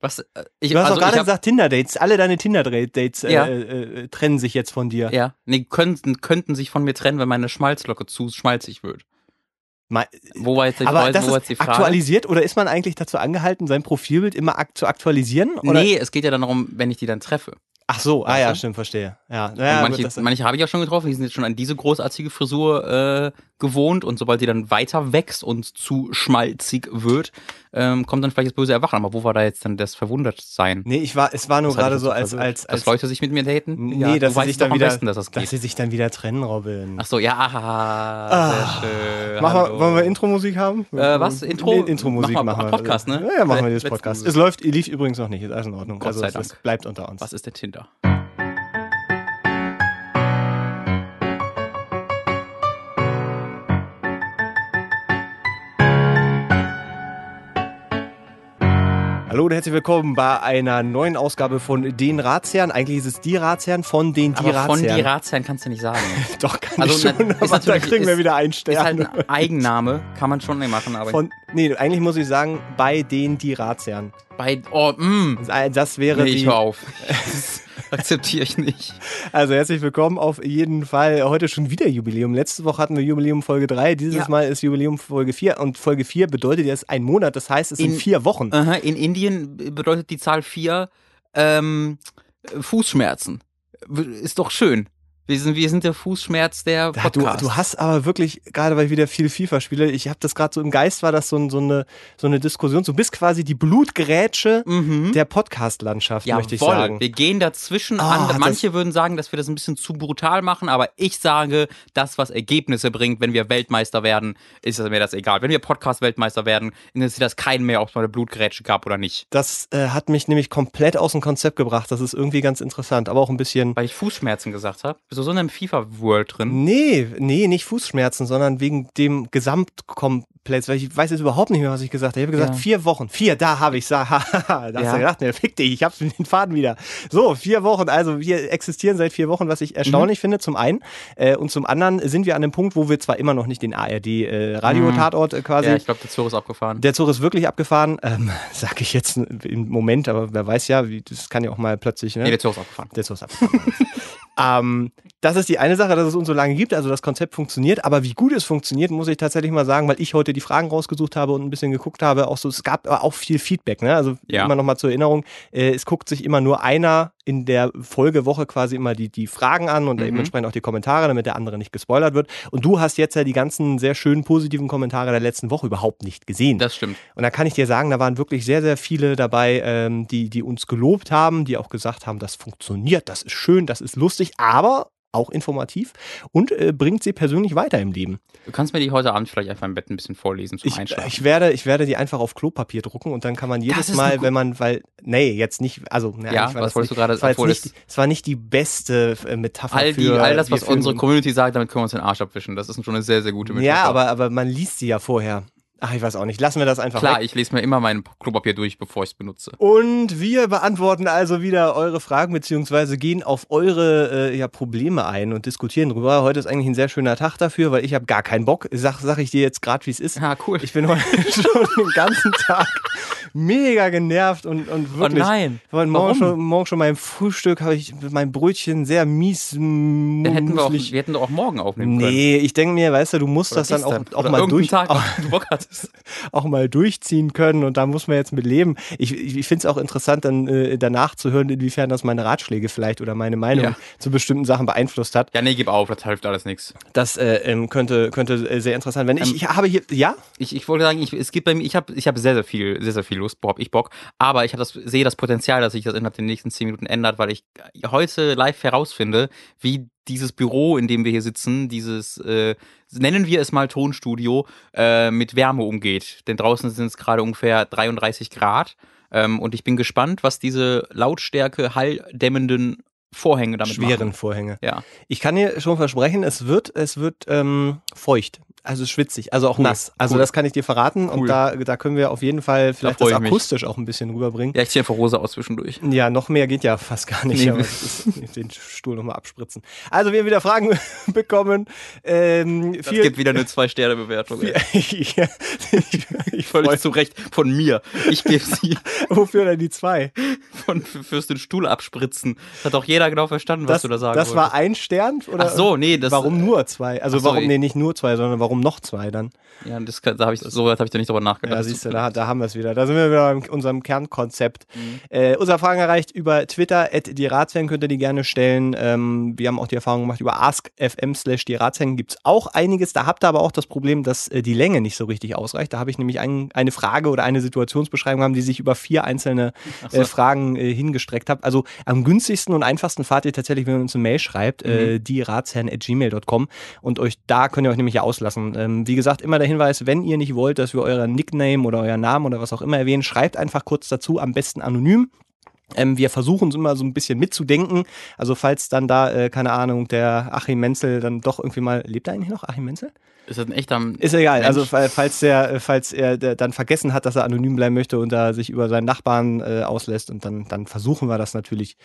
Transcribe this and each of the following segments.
Was? Äh, ich, Du hast also doch gerade gesagt Tinder-Dates. Alle deine Tinder-Dates äh, Ja. äh, äh, trennen sich jetzt von dir. Ja. Nee, könnten, könnten sich von mir trennen, wenn meine Schmalzlocke zu schmalzig wird. Mal, Wo war jetzt die, aber Frage, das wo war ist jetzt die Frage? aktualisiert oder ist man eigentlich dazu angehalten, sein Profilbild immer ak zu aktualisieren? Oder? Nee, es geht ja dann darum, wenn ich die dann treffe. Ach so, ah ja, du? stimmt, verstehe. Ja, naja, manche, das, manche habe ich auch schon getroffen, die sind jetzt schon an diese großartige Frisur äh, gewohnt und sobald die dann weiter wächst und zu schmalzig wird, ähm, kommt dann vielleicht das böse Erwachen. Aber wo war da jetzt dann das Verwundertsein? nee, ich war, es war nur Das gerade so als, als, als Dass Leute sich mit mir daten? Nee, ja, dass sie sich dann wieder, besten, dass das dass sie sich dann wieder trennen, Robin. Ach so, ja, Ah. sehr schön. Mach mal, wollen wir Intro-Musik haben? Äh, was? Intro? Nee, Intro-Musik Mach mal machen wir. Podcast, ne? Ja, ja, machen wir Let's jetzt Podcast. Es läuft, lief übrigens noch nicht, ist alles in Ordnung. Gott also sei es, es Dank. bleibt unter uns. Was ist der Tinder? Hallo und herzlich willkommen bei einer neuen Ausgabe von Den Ratsherren. Eigentlich ist es die Ratsherren von den die Aber von die Ratsherren. Ratsherren kannst du nicht sagen. Doch, kann Also, ich schon, ist aber da kriegen wir ist- wieder einen Ist Stern. halt ein Eigenname, kann man schon nicht machen, aber von, nee, eigentlich muss ich sagen, bei den die Ratsherren. bei, oh, mm, Das wäre nee, ich die, hör auf. Akzeptiere ich nicht. Also herzlich willkommen auf jeden Fall. Heute schon wieder Jubiläum. Letzte Woche hatten wir Jubiläum Folge 3. Dieses Ja. Mal ist Jubiläum Folge 4. Und Folge 4 bedeutet jetzt ein Monat. Das heißt, es sind In- vier Wochen. Aha, in Indien bedeutet die Zahl 4 ähm, Fußschmerzen. Ist doch schön. Wir sind, wir sind der Fußschmerz der Ja, du, Podcast. du hast aber wirklich, gerade weil ich wieder viel FIFA spiele, ich habe das gerade so im Geist, war das so, ein- so, eine, so eine Diskussion. Du bist quasi die Blutgerätsche mhm. der Podcast-Landschaft, möchte ich sagen. wir gehen dazwischen Ah, an. Manche würden sagen, dass wir das ein bisschen zu brutal machen, aber ich sage, das, was Ergebnisse bringt, wenn wir Weltmeister werden, ist mir das egal. Wenn wir Podcast-Weltmeister werden, interessiert das keinen mehr, ob es mal eine Blutgrätsche gab oder nicht. Das äh, hat mich nämlich komplett aus dem Konzept gebracht. Das ist irgendwie ganz interessant, aber auch ein bisschen. Weil ich Fußschmerzen gesagt habe. Bist so in einem FIFA-World drin? Nee, nee, nicht Fußschmerzen, sondern wegen dem Gesamtkomplex. Weil ich weiß jetzt überhaupt nicht mehr, was ich gesagt habe. Ich habe gesagt, Ja. vier Wochen. Vier, da habe ich da hast Ja. du gedacht, ne, fick dich, ich habe den Faden wieder. So, vier Wochen. Also wir existieren seit vier Wochen, was ich Mhm. erstaunlich finde, zum einen. Äh, und zum anderen sind wir an dem Punkt, wo wir zwar immer noch nicht den ARD-Radio-Tatort äh, quasi. Ja, ich glaube, der Zug ist abgefahren. der Zug ist wirklich abgefahren, ähm, sag ich jetzt im Moment, aber wer weiß ja, wie, das kann ja auch mal plötzlich, ne? Nee, der Zug ist abgefahren. Der Zug ist abgefahren. ähm, das ist die eine Sache, dass es uns so lange gibt, also das Konzept funktioniert, aber wie gut es funktioniert, muss ich tatsächlich mal sagen, weil ich heute die Fragen rausgesucht habe und ein bisschen geguckt habe, auch so, es gab aber auch viel Feedback, ne? Also Ja. immer noch mal zur Erinnerung, äh, es guckt sich immer nur einer in der Folgewoche quasi immer die, die Fragen an und Mhm. dementsprechend auch die Kommentare, damit der andere nicht gespoilert wird. Und du hast jetzt ja die ganzen sehr schönen positiven Kommentare der letzten Woche überhaupt nicht gesehen. Das stimmt. Und da kann ich dir sagen, da waren wirklich sehr, sehr viele dabei, ähm, die, die uns gelobt haben, die auch gesagt haben, das funktioniert, das ist schön, das ist lustig, aber auch informativ und äh, bringt sie persönlich weiter im Leben. Du kannst mir die heute Abend vielleicht einfach im Bett ein bisschen vorlesen zum Ich, Einschlafen. ich, werde, ich werde die einfach auf Klopapier drucken und dann kann man jedes Mal, wenn man, weil, nee, jetzt nicht, also, ne, Ja, war was wolltest nicht, du gerade- es war, nicht, es- war nicht die beste äh, Metapher all, die, für all das, was unsere Community sagt, damit können wir uns den Arsch abwischen. Das ist schon eine sehr, sehr gute Metapher. Ja, aber, aber man liest sie ja vorher. Ach, ich weiß auch nicht. Lassen wir das einfach Klar, weg. ich lese mir immer mein Klopapier durch, bevor ich es benutze. Und wir beantworten also wieder eure Fragen beziehungsweise gehen auf eure äh, ja, Probleme ein und diskutieren drüber. Heute ist eigentlich ein sehr schöner Tag dafür, weil ich habe gar keinen Bock. Sag, sag ich dir jetzt gerade, wie es ist. Ja, cool. Ich bin heute schon den ganzen Tag mega genervt und, und wirklich. Oh nein. Morgen Warum? schon, morgen schon beim Frühstück habe ich mein Brötchen sehr mies. Dann hätten wir auch, wir hätten doch auch morgen aufnehmen können. Nee, ich denke mir, weißt du, du musst Oder das dann auch, auch Oder mal durch, Tag, auch, du Bock hattest. auch mal durchziehen können und da muss man jetzt mit leben. Ich, ich, finde es auch interessant, dann äh, danach zu hören, inwiefern das meine Ratschläge vielleicht oder meine Meinung Ja. zu bestimmten Sachen beeinflusst hat. Ja, nee, gib auf, das hilft alles nichts. Das äh, ähm, könnte, könnte äh, sehr interessant werden. Ich, Ähm, ich habe hier, ja? Ich, ich wollte sagen, ich, es gibt bei mir, ich habe ich hab sehr, sehr viel, sehr, sehr viel Lust, wo hab ich Bock. Aber ich das, sehe das Potenzial, dass sich das innerhalb der nächsten zehn Minuten ändert, weil ich heute live herausfinde, wie dieses Büro, in dem wir hier sitzen, dieses, äh, nennen wir es mal Tonstudio, äh, mit Wärme umgeht. Denn draußen sind es gerade ungefähr 33 Grad. Ähm, und ich bin gespannt, was diese Lautstärke halldämmenden Vorhänge damit schweren machen. Vorhänge. Ja. Ich kann dir schon versprechen, es wird, es wird ähm, feucht. Also schwitzig, also auch Cool, nass. Also cool. das kann ich dir verraten und Cool. da, da können wir auf jeden Fall vielleicht freu das ich mich. akustisch auch ein bisschen rüberbringen. Ja, ich ziehe einfach Hose aus zwischendurch. Ja, noch mehr geht ja fast gar nicht, Nee. aber das ist, den Stuhl nochmal abspritzen. Also wir haben wieder Fragen bekommen. Ähm, Es viel, gibt wieder eine Zwei-Sterne-Bewertung. ja, ich, ich Völlig zu Recht von mir. Ich gebe sie wofür denn die zwei? von, fürs den Stuhl abspritzen. Das hat doch jeder genau verstanden, was Das, du da sagen das war wolltest. ein Stern? Oder Ach so, nee, das. warum nur zwei? Also so, warum, nee, nicht nur zwei, sondern warum noch zwei dann? Ja, das, kann- da habe ich, so weit habe ich da nicht drüber nachgedacht. Ja, siehst du, da, da haben wir es wieder. Da sind wir wieder in unserem Kernkonzept. Mhm. Äh, unsere Fragen erreicht über Twitter, at die Ratsherren könnt ihr die gerne stellen. Ähm, wir haben auch die Erfahrung gemacht, über askfm slash die Ratsherren gibt es auch einiges. Da habt ihr aber auch das Problem, dass äh, die Länge nicht so richtig ausreicht. Da habe ich nämlich ein, eine Frage oder eine Situationsbeschreibung haben, die sich über vier einzelne Ach so. äh, Fragen äh, hingestreckt hat. Also am günstigsten und einfachsten fahrt ihr tatsächlich, wenn ihr uns eine Mail schreibt, äh, die Ratsherren at gmail.com und euch da könnt ihr euch nämlich ja auslassen. Ähm, wie gesagt, immer der Hinweis, wenn ihr nicht wollt, dass wir euren Nickname oder euren Namen oder was auch immer erwähnen, schreibt einfach kurz dazu, am besten anonym. Ähm, wir versuchen es immer so ein bisschen mitzudenken. Also falls dann da, äh, keine Ahnung, der Achim Menzel dann doch irgendwie mal, lebt er eigentlich noch, Achim Menzel? Ist das ein echter. Ist egal. Mensch. Also fa- falls der, äh, falls er dann vergessen hat, dass er anonym bleiben möchte und da sich über seinen Nachbarn äh, auslässt und dann, dann versuchen wir das natürlich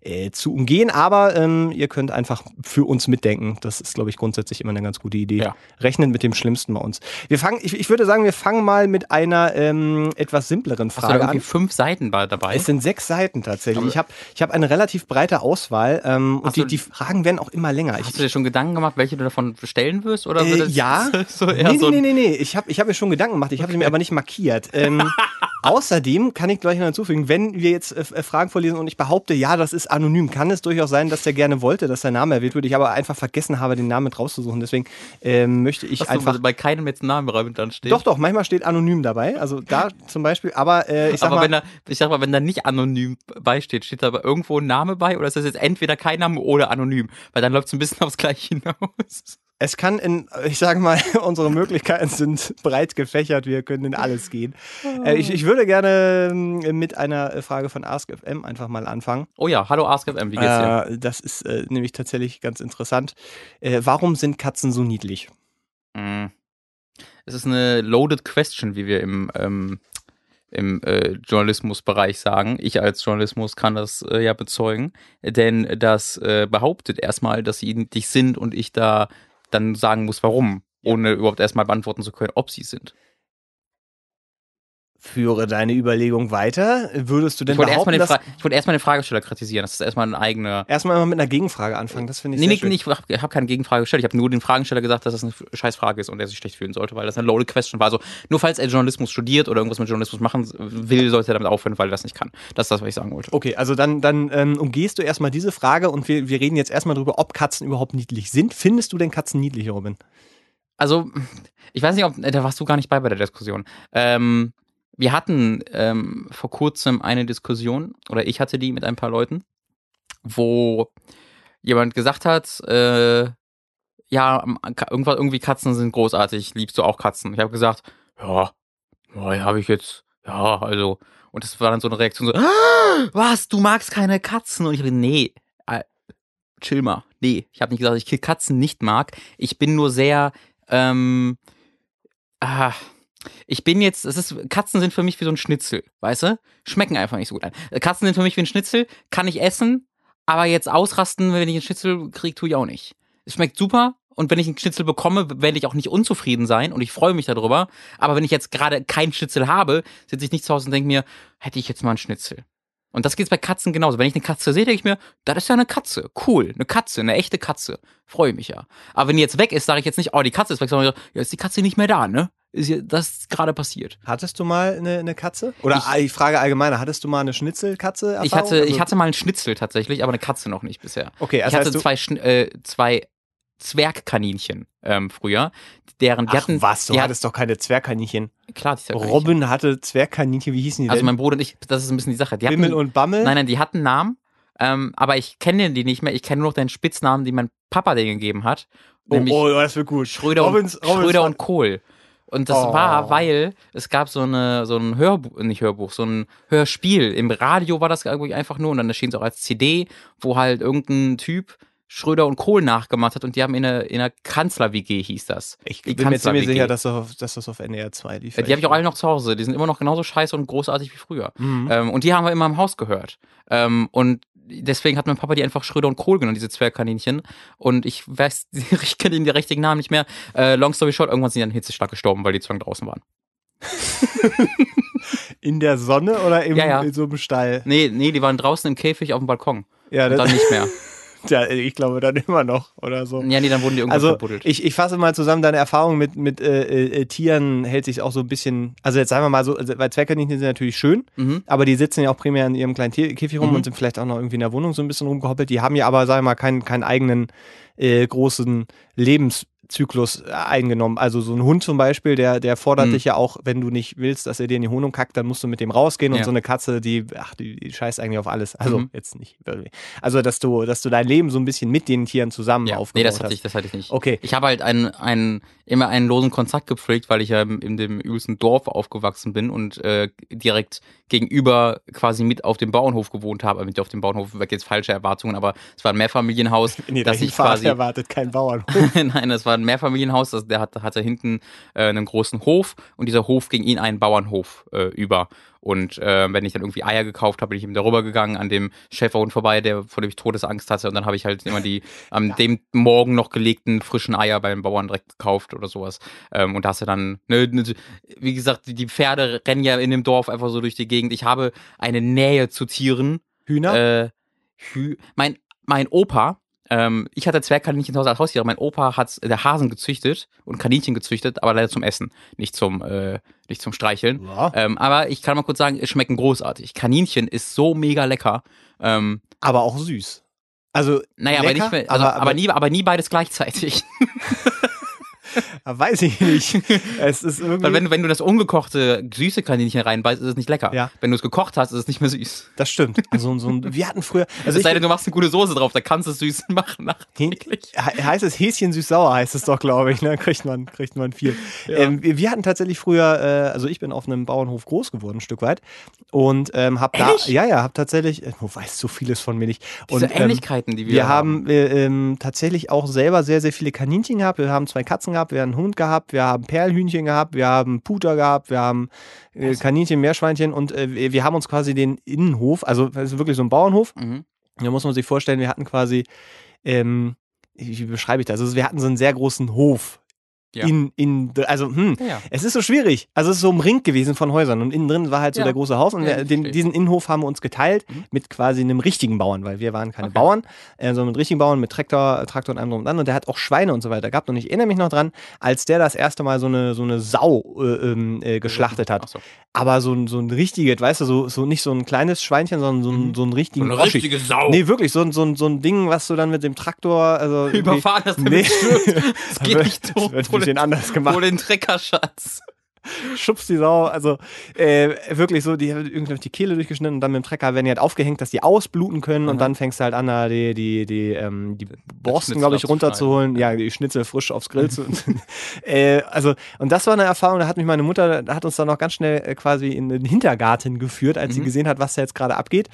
äh, zu umgehen. Aber ähm, ihr könnt einfach für uns mitdenken. Das ist, glaube ich, grundsätzlich immer eine ganz gute Idee. Ja. Rechnen mit dem Schlimmsten bei uns. Wir fangen, ich, ich würde sagen, wir fangen mal mit einer ähm, etwas simpleren Hast du da Frage an. fünf Seiten bei- dabei? Es sind sechs Seiten tatsächlich. Aber- Ich habe ich hab eine relativ breite Auswahl ähm, und die, du- die Fragen werden auch immer länger. Ich, Hast du dir schon Gedanken gemacht, welche du davon stellen wirst? Oder Äh, das ja. so nee, nee, nee, nee, nee. Ich habe ich hab mir schon Gedanken gemacht. Ich habe sie mir aber nicht markiert. Ähm, außerdem kann ich gleich noch hinzufügen, wenn wir jetzt äh, äh, Fragen vorlesen und ich behaupte, ja, das ist anonym, kann es durchaus sein, dass der gerne wollte, dass sein Name erwähnt wird. Ich aber einfach vergessen habe, den Namen mit rauszusuchen. Deswegen ähm, möchte ich du einfach. bei keinem jetzt einen Namen dann steht? Doch, doch, manchmal steht anonym dabei. Also da zum Beispiel. Aber äh, ich sag aber mal, wenn da, ich sag mal, wenn da nicht anonym beisteht, steht da aber irgendwo ein Name bei oder ist das jetzt entweder kein Name oder anonym? Weil dann läuft es ein bisschen aufs Gleiche hinaus. Es kann in, ich sage mal, unsere Möglichkeiten sind breit gefächert, wir können in alles gehen. Äh, ich, ich würde gerne ähm, mit einer Frage von AskFM einfach mal anfangen. Oh ja, hallo AskFM, wie geht's dir? Äh, das ist äh, nämlich tatsächlich ganz interessant. Äh, warum sind Katzen so niedlich? Mm. Es ist eine loaded question, wie wir im, ähm, im äh, Journalismusbereich sagen. Ich als Journalismus kann das äh, ja bezeugen, denn das behauptet erstmal, dass sie niedlich sind und ich da dann sagen muss, warum, ohne überhaupt erstmal beantworten zu können, ob sie sind. Führe deine Überlegung weiter. Würdest du denn Ich wollte erstmal behaupten, den. Fra ich wollte erstmal den Fragesteller kritisieren. Das ist erstmal eine eigene. Erstmal mal mit einer Gegenfrage anfangen, das finde ich Nee, sehr nee, schön. nee, ich habe hab keine Gegenfrage gestellt. Ich habe nur den Fragesteller gesagt, dass das eine Scheißfrage ist und er sich schlecht fühlen sollte, weil das eine loaded question war. Also nur falls er Journalismus studiert oder irgendwas mit Journalismus machen will, sollte er damit aufhören, weil er das nicht kann. Das ist das, was ich sagen wollte. Okay, also dann, dann ähm, umgehst du erstmal diese Frage und wir, wir reden jetzt erstmal darüber, ob Katzen überhaupt niedlich sind. Findest du denn Katzen niedlich, Robin? Also, ich weiß nicht, ob, äh, da warst du gar nicht bei bei der Diskussion. Ähm, wir hatten ähm, vor kurzem eine Diskussion, oder ich hatte die mit ein paar Leuten, wo jemand gesagt hat, äh, ja, irgendwas, irgendwie Katzen sind großartig, liebst du auch Katzen? Ich habe gesagt, ja, ja, habe ich jetzt, ja, also, und das war dann so eine Reaktion so, ah, was, du magst keine Katzen? Und ich habe nee, äh, chill mal, nee, ich habe nicht gesagt, ich Katzen nicht mag, ich bin nur sehr, ähm, ah, ich bin jetzt, es ist, Katzen sind für mich wie so ein Schnitzel, weißt du? Schmecken einfach nicht so gut ein. Katzen sind für mich wie ein Schnitzel, kann ich essen, aber jetzt ausrasten, wenn ich einen Schnitzel kriege, tue ich auch nicht. Es schmeckt super und wenn ich einen Schnitzel bekomme, werde ich auch nicht unzufrieden sein und ich freue mich darüber. Aber wenn ich jetzt gerade keinen Schnitzel habe, sitze ich nicht zu Hause und denke mir, hätte ich jetzt mal einen Schnitzel. Und das geht bei Katzen genauso. Wenn ich eine Katze sehe, denke ich mir, das ist ja eine Katze. Cool, eine Katze, eine echte Katze. Freue mich ja. Aber wenn die jetzt weg ist, sage ich jetzt nicht, oh, die Katze ist weg, sondern ja, ist die Katze nicht mehr da, ne? Ist ja, das ist gerade passiert. Hattest du mal eine, eine Katze? Oder Ich- ich, Frage allgemeiner, hattest du mal eine Schnitzelkatze? Ich hatte, Also- ich hatte mal einen Schnitzel tatsächlich, aber eine Katze noch nicht bisher. Okay, das ich hatte zwei, äh, zwei Zwergkaninchen ähm, früher, deren die Ach hatten, was, du die hattest doch keine Zwergkaninchen. klar, die Zwergkaninchen. Robin hatte Zwergkaninchen, wie hießen die Also denn? mein Bruder und ich, das ist ein bisschen die Sache. Die hatten, Bimmel und Bammel? nein, nein, die hatten Namen, ähm, aber ich kenne die nicht mehr. Ich kenne nur noch den Spitznamen, den mein Papa denen gegeben hat. oh, oh, das wird gut. Schröder, Robins, und, Robins Schröder und Kohl. Und das Oh. war, weil es gab so eine so ein Hörbuch, nicht Hörbuch, so ein Hörspiel. Im Radio war das irgendwie einfach nur und dann erschien es auch als CD, wo halt irgendein Typ Schröder und Kohl nachgemacht hat und die haben in einer, in einer Kanzler-WG hieß das. Ich Die bin mir ziemlich sicher, dass das, auf, dass das auf NDR 2 lief. Die habe ich auch alle noch zu Hause. Die sind immer noch genauso scheiße und großartig wie früher. Mhm. Ähm, und die haben wir immer im Haus gehört. Ähm, und deswegen hat mein Papa die einfach Schröder und Kohl genannt, diese Zwergkaninchen. Und ich weiß, ich kenne den richtigen Namen nicht mehr. Äh, long story short, irgendwann sind die an Hitzeschlag gestorben, weil die zu lange draußen waren. In der Sonne oder im, Ja, ja. in so einem Stall? Nee, nee, die waren draußen im Käfig auf dem Balkon. Ja, Und dann nicht mehr. ja, ich glaube dann immer noch oder so. Ja, nee, dann wurden die irgendwo Also verbuddelt. ich, ich fasse mal zusammen, deine Erfahrung mit, mit äh, äh, Tieren hält sich auch so ein bisschen, also jetzt sagen wir mal so, also, weil Zwergkaninchen sind natürlich schön, Mhm. aber die sitzen ja auch primär in ihrem kleinen Tier- Käfig rum Mhm. und sind vielleicht auch noch irgendwie in der Wohnung so ein bisschen rumgehoppelt. Die haben ja aber, sagen wir mal, keinen, keinen eigenen äh, großen Lebenszyklus äh, eingenommen. Also so ein Hund zum Beispiel, der, der fordert Mhm. dich ja auch, wenn du nicht willst, dass er dir in die Wohnung kackt, dann musst du mit dem rausgehen und Ja. so eine Katze, die, ach, die, die scheißt eigentlich auf alles. Also Mhm. jetzt nicht wirklich. Also, dass du, dass du dein Leben so ein bisschen mit den Tieren zusammen Ja, aufgebaut nee, das hast. hatte ich, das hatte ich nicht. Okay. Ich habe halt einen, einen, immer einen losen Kontakt gepflegt, weil ich ja in dem übelsten Dorf aufgewachsen bin und äh, direkt gegenüber quasi mit auf dem Bauernhof gewohnt habe. Mit auf dem Bauernhof weg jetzt falsche Erwartungen, aber es war ein Mehrfamilienhaus, Nee, das das ich quasi erwartet kein Bauernhof. Nein, das war ein Mehrfamilienhaus, das, der hatte, hatte hinten äh, einen großen Hof und dieser Hof ging in einen Bauernhof äh, über. Und äh, wenn ich dann irgendwie Eier gekauft habe, bin ich eben darüber gegangen, an dem Schäferhund vorbei, der vor dem ich Todesangst hatte. Und dann habe ich halt immer die am dem Morgen noch gelegten frischen Eier beim Bauern direkt gekauft oder sowas. Ähm, und da hast du dann, ne, ne, wie gesagt, die- die Pferde rennen ja in dem Dorf einfach so durch die Gegend. Ich habe eine Nähe zu Tieren. Hühner? Äh, Hü mein, mein Opa, ähm, ich hatte Zwergkaninchen zu Hause als Haustiere. Mein Opa hat der Hasen gezüchtet und Kaninchen gezüchtet, aber leider zum Essen, nicht zum, äh, nicht zum Streicheln. Ja. Ähm, aber ich kann mal kurz sagen, es schmecken großartig. Kaninchen ist so mega lecker. Ähm, aber auch süß. Also, naja, aber lecker, nicht mehr, also, aber, aber, aber, nie, aber nie beides gleichzeitig. weiß ich nicht. es ist irgendwie. Weil wenn, du- wenn du das ungekochte süße Kaninchen reinbeißt, ist es nicht lecker. Ja. Wenn du es gekocht hast, ist es nicht mehr süß. das stimmt. Also, so ein, wir hatten früher. Also es sei denn, du machst eine gute Soße drauf, da kannst du es süß machen nachträglich. He- heißt es Häschen süß-sauer, heißt es doch, glaube ich. Ne? Kriegt, man, kriegt man viel. Ja. Ähm, wir, wir hatten tatsächlich früher, äh, also ich bin auf einem Bauernhof groß geworden, ein Stück weit. Und ähm, hab da, Ehrlich? ja, ja, hab tatsächlich, äh, du weißt so vieles von mir nicht. Diese und, ähm, Ähnlichkeiten, die wir, Wir haben äh, ähm, tatsächlich auch selber sehr, sehr viele Kaninchen gehabt. Wir haben zwei Katzen gehabt, wir haben Hund gehabt, wir haben Perlhühnchen gehabt, wir haben Puter gehabt, wir haben äh, Kaninchen, Meerschweinchen und äh, wir- haben uns quasi den Innenhof, also das ist wirklich so ein Bauernhof. Mhm. Da muss man sich vorstellen, wir hatten quasi, ähm, wie beschreibe ich das? Also wir hatten so einen sehr großen Hof. Ja. In, in, also, hm, Ja, es ist so schwierig. Also es ist so umringt gewesen von Häusern und innen drin war halt so Ja. der große Haus und wir, den, diesen Innenhof haben wir uns geteilt Mhm. mit quasi einem richtigen Bauern, weil wir waren keine Okay. Bauern, äh, sondern mit richtigen Bauern, mit Traktor, Traktor und allem drum und dran und der hat auch Schweine und so weiter gehabt und ich erinnere mich noch dran, als der das erste Mal so eine, so eine Sau äh, ähm, äh, geschlachtet hat. Ach so. Aber so ein, so ein richtiges, weißt du, so, so nicht so ein kleines Schweinchen, sondern so ein, Mhm. so ein So richtigen eine Oschi. richtige Sau. Nee, wirklich, so, ein- so, ein- so ein Ding, was du dann mit dem Traktor, also Überfahren, Nee. damit stirbt. Das geht nicht so. wird ein bisschen den, anders gemacht. hol den Trecker, Schubst die Sau, also äh, wirklich so, die haben irgendwie auf die Kehle durchgeschnitten und dann mit dem Trecker werden die halt aufgehängt, dass die ausbluten können und Aha. dann fängst du halt an, da die, die, die, ähm, die Borsten, glaube ich, runterzuholen. Ja, die Schnitzel frisch aufs Grill zu. äh, also, und das war eine Erfahrung, da hat mich meine Mutter, da hat uns dann noch ganz schnell äh, quasi in den Hintergarten geführt, als sie Mhm. gesehen hat, was da jetzt gerade abgeht.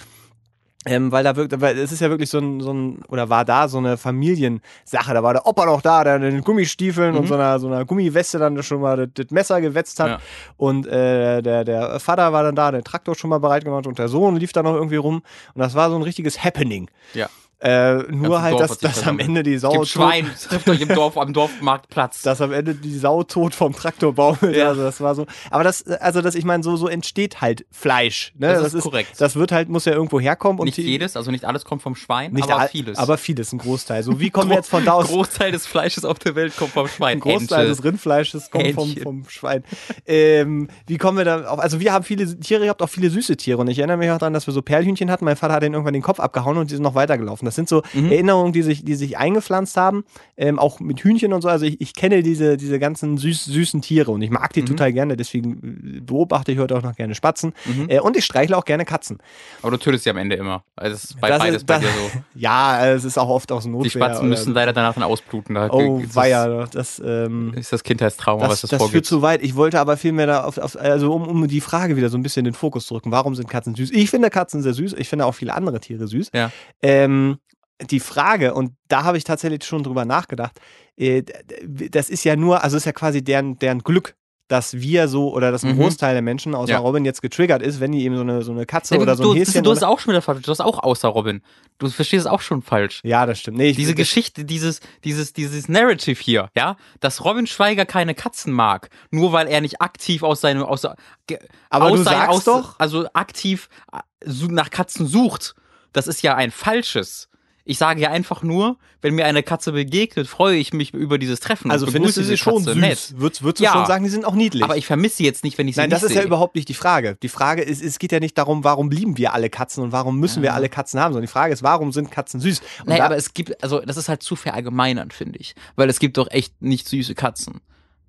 Ähm, weil da wirkt, weil es ist ja wirklich so ein, so ein, oder war da so eine Familiensache. Da war der Opa noch da, der in den Gummistiefeln und Mhm. so einer, so einer Gummiweste dann schon mal das, das Messer gewetzt hat. Ja. Und äh, der, der Vater war dann da, der Traktor schon mal bereit gemacht und der Sohn lief da noch irgendwie rum. Und das war so ein richtiges Happening. Ja. Äh, nur Dorf halt, hat dass, dass am. Ende die Sau Gibt tot, Schwein, trifft euch im Dorf, am Dorfmarktplatz. dass am Ende die Sau tot vom Traktor baumelt. Ja. Also das war so. Aber das, also das, ich meine, so, so entsteht halt Fleisch. Ne? Das ist korrekt. Das wird halt, muss ja irgendwo herkommen. Und nicht jedes, also nicht alles kommt vom Schwein, Nicht aber vieles. Aber vieles, ein Großteil. So, wie kommen wir jetzt von da aus? Großteil des Fleisches auf der Welt kommt vom Schwein. Ein Großteil Ente. des Rindfleisches kommt vom, Hähnchen. vom Schwein. Ähm, wie kommen wir da auf? Also, wir haben viele Tiere, ihr habt auch viele süße Tiere. Und ich erinnere mich auch daran, dass wir so Perlhühnchen hatten. Mein Vater hat denen irgendwann den Kopf abgehauen und die sind noch weitergelaufen. Das sind so mhm. Erinnerungen, die sich, die sich eingepflanzt haben, ähm, auch mit Hühnchen und so. Also ich, ich kenne diese, diese ganzen süß, süßen Tiere und ich mag die mhm. total gerne, deswegen beobachte ich heute auch noch gerne Spatzen. Mhm. Äh, und ich streichle auch gerne Katzen. Aber du tötest sie am Ende immer. Also es ist bei das beides ist, bei dir so. Ja, es ist auch oft aus Notwehr. Die Spatzen müssen leider danach dann ausbluten. Da oh, weia, das ähm, ist das Kindheitstrauma, das, was das, das vorgibt. führt zu weit. Ich wollte aber viel mehr da auf, auf also um, um die Frage wieder so ein bisschen den Fokus zu rücken. Warum sind Katzen süß? Ich finde Katzen sehr süß. Ich finde auch viele andere Tiere süß. Ja. Ähm, die Frage, und da habe ich tatsächlich schon drüber nachgedacht, äh, das ist ja nur, also ist ja quasi deren, deren Glück, dass wir so oder dass ein mhm. Großteil der Menschen außer ja. Robin jetzt getriggert ist, wenn die eben so eine, so eine Katze ja, oder so ein Häschen. Du, hast auch schon wieder falsch. Du hast auch außer Robin. Du verstehst es auch schon falsch. Ja, das stimmt. Nee, ich, Diese Geschichte, dieses, dieses, dieses Narrative hier, ja, dass Robin Schweiger keine Katzen mag, nur weil er nicht aktiv aus seinem, aus, aber aus du sagst aus, doch, also aktiv äh, nach Katzen sucht. Das ist ja ein falsches. Ich sage ja einfach nur, wenn mir eine Katze begegnet, freue ich mich über dieses Treffen. Also findest du sie schon süß? Nett. Würdest, würdest du ja, schon sagen, die sind auch niedlich? Aber ich vermisse sie jetzt nicht, wenn ich sie Nein, das ist sehe. ja überhaupt nicht die Frage. Die Frage ist, es geht ja nicht darum, warum lieben wir alle Katzen und warum müssen ja. wir alle Katzen haben, sondern die Frage ist, warum sind Katzen süß? Und Nein, aber es gibt, also das ist halt zu verallgemeinern, finde ich. Weil es gibt doch echt nicht süße Katzen.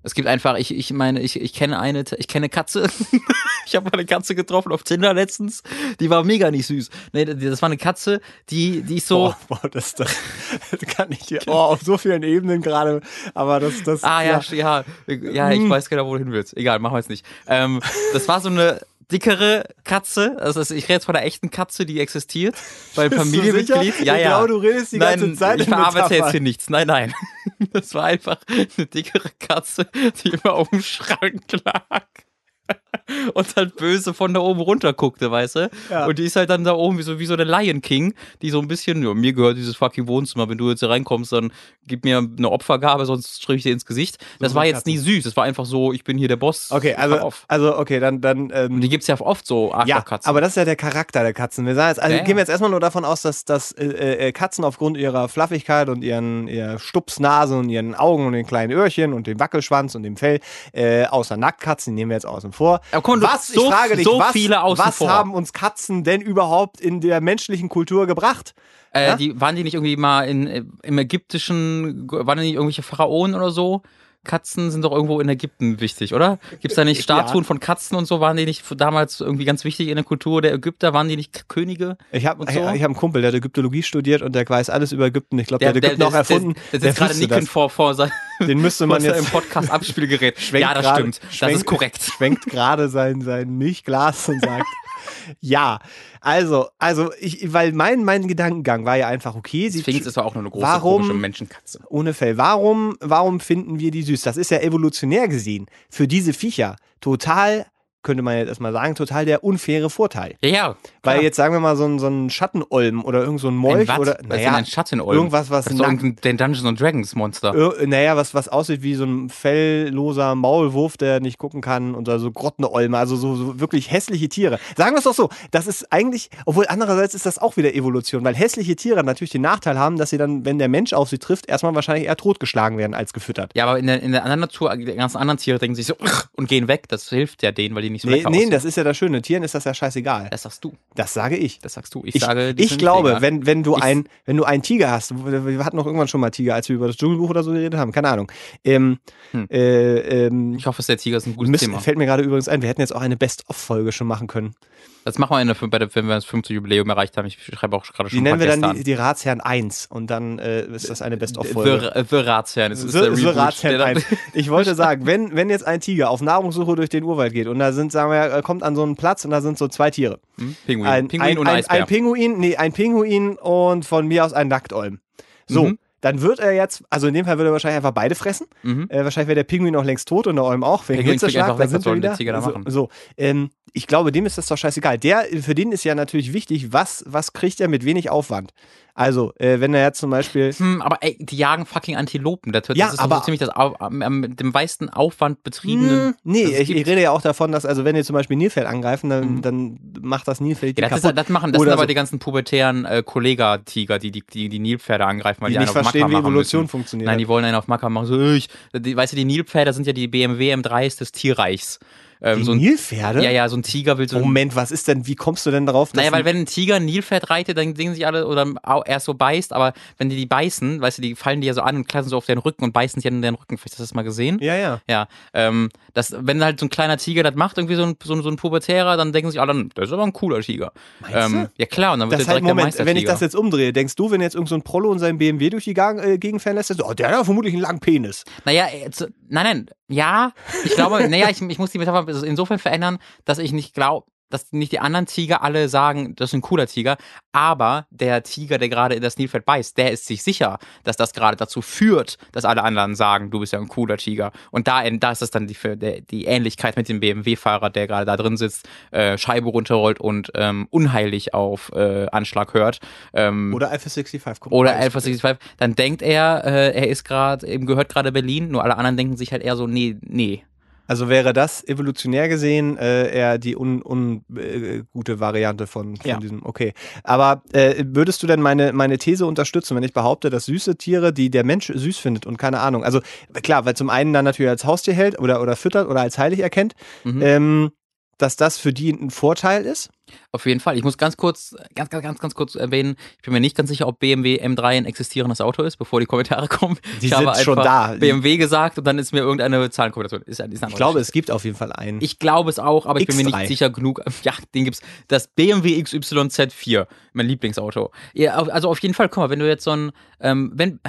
Es gibt einfach, ich, ich meine, ich, ich kenne eine, ich kenne Katze. ich habe eine Katze getroffen auf Tinder letztens. Die war mega nicht süß. Nee, das war eine Katze, die, die ist so. Boah, boah das, das, das kann ich hier, oh, auf so vielen Ebenen gerade. Aber das, das. Ah, ja, ja, ja, ja ich hm. weiß genau, wo du hin willst. Egal, machen wir es nicht. Ähm, das war so eine, dickere Katze. Also ich rede jetzt von der echten Katze, die existiert. Beim Familienmitglied. Ja, ja. Genau, du redest die nein, ganze Zeit. Ich verarbeite jetzt hier nichts. Nein, nein. Das war einfach eine dickere Katze, die immer auf dem Schrank lag. und halt böse von da oben runter guckte, weißt du? Ja. Und die ist halt dann da oben wie so, wie so der Lion King, die so ein bisschen, ja, mir gehört dieses fucking Wohnzimmer, wenn du jetzt hier reinkommst, dann gib mir eine Opfergabe, sonst strich ich dir ins Gesicht. Das so war jetzt nie süß, das war einfach so, ich bin hier der Boss. Okay, also, also okay, dann, dann, ähm, und die gibt's ja oft so. Ja, aber das ist ja der Charakter der Katzen. Wir sagen jetzt, also ja, gehen wir jetzt erstmal nur davon aus, dass, dass äh, äh, Katzen aufgrund ihrer Fluffigkeit und ihren, ihrer Stupsnase und ihren Augen und den kleinen Öhrchen und dem Wackelschwanz und dem Fell, äh, außer Nacktkatzen, die nehmen wir jetzt außen vor. Was, so, ich frage dich, so was, viele was haben uns Katzen denn überhaupt in der menschlichen Kultur gebracht? Äh, ja? die, waren die nicht irgendwie mal in, äh, im ägyptischen, waren die nicht irgendwelche Pharaonen oder so? Katzen sind doch irgendwo in Ägypten wichtig, oder? Gibt es da nicht Statuen ja. von Katzen und so? Waren die nicht damals irgendwie ganz wichtig in der Kultur der Ägypter? Waren die nicht Könige? Ich habe so? ich, ich hab einen Kumpel, der hat Ägyptologie studiert und der weiß alles über Ägypten. Ich glaube, der, der, hat Ägypten der, auch erfunden. Der, der, der gerade Nicken vor, vor sein, Den müsste man jetzt im Podcast Abspielgerät. ja, das grade, stimmt. Schwenkt, das ist korrekt. Schwenkt gerade sein, sein Milchglas und sagt, ja, also, also ich, weil mein, mein Gedankengang war ja einfach, okay, sie Sphinx ist ja auch nur eine große warum, komische Menschenkatze. Ohne Fell. Warum, warum finden wir die süß? Das ist ja evolutionär gesehen für diese Viecher total könnte man jetzt erstmal sagen, total der unfaire Vorteil. Ja, ja. Weil jetzt sagen wir mal so ein, so ein Schattenolm oder irgend so ein Molch ein oder naja, ein Schattenolm? irgendwas, was das ist den Dungeons Dragons Monster. Äh, naja, was, was aussieht wie so ein fellloser Maulwurf, der nicht gucken kann und so Grottenolme, also so, so wirklich hässliche Tiere. Sagen wir es doch so, das ist eigentlich, obwohl andererseits ist das auch wieder Evolution, weil hässliche Tiere natürlich den Nachteil haben, dass sie dann, wenn der Mensch auf sie trifft, erstmal wahrscheinlich eher totgeschlagen werden als gefüttert. Ja, aber in der, in der anderen Natur, die ganzen anderen Tiere denken sich so und gehen weg, das hilft ja denen, weil die nicht so nee, Nee, das ist ja das Schöne. Tieren ist das ja scheißegal. Das sagst du. Das sage ich. Das sagst du. Ich, ich sage, ich glaube, wenn, wenn, du ein, wenn du einen Tiger hast, wir hatten noch irgendwann schon mal Tiger, als wir über das Dschungelbuch oder so geredet haben, keine Ahnung. Ähm, hm. äh, ähm, ich hoffe, der Tiger ist ein gutes müssen, Thema. Fällt mir gerade übrigens ein, wir hätten jetzt auch eine Best-of-Folge schon machen können. Das machen wir in der, bei der, wenn wir das 50 Jubiläum erreicht haben. Ich schreibe auch gerade schon Die nennen wir dann die, die, Ratsherren 1 und dann äh, ist das eine Best-of-Folge. The, the Ratsherren. Das ist the, the Ratsherren 1. Ich wollte sagen, wenn, wenn jetzt ein Tiger auf Nahrungssuche durch den Urwald geht und da sind, sagen wir, er kommt an so einen Platz und da sind so zwei Tiere. Hm? Pinguin. Ein, Pinguin ein, und ein, Eisbär. Ein Pinguin, nee, ein Pinguin und von mir aus ein Nacktolm. So. Mhm dann wird er jetzt, also in dem Fall würde er wahrscheinlich einfach beide fressen. Mhm. Äh, wahrscheinlich wäre der Pinguin auch längst tot und der Olm auch. Wegen Hitzeschlag, dann sind wir wieder. Da so, so ähm, ich glaube, dem ist das doch scheißegal. Der, für den ist ja natürlich wichtig, was, was kriegt er mit wenig Aufwand. Also, äh, wenn er jetzt zum Beispiel. Hm, aber ey, die jagen fucking Antilopen. Das, das ja, ist aber so ziemlich das am, mit dem meisten Aufwand betriebenen. Hm, nee, ich, ich, rede ja auch davon, dass, also wenn die zum Beispiel Nilfeld angreifen, dann, mhm. dann macht das Nilfeld die ja, das, kaputt. Ist, das machen, das sind aber so. die ganzen pubertären äh, Kollega-Tiger, die die, die die Nilpferde angreifen, weil die, die nicht verstehen, wie Evolution müssen. funktioniert. Nein, die wollen einen auf Macker machen. So, ich, die, weißt du, die Nilpferde sind ja die BMW M3s des Tierreichs Ähm, so ein, Nilpferde? ja, ja, so ein Tiger will so. Moment, was ist denn, wie kommst du denn darauf? dass Naja, weil wenn ein Tiger ein Nilpferd reitet, dann denken sich alle, oder erst so beißt, aber wenn die die beißen, weißt du, die fallen die ja so an und klassen so auf den Rücken und beißen sich an den Rücken. Vielleicht hast du das mal gesehen? Ja, ja. Ja, ähm, das, wenn halt so ein kleiner Tiger das macht, irgendwie so ein, so ein, so ein Pubertärer, dann denken sich alle, "Hm, das ist aber ein cooler Tiger. Ähm, du? ja klar, und dann wird Das der halt, direkt Moment, der wenn ich das jetzt umdrehe, denkst du, wenn jetzt irgend so ein Prollo in seinem BMW durch die Gang, äh, Gegend fahren lässt, oh, der hat vermutlich einen langen Penis. Naja, jetzt, nein, nein, ja, ich glaube, naja, ich, ich muss die Metapher insofern verändern, dass ich nicht glaube, dass nicht die anderen Tiger alle sagen, das ist ein cooler Tiger, aber der Tiger, der gerade in das Nilpferd beißt, der ist sich sicher, dass das gerade dazu führt, dass alle anderen sagen, du bist ja ein cooler Tiger. Und da, da ist es dann die, die Ähnlichkeit mit dem BMW-Fahrer, der gerade da drin sitzt, äh, Scheibe runterrollt und ähm, unheilig auf äh, Anschlag hört. Ähm, Oder Alpha 65. Kommt oder. Alpha 65, dann denkt er, äh, er ist gerade, ihm gehört gerade Berlin, nur alle anderen denken sich halt eher so, nee, nee. Also wäre das evolutionär gesehen äh, eher die un, un, äh, gute Variante von, von Ja. diesem, okay. Aber äh, würdest du denn meine, meine These unterstützen, wenn ich behaupte, dass süße Tiere, die der Mensch süß findet und keine Ahnung, also klar, weil zum einen dann natürlich als Haustier hält oder, oder füttert oder als heilig erkennt, Mhm. ähm, dass das für die ein Vorteil ist? Auf jeden Fall. Ich muss ganz kurz, ganz, ganz, ganz, ganz kurz erwähnen, ich bin mir nicht ganz sicher, ob BMW M3 ein existierendes Auto ist, bevor die Kommentare kommen. Die ich habe sind schon einfach da. BMW gesagt und dann ist mir irgendeine Zahlenkombination. Ist, ist Ich glaube, es gibt auf jeden Fall einen. Ich glaube es auch, aber ich bin mir X3. nicht sicher genug. Ja, den gibt's. Das BMW XY Z4, mein Lieblingsauto. Ja, also auf jeden Fall, guck mal, wenn du jetzt so ein, ähm, wenn,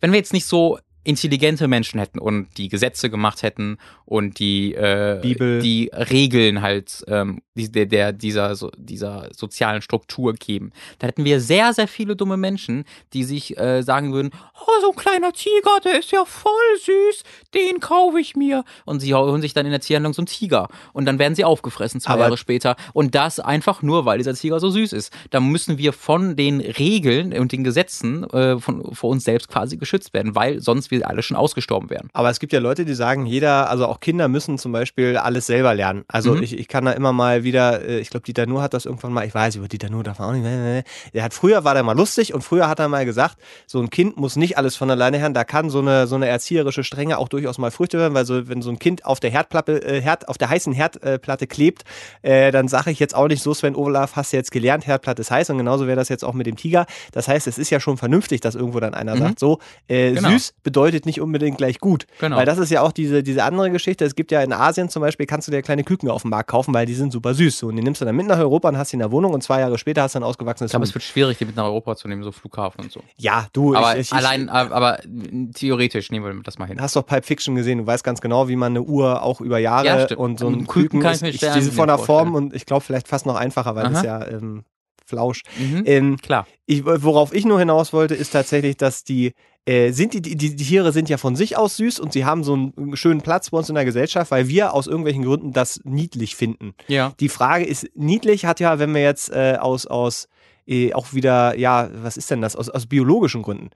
wenn wir jetzt nicht so intelligente Menschen hätten und die Gesetze gemacht hätten und die äh, Bibel. die Regeln halt ähm, die, der, der dieser so, dieser sozialen Struktur geben, dann hätten wir sehr sehr viele dumme Menschen, die sich äh, sagen würden, oh so ein kleiner Tiger, der ist ja voll süß, den kaufe ich mir und sie holen sich dann in der Tierhandlung so einen Tiger und dann werden sie aufgefressen zwei Aber- Jahre später und das einfach nur, weil dieser Tiger so süß ist. Da müssen wir von den Regeln und den Gesetzen äh, von vor uns selbst quasi geschützt werden, weil sonst wir alle schon ausgestorben wären. Aber es gibt ja Leute, die sagen, jeder, also auch Kinder müssen zum Beispiel alles selber lernen. Also Mhm. ich, ich kann da immer mal wieder, äh, ich glaube, Dieter Nuhr hat das irgendwann mal, ich weiß, über Dieter Nuhr darf man auch nicht, äh, äh, der hat früher war der mal lustig und früher hat er mal gesagt, so ein Kind muss nicht alles von alleine lernen, da kann so eine, so eine erzieherische Strenge auch durchaus mal Früchte werden, weil so, wenn so ein Kind auf der Herdplatte, äh, Herd, auf der heißen Herdplatte klebt, äh, dann sage ich jetzt auch nicht so, Sven Olaf, hast du jetzt gelernt, Herdplatte ist heiß und genauso wäre das jetzt auch mit dem Tiger. Das heißt, es ist ja schon vernünftig, dass irgendwo dann einer Mhm. sagt, so, äh, Genau. süß bedeutet nicht unbedingt gleich gut. Genau. Weil das ist ja auch diese, diese andere Geschichte. Es gibt ja in Asien zum Beispiel, kannst du dir kleine Küken auf dem Markt kaufen, weil die sind super süß. So, Und die nimmst du dann mit nach Europa und hast sie in der Wohnung und zwei Jahre später hast du ein ausgewachsenes Ich glaube, es wird schwierig, die mit nach Europa zu nehmen, so Flughafen und so. Ja, du, Aber ich, ich, allein, aber, aber theoretisch nehmen wir das mal hin. hast doch Pulp Fiction gesehen, du weißt ganz genau, wie man eine Uhr auch über Jahre Ja, und so ein Einen Küken Küken, kann ich ist, ich, sehr die sind von der Form und ich glaube vielleicht fast noch einfacher, weil das Aha. ja ähm, Flausch. Mhm. Ähm, Klar. ich, worauf ich nur hinaus wollte, ist tatsächlich, dass die äh, sind die, die, die Tiere sind ja von sich aus süß und sie haben so einen schönen Platz bei uns in der Gesellschaft, weil wir aus irgendwelchen Gründen das niedlich finden. Ja. Die Frage ist, niedlich hat ja, wenn wir jetzt äh, aus, aus äh, auch wieder, ja, was ist denn das? Aus, aus biologischen Gründen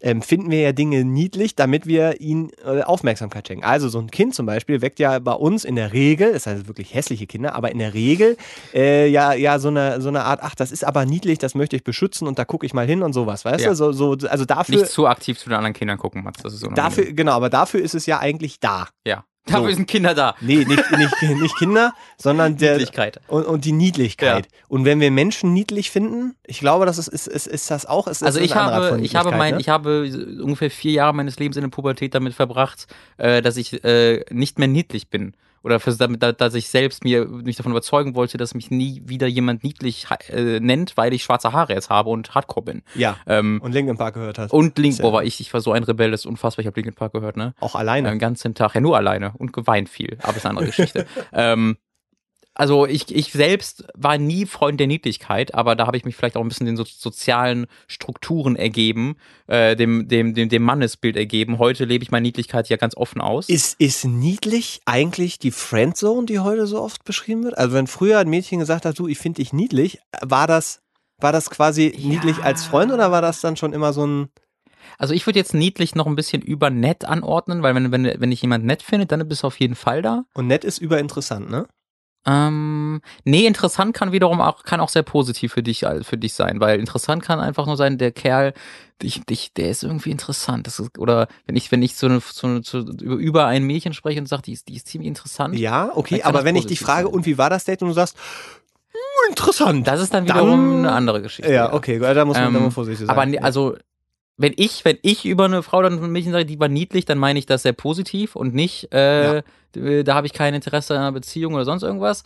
ähm, finden wir ja Dinge niedlich, damit wir ihnen äh, Aufmerksamkeit schenken. Also so ein Kind zum Beispiel weckt ja bei uns in der Regel, das heißt wirklich hässliche Kinder, aber in der Regel äh, ja, ja so eine, so eine Art, ach, das ist aber niedlich, das möchte ich beschützen und da gucke ich mal hin und sowas, weißt Ja. du? So, so, also dafür, Nicht zu aktiv zu den anderen Kindern gucken, Mats. Das ist unangenehm. dafür, genau, aber dafür ist es ja eigentlich da. Ja. Dafür So. sind Kinder da. Nee, nicht, nicht, nicht Kinder, sondern der, Niedlichkeit. und, und die Niedlichkeit. Und wenn wir Menschen niedlich finden, ich glaube, das ist, ist, ist, ist das auch. Ist, Also ist ich habe, von ich habe mein, ne? ich habe ungefähr vier Jahre meines Lebens in der Pubertät damit verbracht, äh, dass ich äh, nicht mehr niedlich bin. Oder für, damit, da- dass ich selbst mir mich davon überzeugen wollte, dass mich nie wieder jemand niedlich äh, nennt, weil ich schwarze Haare jetzt habe und Hardcore bin. Ja. Ähm, Und Linkin Park gehört hat. und Link, Sehr boah, war ich, ich war so ein Rebell, das ist unfassbar. Ich habe Linkin Park gehört, ne? auch alleine. Den ganzen Tag, ja nur alleine und geweint viel, aber ist eine andere Geschichte. ähm, also ich, ich selbst war nie Freund der Niedlichkeit, aber da habe ich mich vielleicht auch ein bisschen den so, sozialen Strukturen ergeben, äh, dem, dem, dem, dem Mannesbild ergeben. Heute lebe ich meine Niedlichkeit ja ganz offen aus. Ist, ist niedlich eigentlich die Friendzone, die heute so oft beschrieben wird? Also wenn früher ein Mädchen gesagt hat, du, ich finde dich niedlich, war das, war das quasi Ja. niedlich als Freund oder war das dann schon immer so ein. Also ich würde jetzt niedlich noch ein bisschen über nett anordnen, weil wenn, wenn, wenn ich jemand nett finde, dann bist du auf jeden Fall da. Und nett ist überinteressant, ne? Ähm, nee, interessant kann wiederum auch, kann auch sehr positiv für dich, für dich sein, weil interessant kann einfach nur sein, der Kerl, dich, dich, der ist irgendwie interessant. Das ist, oder wenn ich, wenn ich so, eine, so, eine, so über ein Mädchen spreche und sage, die ist, die ist ziemlich interessant. Ja, okay, aber wenn ich dich frage, sein. und wie war das Date und du sagst, hm, interessant. Das ist dann wiederum dann, eine andere Geschichte. Ja, okay, da muss man, ähm, vorsichtig sein. Aber also, wenn ich, wenn ich über eine Frau dann ein Mädchen sage, die war niedlich, dann meine ich das sehr positiv und nicht, äh, ja. Äh, da habe ich kein Interesse an einer Beziehung oder sonst irgendwas.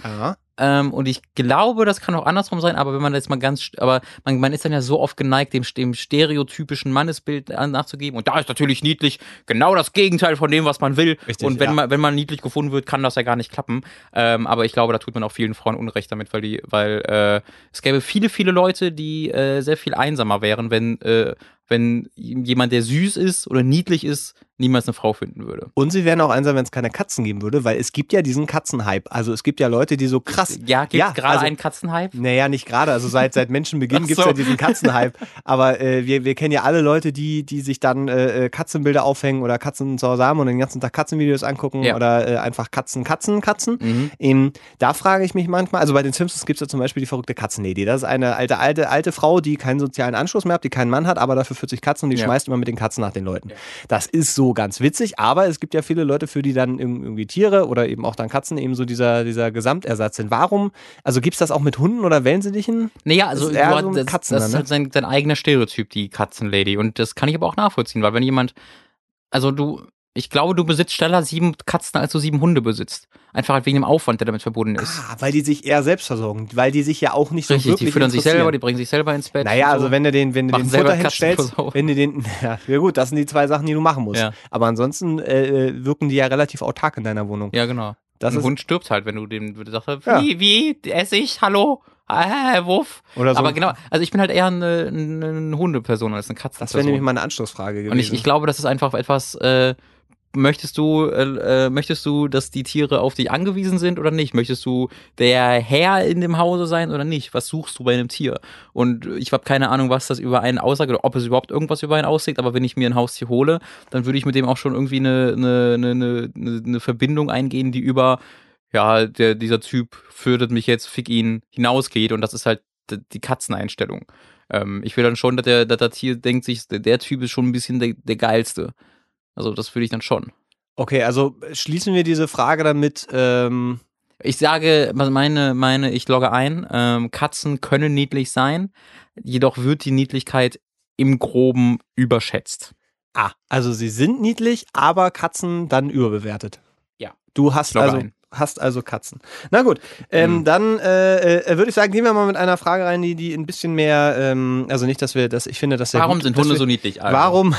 Ähm, und ich glaube, das kann auch andersrum sein, aber wenn man jetzt mal ganz, aber man, man ist dann ja so oft geneigt, dem, dem stereotypischen Mannesbild nachzugeben. Und da ist natürlich niedlich genau das Gegenteil von dem, was man will. Richtig, und wenn ja. man, wenn man niedlich gefunden wird, kann das ja gar nicht klappen. Ähm, aber ich glaube, da tut man auch vielen Frauen Unrecht damit, weil die, weil äh, es gäbe viele, viele Leute, die äh, sehr viel einsamer wären, wenn, äh, wenn jemand, der süß ist oder niedlich ist, niemals eine Frau finden würde. Und sie wären auch einsam, wenn es keine Katzen geben würde, weil es gibt ja diesen Katzenhype. Also es gibt ja Leute, die so krass. Ja, gibt ja, gerade also, einen Katzenhype? Naja, nicht gerade. Also seit, seit Menschenbeginn so. gibt es ja diesen Katzenhype. Aber äh, wir, wir kennen ja alle Leute, die, die sich dann äh, äh, Katzenbilder aufhängen oder Katzen zu Hause haben und den ganzen Tag Katzenvideos angucken ja. oder äh, einfach Katzen, Katzen, Katzen. Mhm. Ähm, da frage ich mich manchmal, also bei den Simpsons gibt es ja zum Beispiel die verrückte Katzenlady. Das ist eine alte, alte, alte Frau, die keinen sozialen Anschluss mehr hat, die keinen Mann hat, aber dafür 40 Katzen und die ja. schmeißt immer mit den Katzen nach den Leuten. Das ist so ganz witzig, aber es gibt ja viele Leute, für die dann irgendwie Tiere oder eben auch dann Katzen eben so dieser, dieser Gesamtersatz sind. Warum, also gibt es das auch mit Hunden oder Wellensittichen? Naja, also das ist, so das, Katzen, das ist ne? halt sein, sein eigener Stereotyp, die Katzenlady. Und das kann ich aber auch nachvollziehen, weil wenn jemand, also du, ich glaube, du besitzt schneller sieben Katzen, als du sieben Hunde besitzt. Einfach halt wegen dem Aufwand, der damit verbunden ist. Ah, weil die sich eher selbst versorgen, weil die sich ja auch nicht so Richtig, wirklich die füttern sich selber, die bringen sich selber ins Bett. Naja, also wenn du den, wenn du den Futter hinstellst, wenn du den, ja, ja, gut, das sind die zwei Sachen, die du machen musst. Ja. Aber ansonsten äh, äh wirken die ja relativ autark in deiner Wohnung. Ja, genau. Das ein Hund stirbt halt, wenn du dem sagst, wie, ja. wie, esse ich, hallo? äh, Wuff. Oder so. Aber genau, also ich bin halt eher eine, eine Hundeperson als eine Katzenperson. Das wäre nämlich meine Anschlussfrage gewesen. Und ich, ich glaube, das ist einfach etwas, äh, möchtest du, äh, äh, möchtest du, dass die Tiere auf dich angewiesen sind oder nicht? Möchtest du der Herr in dem Hause sein oder nicht? Was suchst du bei einem Tier? Und ich habe keine Ahnung, was das über einen aussagt oder ob es überhaupt irgendwas über einen aussagt, aber wenn ich mir ein Haustier hole, dann würde ich mit dem auch schon irgendwie eine, eine, eine, eine, eine Verbindung eingehen, die über, ja, der, dieser Typ führt mich jetzt, fick ihn, hinausgeht und das ist halt die Katzeneinstellung. Ähm, ich will dann schon, dass der, dass das Tier denkt sich, der Typ ist schon ein bisschen der, der geilste. Also das würde ich dann schon. Okay, also schließen wir diese Frage damit. Ähm ich sage, meine, meine, ich logge ein, ähm, Katzen können niedlich sein, jedoch wird die Niedlichkeit im Groben überschätzt. Ah, also sie sind niedlich, aber Katzen dann überbewertet. Ja. Du hast also ein. hast also Katzen. Na gut, ähm, mhm. dann äh, äh, würde ich sagen, gehen wir mal mit einer Frage rein, die, die ein bisschen mehr, ähm, also nicht, dass wir das, ich finde, dass Warum gut, sind Hunde wir, so niedlich? Also? Warum?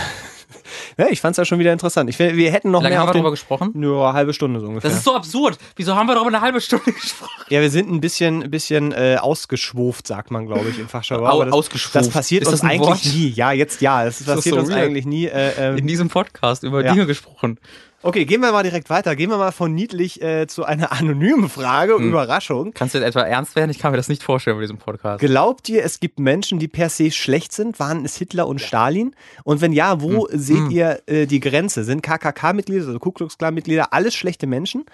Ja, ich fand es ja schon wieder interessant. Ich, wir hätten noch lange mehr haben wir darüber gesprochen? Nur eine halbe Stunde so ungefähr. Das ist so absurd. Wieso haben wir darüber eine halbe Stunde gesprochen? Ja, wir sind ein bisschen, ein bisschen äh, ausgeschwuft, sagt man, glaube ich, im Fachjargon. Das, ausgeschwuft. Das passiert uns eigentlich Wort? nie. Ja, jetzt ja. Das, passiert so uns weird? eigentlich nie. Äh, ähm, In diesem Podcast über ja. Dinge gesprochen. Okay, gehen wir mal direkt weiter. Gehen wir mal von niedlich äh, zu einer anonymen Frage. Hm. Überraschung. Kannst du etwa ernst werden? Ich kann mir das nicht vorstellen bei diesem Podcast. Glaubt ihr, es gibt Menschen, die per se schlecht sind? Waren es Hitler und ja. Stalin? Und wenn ja, wo hm. seht hm. ihr äh, die Grenze? Sind KKK-Mitglieder, also Ku Klux Klan-Mitglieder, alles schlechte Menschen?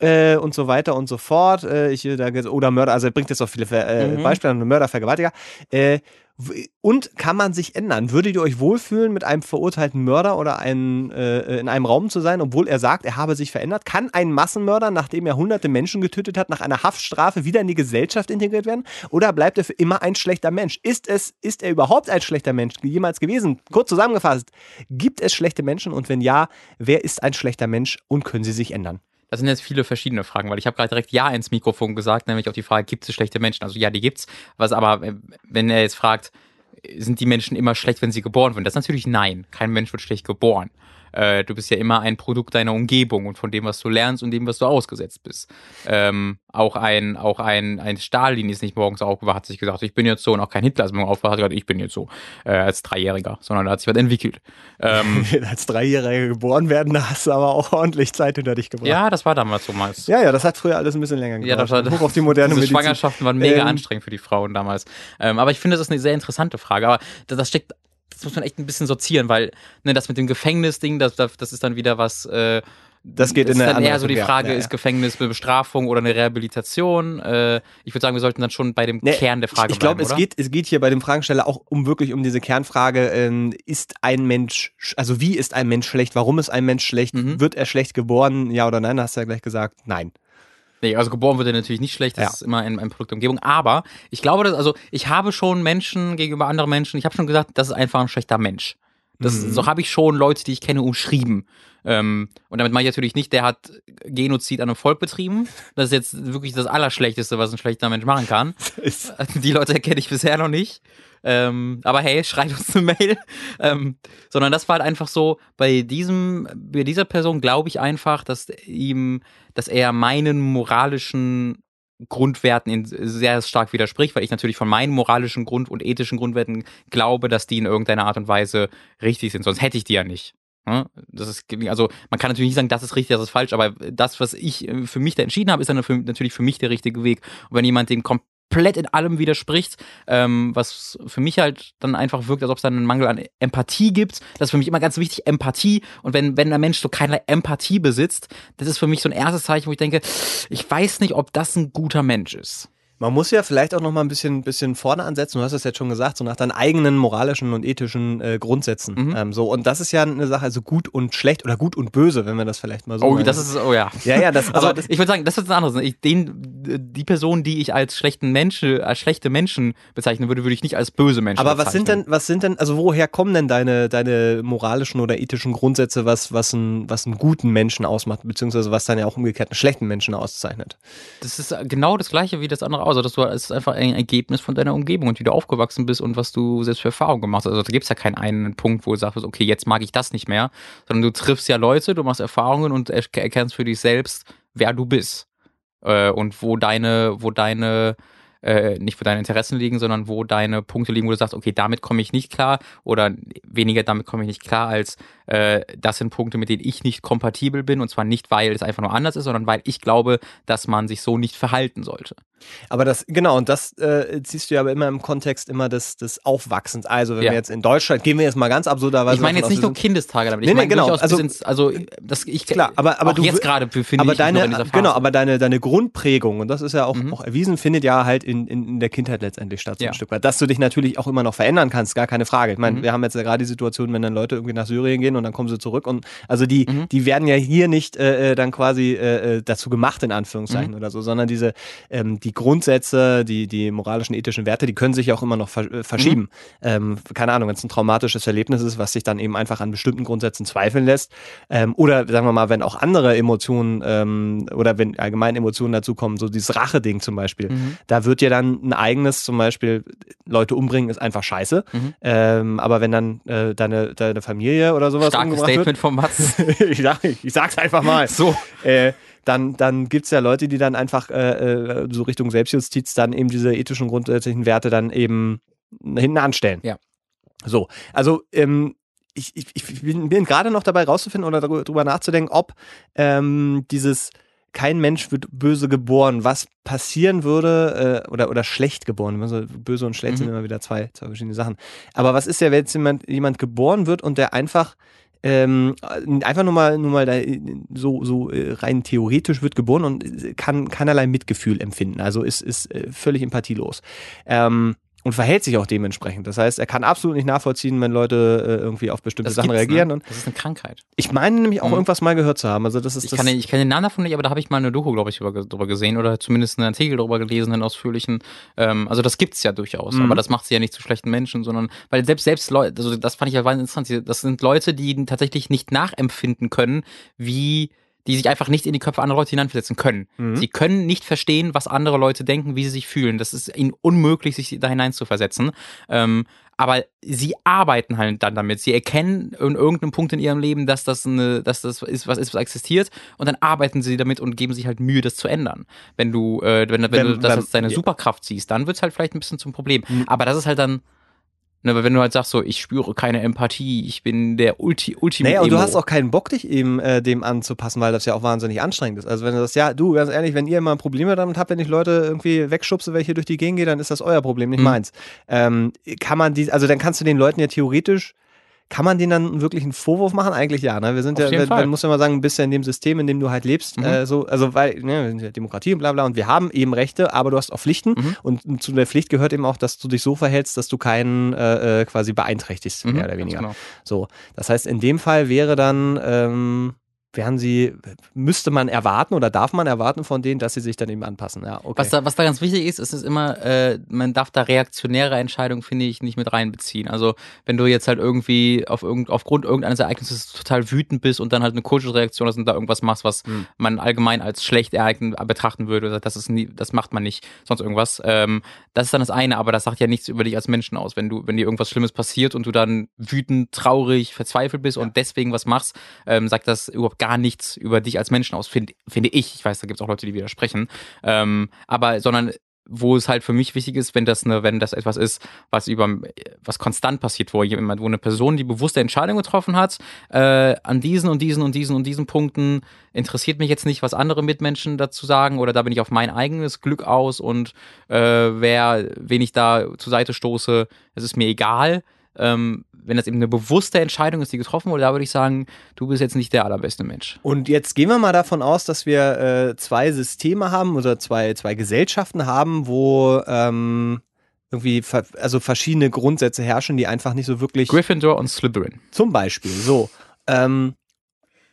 Äh, und so weiter und so fort. Äh, ich, da, oder Mörder, also er bringt jetzt auch viele äh, mhm. Beispiele, Mörder, Vergewaltiger. Und kann man sich ändern? Würdet ihr euch wohlfühlen, mit einem verurteilten Mörder oder einen, äh, in einem Raum zu sein, obwohl er sagt, er habe sich verändert? Kann ein Massenmörder, nachdem er hunderte Menschen getötet hat, nach einer Haftstrafe wieder in die Gesellschaft integriert werden? Oder bleibt er für immer ein schlechter Mensch? Ist, es, ist er überhaupt ein schlechter Mensch jemals gewesen? Kurz zusammengefasst, gibt es schlechte Menschen und wenn ja, wer ist ein schlechter Mensch und können sie sich ändern? Das sind jetzt viele verschiedene Fragen, weil ich habe gerade direkt Ja ins Mikrofon gesagt, nämlich auf die Frage, gibt es schlechte Menschen? Also ja, die gibt's. Was aber, äh, wenn er jetzt fragt, sind die Menschen immer schlecht, wenn sie geboren werden? Das ist natürlich nein. Kein Mensch wird schlecht geboren. Äh, du bist ja immer ein Produkt deiner Umgebung und von dem, was du lernst und dem, was du ausgesetzt bist. Ähm, auch ein, auch ein, ein Stalin ist nicht morgens aufgewacht, hat sich gesagt, ich bin jetzt so, und auch kein Hitler ist morgens aufgewacht, hat gesagt, ich bin jetzt so, äh, als Dreijähriger, sondern da hat sich was entwickelt. Ähm, als Dreijähriger geboren werden, da hast du aber auch ordentlich Zeit hinter dich gebracht. Ja, das war damals so meist. Ja, ja, das hat früher alles ein bisschen länger gedauert. Ja, das war, Hoch auf die moderne Schwangerschaften waren mega ähm, anstrengend für die Frauen damals. Ähm, aber ich finde, das ist eine sehr interessante Frage. Aber das steckt das muss man echt ein bisschen sortieren, weil ne, das mit dem Gefängnisding, das, das ist dann wieder was, äh, Das geht in ist eine dann eher so die Frage, ja, ja, ist. Gefängnis eine Bestrafung oder eine Rehabilitation? Äh, ich würde sagen, wir sollten dann schon bei dem Nee, Kern der Frage Ich, ich glaube, bleiben, es oder? geht, es geht hier bei dem Fragensteller auch um wirklich um diese Kernfrage, ähm, ist ein Mensch, sch- also wie ist ein Mensch schlecht, warum ist ein Mensch schlecht, Mhm. wird er schlecht geboren, ja oder nein, hast du ja gleich gesagt, nein. Nee, also geboren wird er natürlich nicht schlecht, das Ja. ist immer ein, ein Produkt der Umgebung. Aber ich glaube, dass, also ich habe schon Menschen gegenüber anderen Menschen, ich habe schon gesagt, das ist einfach ein schlechter Mensch. Das, Mhm. So habe ich schon Leute, die ich kenne, umschrieben. Ähm, und damit meine ich natürlich nicht, der hat Genozid an einem Volk betrieben. Das ist jetzt wirklich das Allerschlechteste, was ein schlechter Mensch machen kann. Die Leute kenne ich bisher noch nicht. Ähm, aber hey, schreibt uns eine Mail. Ähm, sondern das war halt einfach so, bei diesem, bei dieser Person glaube ich einfach, dass ihm, dass er meinen moralischen Grundwerten in sehr stark widerspricht, weil ich natürlich von meinen moralischen Grund- und ethischen Grundwerten glaube, dass die in irgendeiner Art und Weise richtig sind. Sonst hätte ich die ja nicht. Ja, Das ist, also man kann natürlich nicht sagen, das ist richtig, das ist falsch, aber das, was ich äh, für mich da entschieden habe, ist dann für, natürlich für mich der richtige Weg. Und wenn jemand dem komplett in allem widerspricht, ähm, was für mich halt dann einfach wirkt, als ob es dann einen Mangel an Empathie gibt, das ist für mich immer ganz wichtig, Empathie. Und wenn, wenn ein Mensch so keine Empathie besitzt, das ist für mich so ein erstes Zeichen, wo ich denke, ich weiß nicht, ob das ein guter Mensch ist. Man muss ja vielleicht auch noch mal ein bisschen, bisschen vorne ansetzen, du hast es jetzt schon gesagt, so nach deinen eigenen moralischen und ethischen äh, Grundsätzen. Mhm. Ähm, so, und das ist ja eine Sache, also gut und schlecht oder gut und böse, wenn wir das vielleicht mal so Oh, das ist, oh ja. Ja, ja, das, Also das, ich würde sagen, das ist was anderes. Ich, den, die Person, die ich als schlechten Menschen, als schlechte Menschen bezeichnen würde, würde ich nicht als böse Menschen Aber was sind bezeichnen. denn, was sind denn, also woher kommen denn deine, deine moralischen oder ethischen Grundsätze, was, was, ein, was einen guten Menschen ausmacht, beziehungsweise was dann ja auch umgekehrt einen schlechten Menschen auszeichnet? Das ist genau das gleiche wie das andere auch. Also, dass du, es ist einfach ein Ergebnis von deiner Umgebung und wie du aufgewachsen bist und was du selbst für Erfahrungen gemacht hast. Also da gibt es ja keinen einen Punkt, wo du sagst, okay, jetzt mag ich das nicht mehr, sondern du triffst ja Leute, du machst Erfahrungen und er erkennst für dich selbst, wer du bist. Äh, und wo deine, wo deine, äh, nicht wo deine Interessen liegen, sondern wo deine Punkte liegen, wo du sagst, okay, damit komme ich nicht klar oder weniger damit komme ich nicht klar, als äh, das sind Punkte, mit denen ich nicht kompatibel bin und zwar nicht, weil es einfach nur anders ist, sondern weil ich glaube, dass man sich so nicht verhalten sollte. Aber das, genau, und das äh, ziehst du ja aber immer im Kontext immer des, des Aufwachsens. Also wenn Ja. wir jetzt in Deutschland, gehen wir jetzt mal ganz absurderweise Ich meine jetzt nicht nur Kindestage damit. Ich Nee, nee, meine genau. Also- ins, also das ich Klar, aber- aber du jetzt gerade befinde aber ich mich deine, in dieser Phase. genau, aber deine, deine Grundprägung, und das ist ja auch, Mhm. auch erwiesen, findet ja halt in, in, in der Kindheit letztendlich statt, so Ja. ein Stück weit. Dass du dich natürlich auch immer noch verändern kannst, gar keine Frage. Ich meine, Mhm. wir haben jetzt ja gerade die Situation, wenn dann Leute irgendwie nach Syrien gehen und dann kommen sie zurück und also die, Mhm. die werden ja hier nicht äh, äh, dann quasi äh, äh, dazu gemacht, in Anführungszeichen Mhm. oder so, sondern diese, ähm, die Grundsätze, die, die moralischen, ethischen Werte, die können sich auch immer noch ver äh, verschieben. Mhm. Ähm, keine Ahnung, wenn es ein traumatisches Erlebnis ist, was sich dann eben einfach an bestimmten Grundsätzen zweifeln lässt. Ähm, oder sagen wir mal, wenn auch andere Emotionen ähm, oder wenn allgemein Emotionen dazukommen, so dieses Rache-Ding zum Beispiel, Mhm. da wird ja dann ein eigenes, zum Beispiel, Leute umbringen ist einfach scheiße. Mhm. Ähm, aber wenn dann äh, deine, deine Familie oder sowas Starkes Statement vom Mats. wird, ich, sag, ich sag's einfach mal, so. äh, dann, dann gibt's ja Leute, die dann einfach äh, äh, so Richtung Selbstjustiz dann eben diese ethischen grundsätzlichen Werte dann eben hinten anstellen. Ja. So, also ähm, ich, ich, ich bin, bin gerade noch dabei rauszufinden oder darüber nachzudenken, ob ähm, dieses kein Mensch wird böse geboren, was passieren würde, äh, oder, oder schlecht geboren. Also böse und schlecht Mhm. sind immer wieder zwei, zwei verschiedene Sachen. Aber was ist ja, wenn jetzt jemand, jemand geboren wird und der einfach ähm, einfach nur mal, nur mal da, so, so äh, rein theoretisch wird geboren und kann keinerlei Mitgefühl empfinden. Also ist, ist äh, völlig empathielos. Ähm, und verhält sich auch dementsprechend. Das heißt, er kann absolut nicht nachvollziehen, wenn Leute äh, irgendwie auf bestimmte Das Sachen gibt's, reagieren. Ne? Das ist eine Krankheit. ich meine nämlich auch Mhm. irgendwas mal gehört zu haben. Also das ist Ich das. kann, den- ich kenne den Namen davon nicht, aber da habe ich mal eine Doku, glaube ich, drüber, gesehen oder zumindest einen Artikel drüber gelesen, einen ausführlichen. Ähm, also das gibt's ja durchaus, Mhm. aber das macht sie ja nicht zu schlechten Menschen, sondern weil selbst selbst Leute, also das fand ich ja wahnsinnig interessant. Das sind Leute, die tatsächlich nicht nachempfinden können, wie die sich einfach nicht in die Köpfe anderer Leute hineinversetzen können. Mhm. Sie können nicht verstehen, was andere Leute denken, wie sie sich fühlen. Das ist ihnen unmöglich, sich da hineinzuversetzen. Ähm, aber sie arbeiten halt dann damit. Sie erkennen in irgendeinem Punkt in ihrem Leben, dass das eine, dass das ist, was ist, was existiert, und dann arbeiten sie damit und geben sich halt Mühe, das zu ändern. Wenn du, äh, wenn, wenn, Wenn- du das als deine ja. Superkraft siehst, dann wird's halt vielleicht ein bisschen zum Problem. Mhm. Aber das ist halt dann, ne, aber wenn du halt sagst, so, ich spüre keine Empathie, ich bin der Ulti, Ultimate. Naja, und du hast auch keinen Bock, dich eben äh, dem anzupassen, weil das ja auch wahnsinnig anstrengend ist. Also wenn du sagst, ja, du, ganz ehrlich, wenn ihr immer Probleme damit habt, wenn ich Leute irgendwie wegschubse, ich hier durch die Gegend gehe, dann ist das euer Problem, nicht Mhm. meins. Ähm, kann man die, also dann kannst du den Leuten ja theoretisch kann man denen dann wirklich einen Vorwurf machen? Eigentlich ja, ne? Wir sind Auf ja, man, muss ja mal sagen, ein bisschen in dem System, in dem du halt lebst, Mhm. äh, so, also weil, ne, wir sind ja Demokratie und bla bla und wir haben eben Rechte, aber du hast auch Pflichten Mhm. und zu der Pflicht gehört eben auch, dass du dich so verhältst, dass du keinen äh, äh, quasi beeinträchtigst, Mhm, mehr oder weniger. Genau. So, das heißt, in dem Fall wäre dann, ähm, wären sie, müsste man erwarten oder darf man erwarten von denen, dass sie sich dann eben anpassen. Ja, okay. Was, da, was da ganz wichtig ist, ist es immer, äh, man darf da reaktionäre Entscheidungen, finde ich, nicht mit reinbeziehen. Also wenn du jetzt halt irgendwie auf irgend, aufgrund irgendeines Ereignisses total wütend bist und dann halt eine Kurzreaktion hast und da irgendwas machst, was Hm. man allgemein als schlecht ereignet betrachten würde, oder das ist nie, das macht man nicht, sonst irgendwas. Ähm, das ist dann das eine, aber das sagt ja nichts über dich als Menschen aus. Wenn du, wenn dir irgendwas Schlimmes passiert und du dann wütend, traurig, verzweifelt bist und deswegen was machst, ähm, sagt das überhaupt gar nichts über dich als Menschen aus, finde finde ich. Ich weiß, da gibt es auch Leute, die widersprechen. Ähm, aber, sondern wo es halt für mich wichtig ist, wenn das eine, wenn das etwas ist, was über was konstant passiert, wo jemand, wo eine Person die bewusste Entscheidung getroffen hat, äh, an diesen und diesen und diesen und diesen Punkten interessiert mich jetzt nicht, was andere Mitmenschen dazu sagen, oder da bin ich auf mein eigenes Glück aus und äh, wer, wen ich da zur Seite stoße, es ist mir egal. Ähm, wenn das eben eine bewusste Entscheidung ist, die getroffen wurde, da würde ich sagen, du bist jetzt nicht der allerbeste Mensch. Und jetzt gehen wir mal davon aus, dass wir äh, zwei Systeme haben oder zwei, zwei Gesellschaften haben, wo ähm, irgendwie ver also verschiedene Grundsätze herrschen, die einfach nicht so wirklich. Gryffindor und Slytherin. Zum Beispiel, so. Ähm, äh,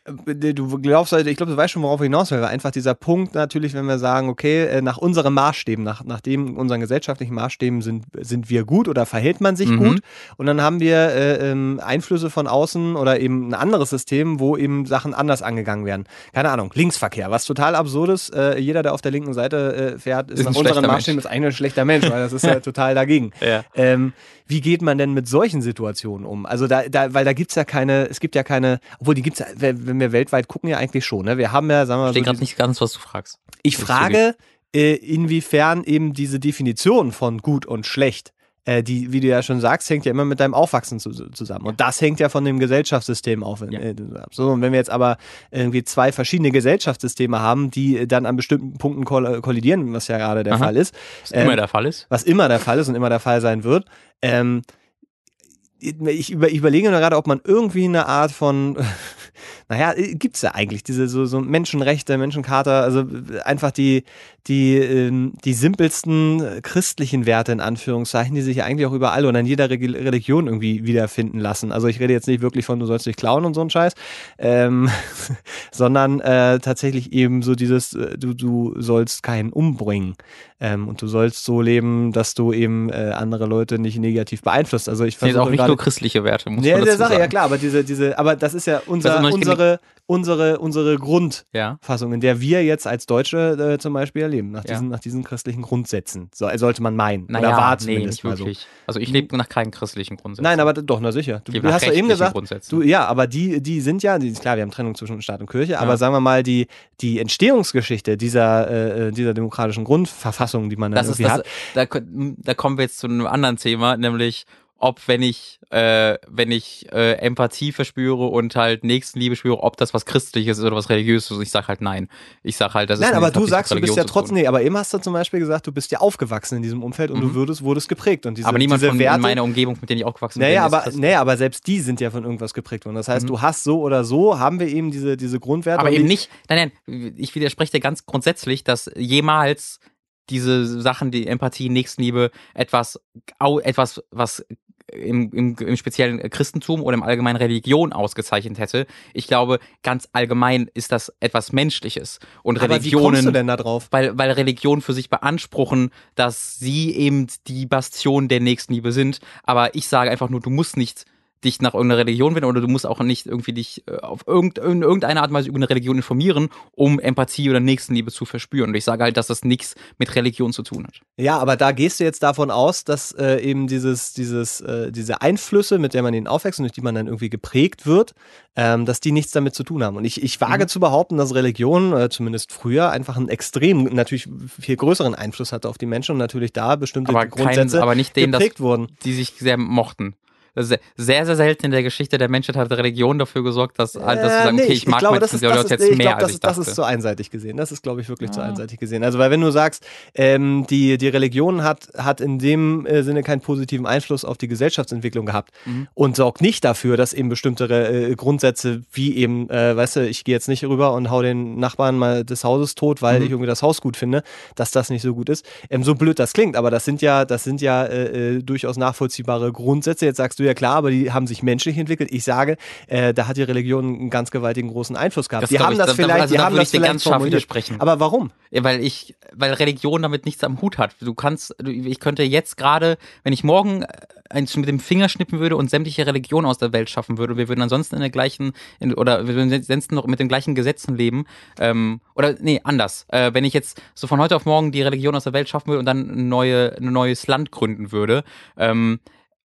du glaubst, halt, ich glaube, du weißt schon, worauf ich hinaus will. weil Einfach dieser Punkt natürlich, wenn wir sagen, okay, äh, nach unseren Maßstäben, nach, nach dem unseren gesellschaftlichen Maßstäben sind, sind wir gut oder verhält man sich Mhm. gut. Und dann haben wir äh, ähm, Einflüsse von außen oder eben ein anderes System, wo eben Sachen anders angegangen werden. Keine Ahnung, Linksverkehr, was total absurdes. Äh, jeder, der auf der linken Seite äh, fährt, ist, Ist nach unseren Maßstäben ist eigentlich ein schlechter Mensch, weil das ist ja total dagegen. Ja. Ähm, wie geht man denn mit solchen Situationen um? Also da, da weil da gibt's ja keine, es gibt ja keine, obwohl die gibt's ja, wenn wenn wir weltweit gucken, ja eigentlich schon. Ne? Wir haben ja, sagen wir mal, Verstehe so gerade nicht ganz, was du fragst. ich frage, äh, inwiefern eben diese Definition von gut und schlecht, äh, die, wie du ja schon sagst, hängt ja immer mit deinem Aufwachsen zu, zusammen. Und das hängt ja von dem Gesellschaftssystem auf. Ja. Äh, so, und wenn wir jetzt aber irgendwie zwei verschiedene Gesellschaftssysteme haben, die dann an bestimmten Punkten koll kollidieren, was ja gerade der Aha. Fall ist, Was Ähm, immer der Fall ist. was immer der Fall ist und immer der Fall sein wird. Ähm, ich, über, ich überlege nur gerade, ob man irgendwie eine Art von, naja, gibt es ja eigentlich diese so, so Menschenrechte, Menschencharta, also einfach die, die, ähm, die simpelsten äh, christlichen Werte in Anführungszeichen, die sich ja eigentlich auch überall und an jeder Religion irgendwie wiederfinden lassen. Also ich rede jetzt nicht wirklich von, du sollst dich klauen und so ein Scheiß, ähm, sondern äh, tatsächlich eben so dieses, äh, du, du sollst keinen umbringen ähm, und du sollst so leben, dass du eben äh, andere Leute nicht negativ beeinflusst. Also ich versuche auch nicht nur christliche Werte, muss ja, man der dazu Sache, sagen. ja klar, aber diese, diese, aber das ist ja unser, nicht unsere, unsere, unsere Grundfassung, Ja. in der wir jetzt als Deutsche äh, zum Beispiel leben, nach Ja. diesen, nach diesen christlichen Grundsätzen. So, sollte man meinen. Naja, Oder war nee, zumindest nicht mal so. Also ich lebe nach keinen christlichen Grundsätzen. Nein, aber doch, na sicher. Du, du hast doch eben gesagt, du, ja, aber die, die sind ja, die, klar, wir haben Trennung zwischen Staat und Kirche, aber Ja. sagen wir mal, die, die Entstehungsgeschichte dieser, äh, dieser demokratischen Grundverfassung, die man dann das ist irgendwie das, hat, da, da kommen wir jetzt zu einem anderen Thema, nämlich ob wenn ich äh, wenn ich äh, Empathie verspüre und halt Nächstenliebe spüre, ob das was Christliches ist oder was Religiöses ist. Ich sag halt nein. Ich sag halt, das ist Nein, aber du sagst, du bist ja trotzdem, nee, aber eben hast du zum Beispiel gesagt, du bist ja aufgewachsen in diesem Umfeld und du Mhm. würdest, wurdest geprägt. Und diese, aber niemand diese von Werte, in meiner Umgebung, mit denen ich aufgewachsen Naja, bin, aber, naja, aber selbst die sind ja von irgendwas geprägt worden. Das heißt, Mhm. du hast so oder so, haben wir eben diese, diese Grundwerte. Aber eben nicht, nein, nein, ich widerspreche dir ganz grundsätzlich, dass jemals diese Sachen, die Empathie, Nächstenliebe, etwas, etwas, was im, im, im speziellen Christentum oder im allgemeinen Religion ausgezeichnet hätte. Ich glaube, ganz allgemein ist das etwas Menschliches. Und aber wie kommst du Religionen, denn da drauf? weil, weil Religionen für sich beanspruchen, dass sie eben die Bastion der Nächstenliebe sind. Aber ich sage einfach nur, du musst nicht dich nach irgendeiner Religion wenden oder du musst auch nicht irgendwie dich äh, auf irgend, in irgendeine Art und Weise über eine Religion informieren, um Empathie oder Nächstenliebe zu verspüren. Und ich sage halt, dass das nichts mit Religion zu tun hat. Ja, aber da gehst du jetzt davon aus, dass äh, eben dieses, dieses, äh, diese Einflüsse, mit der man ihn aufwächst und durch die man dann irgendwie geprägt wird, ähm, dass die nichts damit zu tun haben. Und ich, ich wage Mhm. zu behaupten, dass Religion, äh, zumindest früher, einfach einen extrem, natürlich viel größeren Einfluss hatte auf die Menschen und natürlich da bestimmte Aber, kein, Grundsätze aber nicht den, dass geprägt wurden. die sich sehr mochten. Sehr, sehr selten in der Geschichte der Menschheit hat Religion dafür gesorgt, dass, dass wir sagen, nee, okay, ich mag glaube, das ist, das jetzt ist, nee, ich mehr, glaub, das als ich das ist zu einseitig gesehen. Das ist, glaube ich, wirklich zu Ah. einseitig gesehen. Also, weil wenn du sagst, ähm, die, die Religion hat, hat in dem äh, Sinne keinen positiven Einfluss auf die Gesellschaftsentwicklung gehabt Mhm. und sorgt nicht dafür, dass eben bestimmte äh, Grundsätze wie eben, äh, weißt du, ich gehe jetzt nicht rüber und hau den Nachbarn mal des Hauses tot, weil Mhm. ich irgendwie das Haus gut finde, dass das nicht so gut ist. Ähm, so blöd das klingt, aber das sind ja, das sind ja äh, äh, durchaus nachvollziehbare Grundsätze. Jetzt sagst du ja klar, aber die haben sich menschlich entwickelt. Ich sage, äh, da hat die Religion einen ganz gewaltigen großen Einfluss gehabt. Das die haben ich, das da- vielleicht, also die da haben das vielleicht ganz scharf widersprechen. Aber warum? Ja, weil ich, weil Religion damit nichts am Hut hat. Du kannst, du, ich könnte jetzt gerade, wenn ich morgen äh, eins mit dem Finger schnippen würde und sämtliche Religionen aus der Welt schaffen würde, wir würden ansonsten in der gleichen, in, oder wir würden ansonsten noch mit den gleichen Gesetzen leben, ähm, oder nee, anders. Äh, wenn ich jetzt so von heute auf morgen die Religion aus der Welt schaffen würde und dann ein, neue, ein neues Land gründen würde, ähm,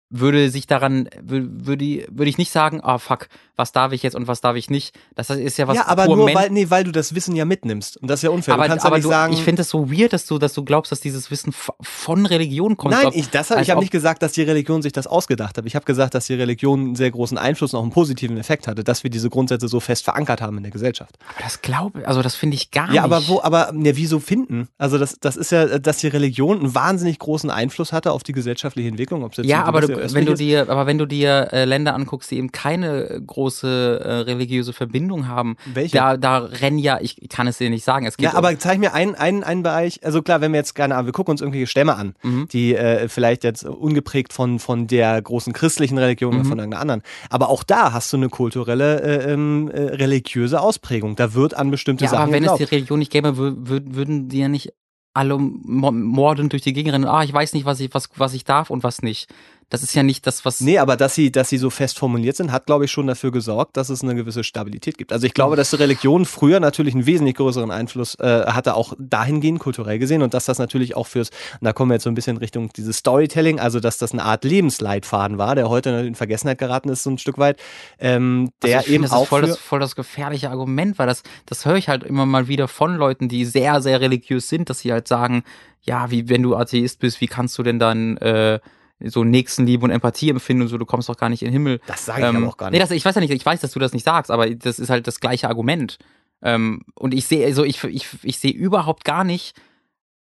würde sich daran, wür- würde, würde ich nicht sagen, ah fuck, was darf ich jetzt und was darf ich nicht. Das ist ja was ja, aber nur men- weil, nee, weil du das Wissen ja mitnimmst. Und das ist ja unfair. aber, du kannst aber ja nicht du, sagen, ich finde es so weird, dass du, dass du glaubst, dass dieses Wissen von Religion kommt. Nein, Ob- ich, das hab, ich habe nicht gesagt, dass die Religion sich das ausgedacht hat. Ich habe gesagt, dass die Religion einen sehr großen Einfluss und auch einen positiven Effekt hatte, dass wir diese Grundsätze so fest verankert haben in der Gesellschaft. Aber das glaube, also das finde ich gar Ja, nicht. aber wo, aber ja, wieso finden? Also das, das ist ja, dass die Religion einen wahnsinnig großen Einfluss hatte auf die gesellschaftliche Entwicklung. Ob es jetzt Ja, aber du, wenn du dir, aber wenn du dir äh, Länder anguckst, die eben keine große äh, religiöse Verbindung haben, Welche? da, da rennen ja, ich kann es dir nicht sagen, es geht Ja, aber zeig mir einen, einen, einen Bereich, also klar, wenn wir jetzt gerne, wir gucken uns irgendwelche Stämme an, Mhm. die äh, vielleicht jetzt ungeprägt von, von der großen christlichen Religion oder Mhm. von irgendeiner anderen. Aber auch da hast du eine kulturelle, äh, ähm, äh, religiöse Ausprägung. Da wird an bestimmte ja, Sachen aber wenn es die geglaubt. Religion nicht gäbe, wür, wür, würden die ja nicht alle mo- mordend durch die Gegend rennen. Ah, ich weiß nicht, was ich, was, was ich darf und was nicht. Das ist ja nicht das, was. Nee, aber dass sie, dass sie so fest formuliert sind, hat, glaube ich, schon dafür gesorgt, dass es eine gewisse Stabilität gibt. Also ich glaube, dass die Religion früher natürlich einen wesentlich größeren Einfluss äh, hatte, auch dahingehend kulturell gesehen und dass das natürlich auch fürs, und da kommen wir jetzt so ein bisschen Richtung dieses Storytelling, also dass das eine Art Lebensleitfaden war, der heute in Vergessenheit geraten ist, so ein Stück weit, ähm, der also ich eben finde, das auch ist voll das, voll das gefährliche Argument, weil das, das höre ich halt immer mal wieder von Leuten, die sehr, sehr religiös sind, dass sie halt sagen, ja, wie wenn du Atheist bist, wie kannst du denn dann äh, so Nächstenliebe und Empathie empfinden und so, du kommst doch gar nicht in den Himmel. das sage ich aber auch gar Nee, nicht. das, ich weiß ja nicht, ich weiß, dass du das nicht sagst, aber das ist halt das gleiche Argument. Ähm, und ich sehe, also ich, ich, ich sehe überhaupt gar nicht,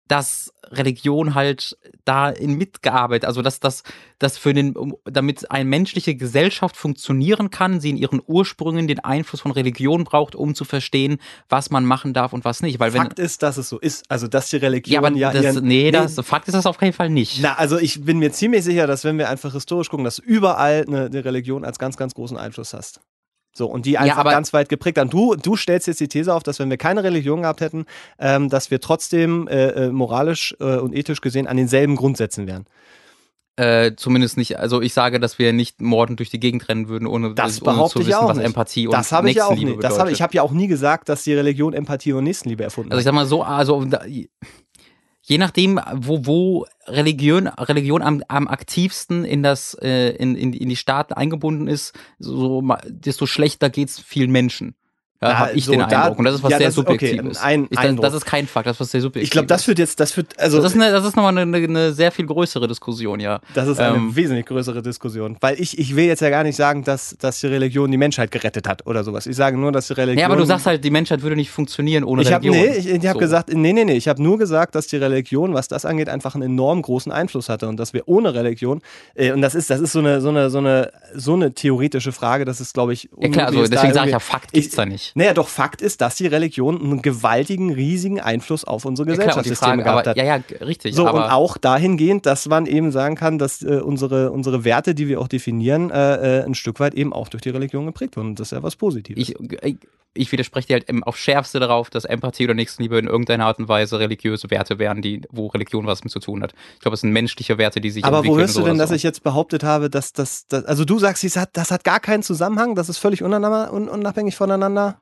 dass Religion halt da in mitgearbeitet, also dass das, dass für den, damit eine menschliche Gesellschaft funktionieren kann, sie in ihren Ursprüngen den Einfluss von Religion braucht, um zu verstehen, was man machen darf und was nicht. Weil wenn, Fakt ist, dass es so ist. Also dass die Religion ja, aber ja das, ihren, nee, das, Fakt ist das auf jeden Fall nicht. Na, also ich bin mir ziemlich sicher, dass wenn wir einfach historisch gucken, dass überall eine, eine Religion als ganz, ganz großen Einfluss hast. So, und die einfach aber- ganz weit geprägt haben. Du, du stellst jetzt die These auf, dass wenn wir keine Religion gehabt hätten, ähm, dass wir trotzdem äh, äh, moralisch äh, und ethisch gesehen an denselben Grundsätzen wären. Äh, zumindest nicht, also ich sage, dass wir nicht mordend durch die Gegend rennen würden, ohne, Das ohne zu ich wissen, auch was nicht. Empathie und Das habe ich ja auch Nächstenliebe nie. Das hab, ich habe ja auch nie gesagt, dass die Religion Empathie und Nächstenliebe erfunden Also ich hat. sag mal so, also da- je nachdem, wo, wo Religion, Religion am, am aktivsten in das, äh, in, in, in die Staaten eingebunden ist, so, desto schlechter geht's vielen Menschen. Ja, Na, habe ich so, den da- Eindruck. Und das ist was ja, sehr ist- okay, Subjektives. ein ich, das, das ist kein Fakt, das ist was sehr Subjektives. Ich glaube, das führt jetzt, das führt, also das ist, eine, das ist nochmal eine, eine sehr viel größere Diskussion, ja. Das ist eine Ähm, wesentlich größere Diskussion. Weil ich, ich will jetzt ja gar nicht sagen, dass, dass die Religion die Menschheit gerettet hat oder sowas. Ich sage nur, dass die Religion. Ja, aber du sagst halt, die Menschheit würde nicht funktionieren ohne ich habe Religion. nee, ich, ich habe So. gesagt, nee, nee, nee, ich habe nur gesagt, dass die Religion, was das angeht, einfach einen enorm großen Einfluss hatte und dass wir ohne Religion äh, und das ist das ist so eine so eine so eine so eine theoretische Frage, das ist glaube ich Ja klar, also da deswegen sage ich ja, Fakt gibt's da nicht. Naja, doch Fakt ist, dass die Religion einen gewaltigen, riesigen Einfluss auf unsere Ja, klar, Gesellschaftssysteme Frage, gehabt aber, hat. ja, ja, richtig. So, und auch dahingehend, dass man eben sagen kann, dass äh, unsere, unsere Werte, die wir auch definieren, äh, äh, ein Stück weit eben auch durch die Religion geprägt wurden. Und das ist ja was Positives. ich, ich, ich widerspreche dir halt auf Schärfste darauf, dass Empathie oder Nächstenliebe in irgendeiner Art und Weise religiöse Werte wären, die, wo Religion was mit zu tun hat. Ich glaube, es sind menschliche Werte, die sich aber wo hörst du so denn, oder dass so. ich jetzt behauptet habe, dass das, also du sagst, das hat, das hat gar keinen Zusammenhang, das ist völlig unabhängig, un, unabhängig voneinander?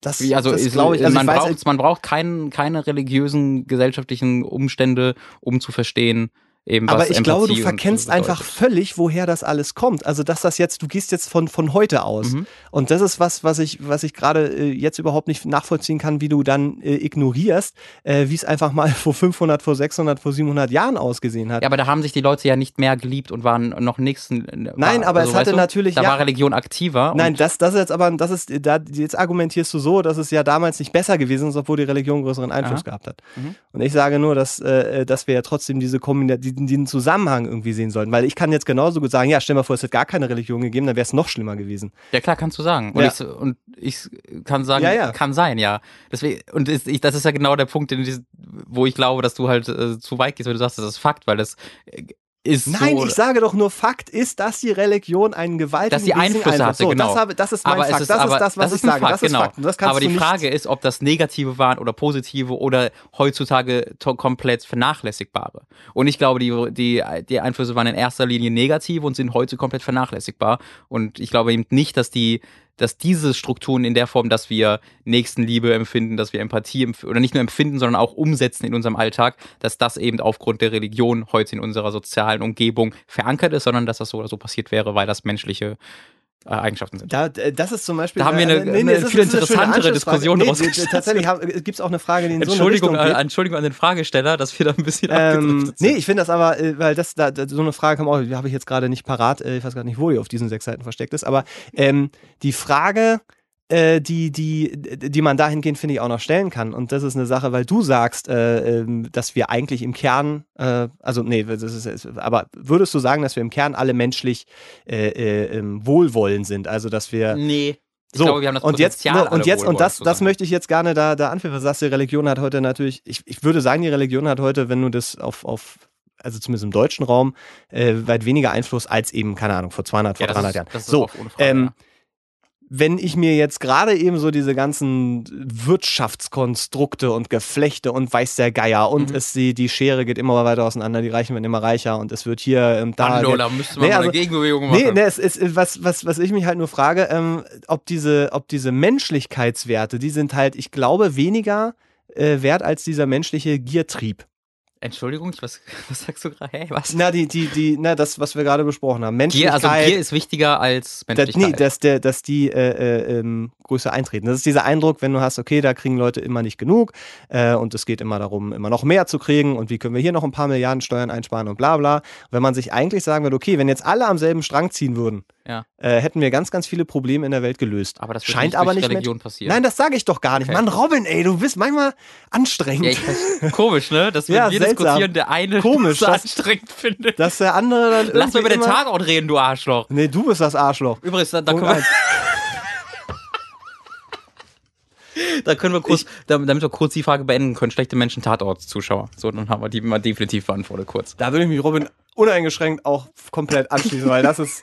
Das, Wie, also ist, glaube ich, also man, ich weiß, braucht, man braucht kein, keine religiösen gesellschaftlichen Umstände, um zu verstehen, eben Aber ich glaube, du Empathie und so verkennst einfach völlig, woher das alles kommt. Also, dass das jetzt, du gehst jetzt von, von heute aus. Mhm. Und das ist was, was ich, was ich gerade äh, jetzt überhaupt nicht nachvollziehen kann, wie du dann äh, ignorierst, äh, wie es einfach mal vor 500, vor 600, vor 700 Jahren ausgesehen hat. Ja, aber da haben sich die Leute ja nicht mehr geliebt und waren noch nächsten. Nein, aber es hatte du, natürlich- Da ja. war Religion aktiver. Nein, das, das ist jetzt aber, das ist, da, jetzt argumentierst du so, dass es ja damals nicht besser gewesen ist, obwohl die Religion größeren Einfluss Aha. gehabt hat. Mhm. Und ich sage nur, dass, äh, dass wir ja trotzdem diese Kombina diesen, diesen Zusammenhang irgendwie sehen sollten. Weil ich kann jetzt genauso gut sagen, ja, stell mal vor, es hätte gar keine Religion gegeben, dann wäre es noch schlimmer gewesen. ja, klar, kannst du sagen. Und, Ja. ich, und ich kann sagen, Ja, ja. kann sein, ja. Deswegen, und ich, das ist ja genau der Punkt, in diesem, wo ich glaube, dass du halt äh, zu weit gehst, weil du sagst, das ist Fakt, weil das äh, ist Nein, so. ich sage doch nur, Fakt ist, dass die Religion einen gewaltigen Dass sie Einflüsse Einfluss- hatte, so, genau. Das, habe, das ist mein aber Fakt. ist das aber, ist das, was das ich ist sage. Fakt, das ist genau. Fakt. Und das aber die Frage ist, ob das negative waren oder positive oder heutzutage komplett vernachlässigbare. Und ich glaube, die, die, die Einflüsse waren in erster Linie negativ und sind heute komplett vernachlässigbar. Und ich glaube eben nicht, dass die dass diese Strukturen in der Form, dass wir Nächstenliebe empfinden, dass wir Empathie oder nicht nur empfinden, sondern auch umsetzen in unserem Alltag, dass das eben aufgrund der Religion heute in unserer sozialen Umgebung verankert ist, sondern dass das so oder so passiert wäre, weil das menschliche äh, Eigenschaften sind. Da, äh, das ist zum Beispiel. Da haben wir eine- äh, eine viel es ist eine schöne interessantere. Diskussion nee, rausgestellt. Tatsächlich gibt es auch eine Frage, die in Entschuldigung, so eine Richtung äh. Entschuldigung an den Fragesteller, dass wir da ein bisschen Ähm, nee, ich finde das aber, äh, weil das da, so eine Frage kam auch, die habe ich jetzt gerade nicht parat, äh, ich weiß gar nicht, wo die auf diesen sechs Seiten versteckt ist, aber ähm, die Frage, äh, die, die, die man dahingehend, finde ich, auch noch stellen kann. Und das ist eine Sache, weil du sagst, äh, ähm, dass wir eigentlich im Kern, äh, also nee, das ist, aber würdest du sagen, dass wir im Kern alle menschlich äh, äh, ähm, wohlwollend sind? Also, dass wir. nee. Ich So, glaube, wir haben das und jetzt, ne, und jetzt, und das, das möchte ich jetzt gerne da, da anführen. Was sagst die Religion hat heute natürlich, ich, ich würde sagen, die Religion hat heute, wenn du das auf, auf also zumindest im deutschen Raum, äh, weit weniger Einfluss als eben, keine Ahnung, vor 200, vor ja, das 300 ist, Jahren. So, Frage, ähm, ja. Wenn ich mir jetzt gerade eben so diese ganzen Wirtschaftskonstrukte und Geflechte und weiß der Geier und Mhm. es die, die Schere geht immer weiter auseinander, die Reichen werden immer reicher und es wird hier und da. Hallo, da müsste man Nee, also- eine Gegenbewegung machen. Nee, nee, es ist, was, was, was ich mich halt nur frage, ähm, ob diese, ob diese Menschlichkeitswerte, die sind halt, ich glaube, weniger äh, wert als dieser menschliche Giertrieb. Entschuldigung, ich- was, was sagst du gerade? Hä, was? Na, die, die, die, na, das, was wir gerade besprochen haben. Gier, Menschlichkeit. also Gier ist wichtiger als Menschlichkeit. nee, dass, der, dass die äh, äh, ähm, größer eintreten. Das ist dieser Eindruck, wenn du hast, okay, da kriegen Leute immer nicht genug äh, und es geht immer darum, immer noch mehr zu kriegen und wie können wir hier noch ein paar Milliarden Steuern einsparen und bla bla. Wenn man sich eigentlich sagen würde, okay, wenn jetzt alle am selben Strang ziehen würden, Ja. äh, hätten wir ganz, ganz viele Probleme in der Welt gelöst. aber das Scheint nicht aber nicht Religion Mensch- passieren. Nein, das sage ich doch gar nicht. Okay. Mann, Robin, ey, du bist manchmal anstrengend. ja, komisch, ne? Dass wir, Ja, seltsam. diskutieren, der eine Komisch, das das- anstrengend findet. dass der andere dann Lass mal über den Tatort reden, du Arschloch. Nee, du bist das Arschloch. Übrigens, da, da, können, wir, da können wir kurz, da- damit wir kurz die Frage beenden können, schlechte Menschen Tatortzuschauer. So, dann haben wir die mal definitiv beantwortet kurz. Da würde ich mich Robin uneingeschränkt auch komplett anschließen, weil das ist,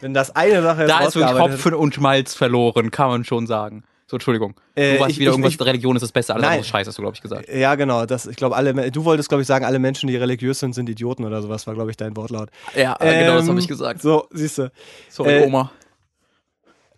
wenn das eine Sache Da ist wirklich Hopfen und Schmalz verloren, kann man schon sagen. So, Entschuldigung. Äh, du warst ich- wieder ich- irgendwas, ich- Religion ist das Beste, alles andere ist scheiße, hast du, glaube ich, gesagt. Ja, genau. Das, ich glaube, alle, du wolltest, glaube ich, sagen, alle Menschen, die religiös sind, sind Idioten oder sowas, war, glaube ich, dein Wortlaut. Ja, genau, das Ähm, habe ich gesagt. So, siehst du. Sorry, äh, Oma.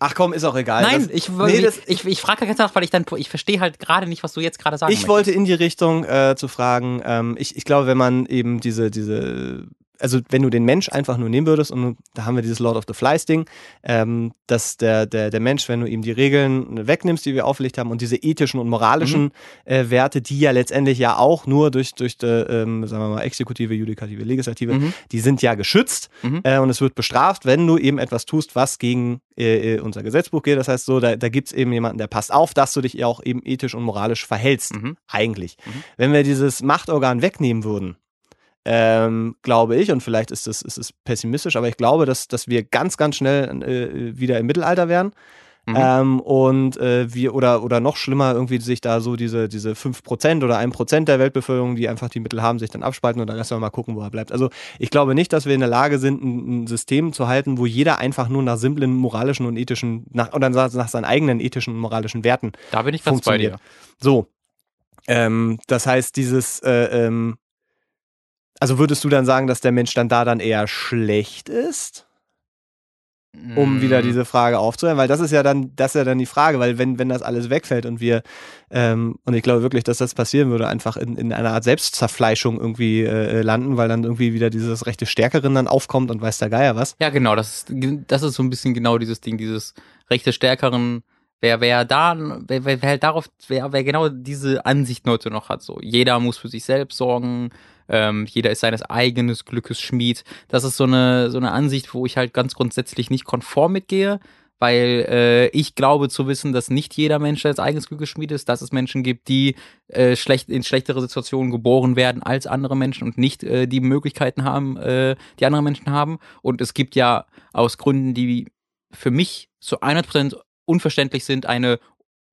Ach komm, ist auch egal. Nein, das, ich, nee, das, ich, ich frage ganz nach, weil ich dann, ich verstehe halt gerade nicht, was du jetzt gerade sagen ich wollte in die Richtung äh, zu fragen, ähm, ich, ich glaube, wenn man eben diese, diese, also wenn du den Mensch einfach nur nehmen würdest und da haben wir dieses Lord of the Flies Ding, ähm, dass der, der, der Mensch, wenn du ihm die Regeln wegnimmst, die wir aufgelegt haben und diese ethischen und moralischen Mhm. äh, Werte, die ja letztendlich ja auch nur durch, durch die, ähm, sagen wir mal, Exekutive, Judikative, Legislative, Mhm. die sind ja geschützt Mhm. äh, und es wird bestraft, wenn du eben etwas tust, was gegen äh, äh, unser Gesetzbuch geht. Das heißt so, da, da gibt es eben jemanden, der passt auf, dass du dich auch eben ethisch und moralisch verhältst. Mhm. Eigentlich. Mhm. Wenn wir dieses Machtorgan wegnehmen würden, ähm, glaube ich, und vielleicht ist es ist es pessimistisch, aber ich glaube, dass, dass wir ganz, ganz schnell äh, wieder im Mittelalter wären. Mhm. Ähm, und äh, wir, oder, oder noch schlimmer, irgendwie sich da so diese, diese 5% oder 1% der Weltbevölkerung, die einfach die Mittel haben, sich dann abspalten und der Rest soll mal gucken, wo er bleibt. Also ich glaube nicht, dass wir in der Lage sind, ein, ein System zu halten, wo jeder einfach nur nach simplen moralischen und ethischen, nach, oder nach, nach seinen eigenen ethischen und moralischen Werten Da bin ich ganz bei dir. So. Ähm, das heißt, dieses, äh, ähm, also würdest du dann sagen, dass der Mensch dann da dann eher schlecht ist? um Mm. wieder diese Frage aufzuhören, weil das ist ja dann, das ist ja dann die Frage, weil wenn, wenn das alles wegfällt und wir, ähm, und ich glaube wirklich, dass das passieren würde, einfach in, in einer Art Selbstzerfleischung irgendwie äh, landen, weil dann irgendwie wieder dieses rechte Stärkerin dann aufkommt und weiß der Geier was. Ja, genau, das ist, das ist so ein bisschen genau dieses Ding, dieses rechte Stärkeren. Wer, wer da, wer, wer, wer halt darauf, wer, wer genau diese Ansicht heute noch hat, so jeder muss für sich selbst sorgen, ähm, jeder ist seines eigenes Glückes Schmied. Das ist so eine, so eine Ansicht, wo ich halt ganz grundsätzlich nicht konform mitgehe, weil äh, ich glaube zu wissen, dass nicht jeder Mensch sein eigenes Glückes Schmied ist, dass es Menschen gibt, die äh, schlecht in schlechtere Situationen geboren werden als andere Menschen und nicht äh, die Möglichkeiten haben, äh, die andere Menschen haben. Und es gibt ja aus Gründen, die für mich zu 100% unverständlich sind, eine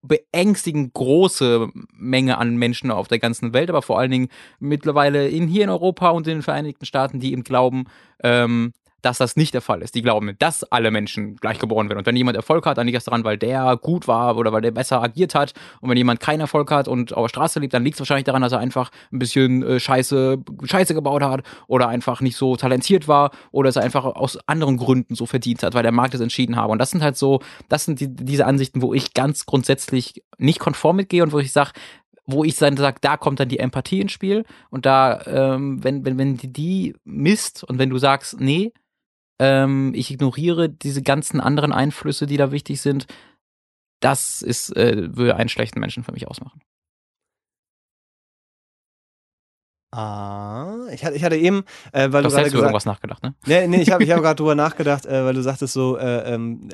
beängstigend große Menge an Menschen auf der ganzen Welt, aber vor allen Dingen mittlerweile in, hier in Europa und in den Vereinigten Staaten, die eben glauben, ähm, dass das nicht der Fall ist. Die glauben, dass alle Menschen gleich geboren werden. Und wenn jemand Erfolg hat, dann liegt das daran, weil der gut war oder weil der besser agiert hat. Und wenn jemand keinen Erfolg hat und auf der Straße lebt, dann liegt es wahrscheinlich daran, dass er einfach ein bisschen äh, Scheiße, Scheiße gebaut hat oder einfach nicht so talentiert war oder er einfach aus anderen Gründen so verdient hat, weil der Markt es entschieden habe. Und das sind halt so, das sind die, diese Ansichten, wo ich ganz grundsätzlich nicht konform mitgehe und wo ich sage, wo ich dann sage, da kommt dann die Empathie ins Spiel und da, ähm, wenn, wenn, wenn die, die misst und wenn du sagst, nee, ähm, ich ignoriere diese ganzen anderen Einflüsse, die da wichtig sind, das ist, äh, würde einen schlechten Menschen für mich ausmachen. Ah, ich hatte, ich hatte eben, äh, weil Du du gerade selbst über gesagt irgendwas nachgedacht, ne? Nee, nee, ich habe ich hab gerade drüber nachgedacht, äh, weil du sagtest so, äh, ähm,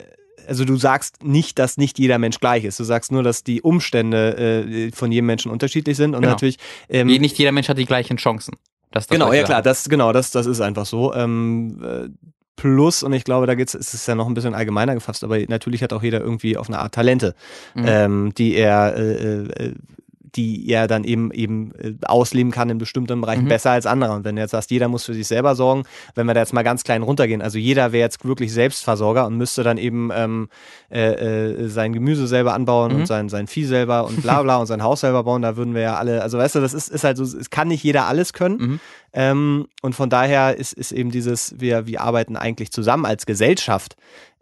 also du sagst nicht, dass nicht jeder Mensch gleich ist. Du sagst nur, dass die Umstände äh, von jedem Menschen unterschiedlich sind und Genau. natürlich. Ähm, Nicht jeder Mensch hat die gleichen Chancen. Das, genau, ja klar, das genau, das das ist einfach so. Ähm, äh, Plus, und ich glaube, da geht's, ist es ja noch ein bisschen allgemeiner gefasst, aber natürlich hat auch jeder irgendwie auf eine Art Talente, Mhm. ähm, die er äh, äh, die er dann eben eben äh, ausleben kann in bestimmten Bereichen Mhm. besser als andere. Und wenn du jetzt sagst, jeder muss für sich selber sorgen, wenn wir da jetzt mal ganz klein runtergehen, also jeder wäre jetzt wirklich Selbstversorger und müsste dann eben ähm, äh, äh, sein Gemüse selber anbauen Mhm. und sein, sein Vieh selber und bla bla und sein Haus selber bauen, da würden wir ja alle, also weißt du, das ist, ist halt so, es kann nicht jeder alles können. Mhm. Ähm, und von daher ist, ist eben dieses, wir, wir arbeiten eigentlich zusammen als Gesellschaft,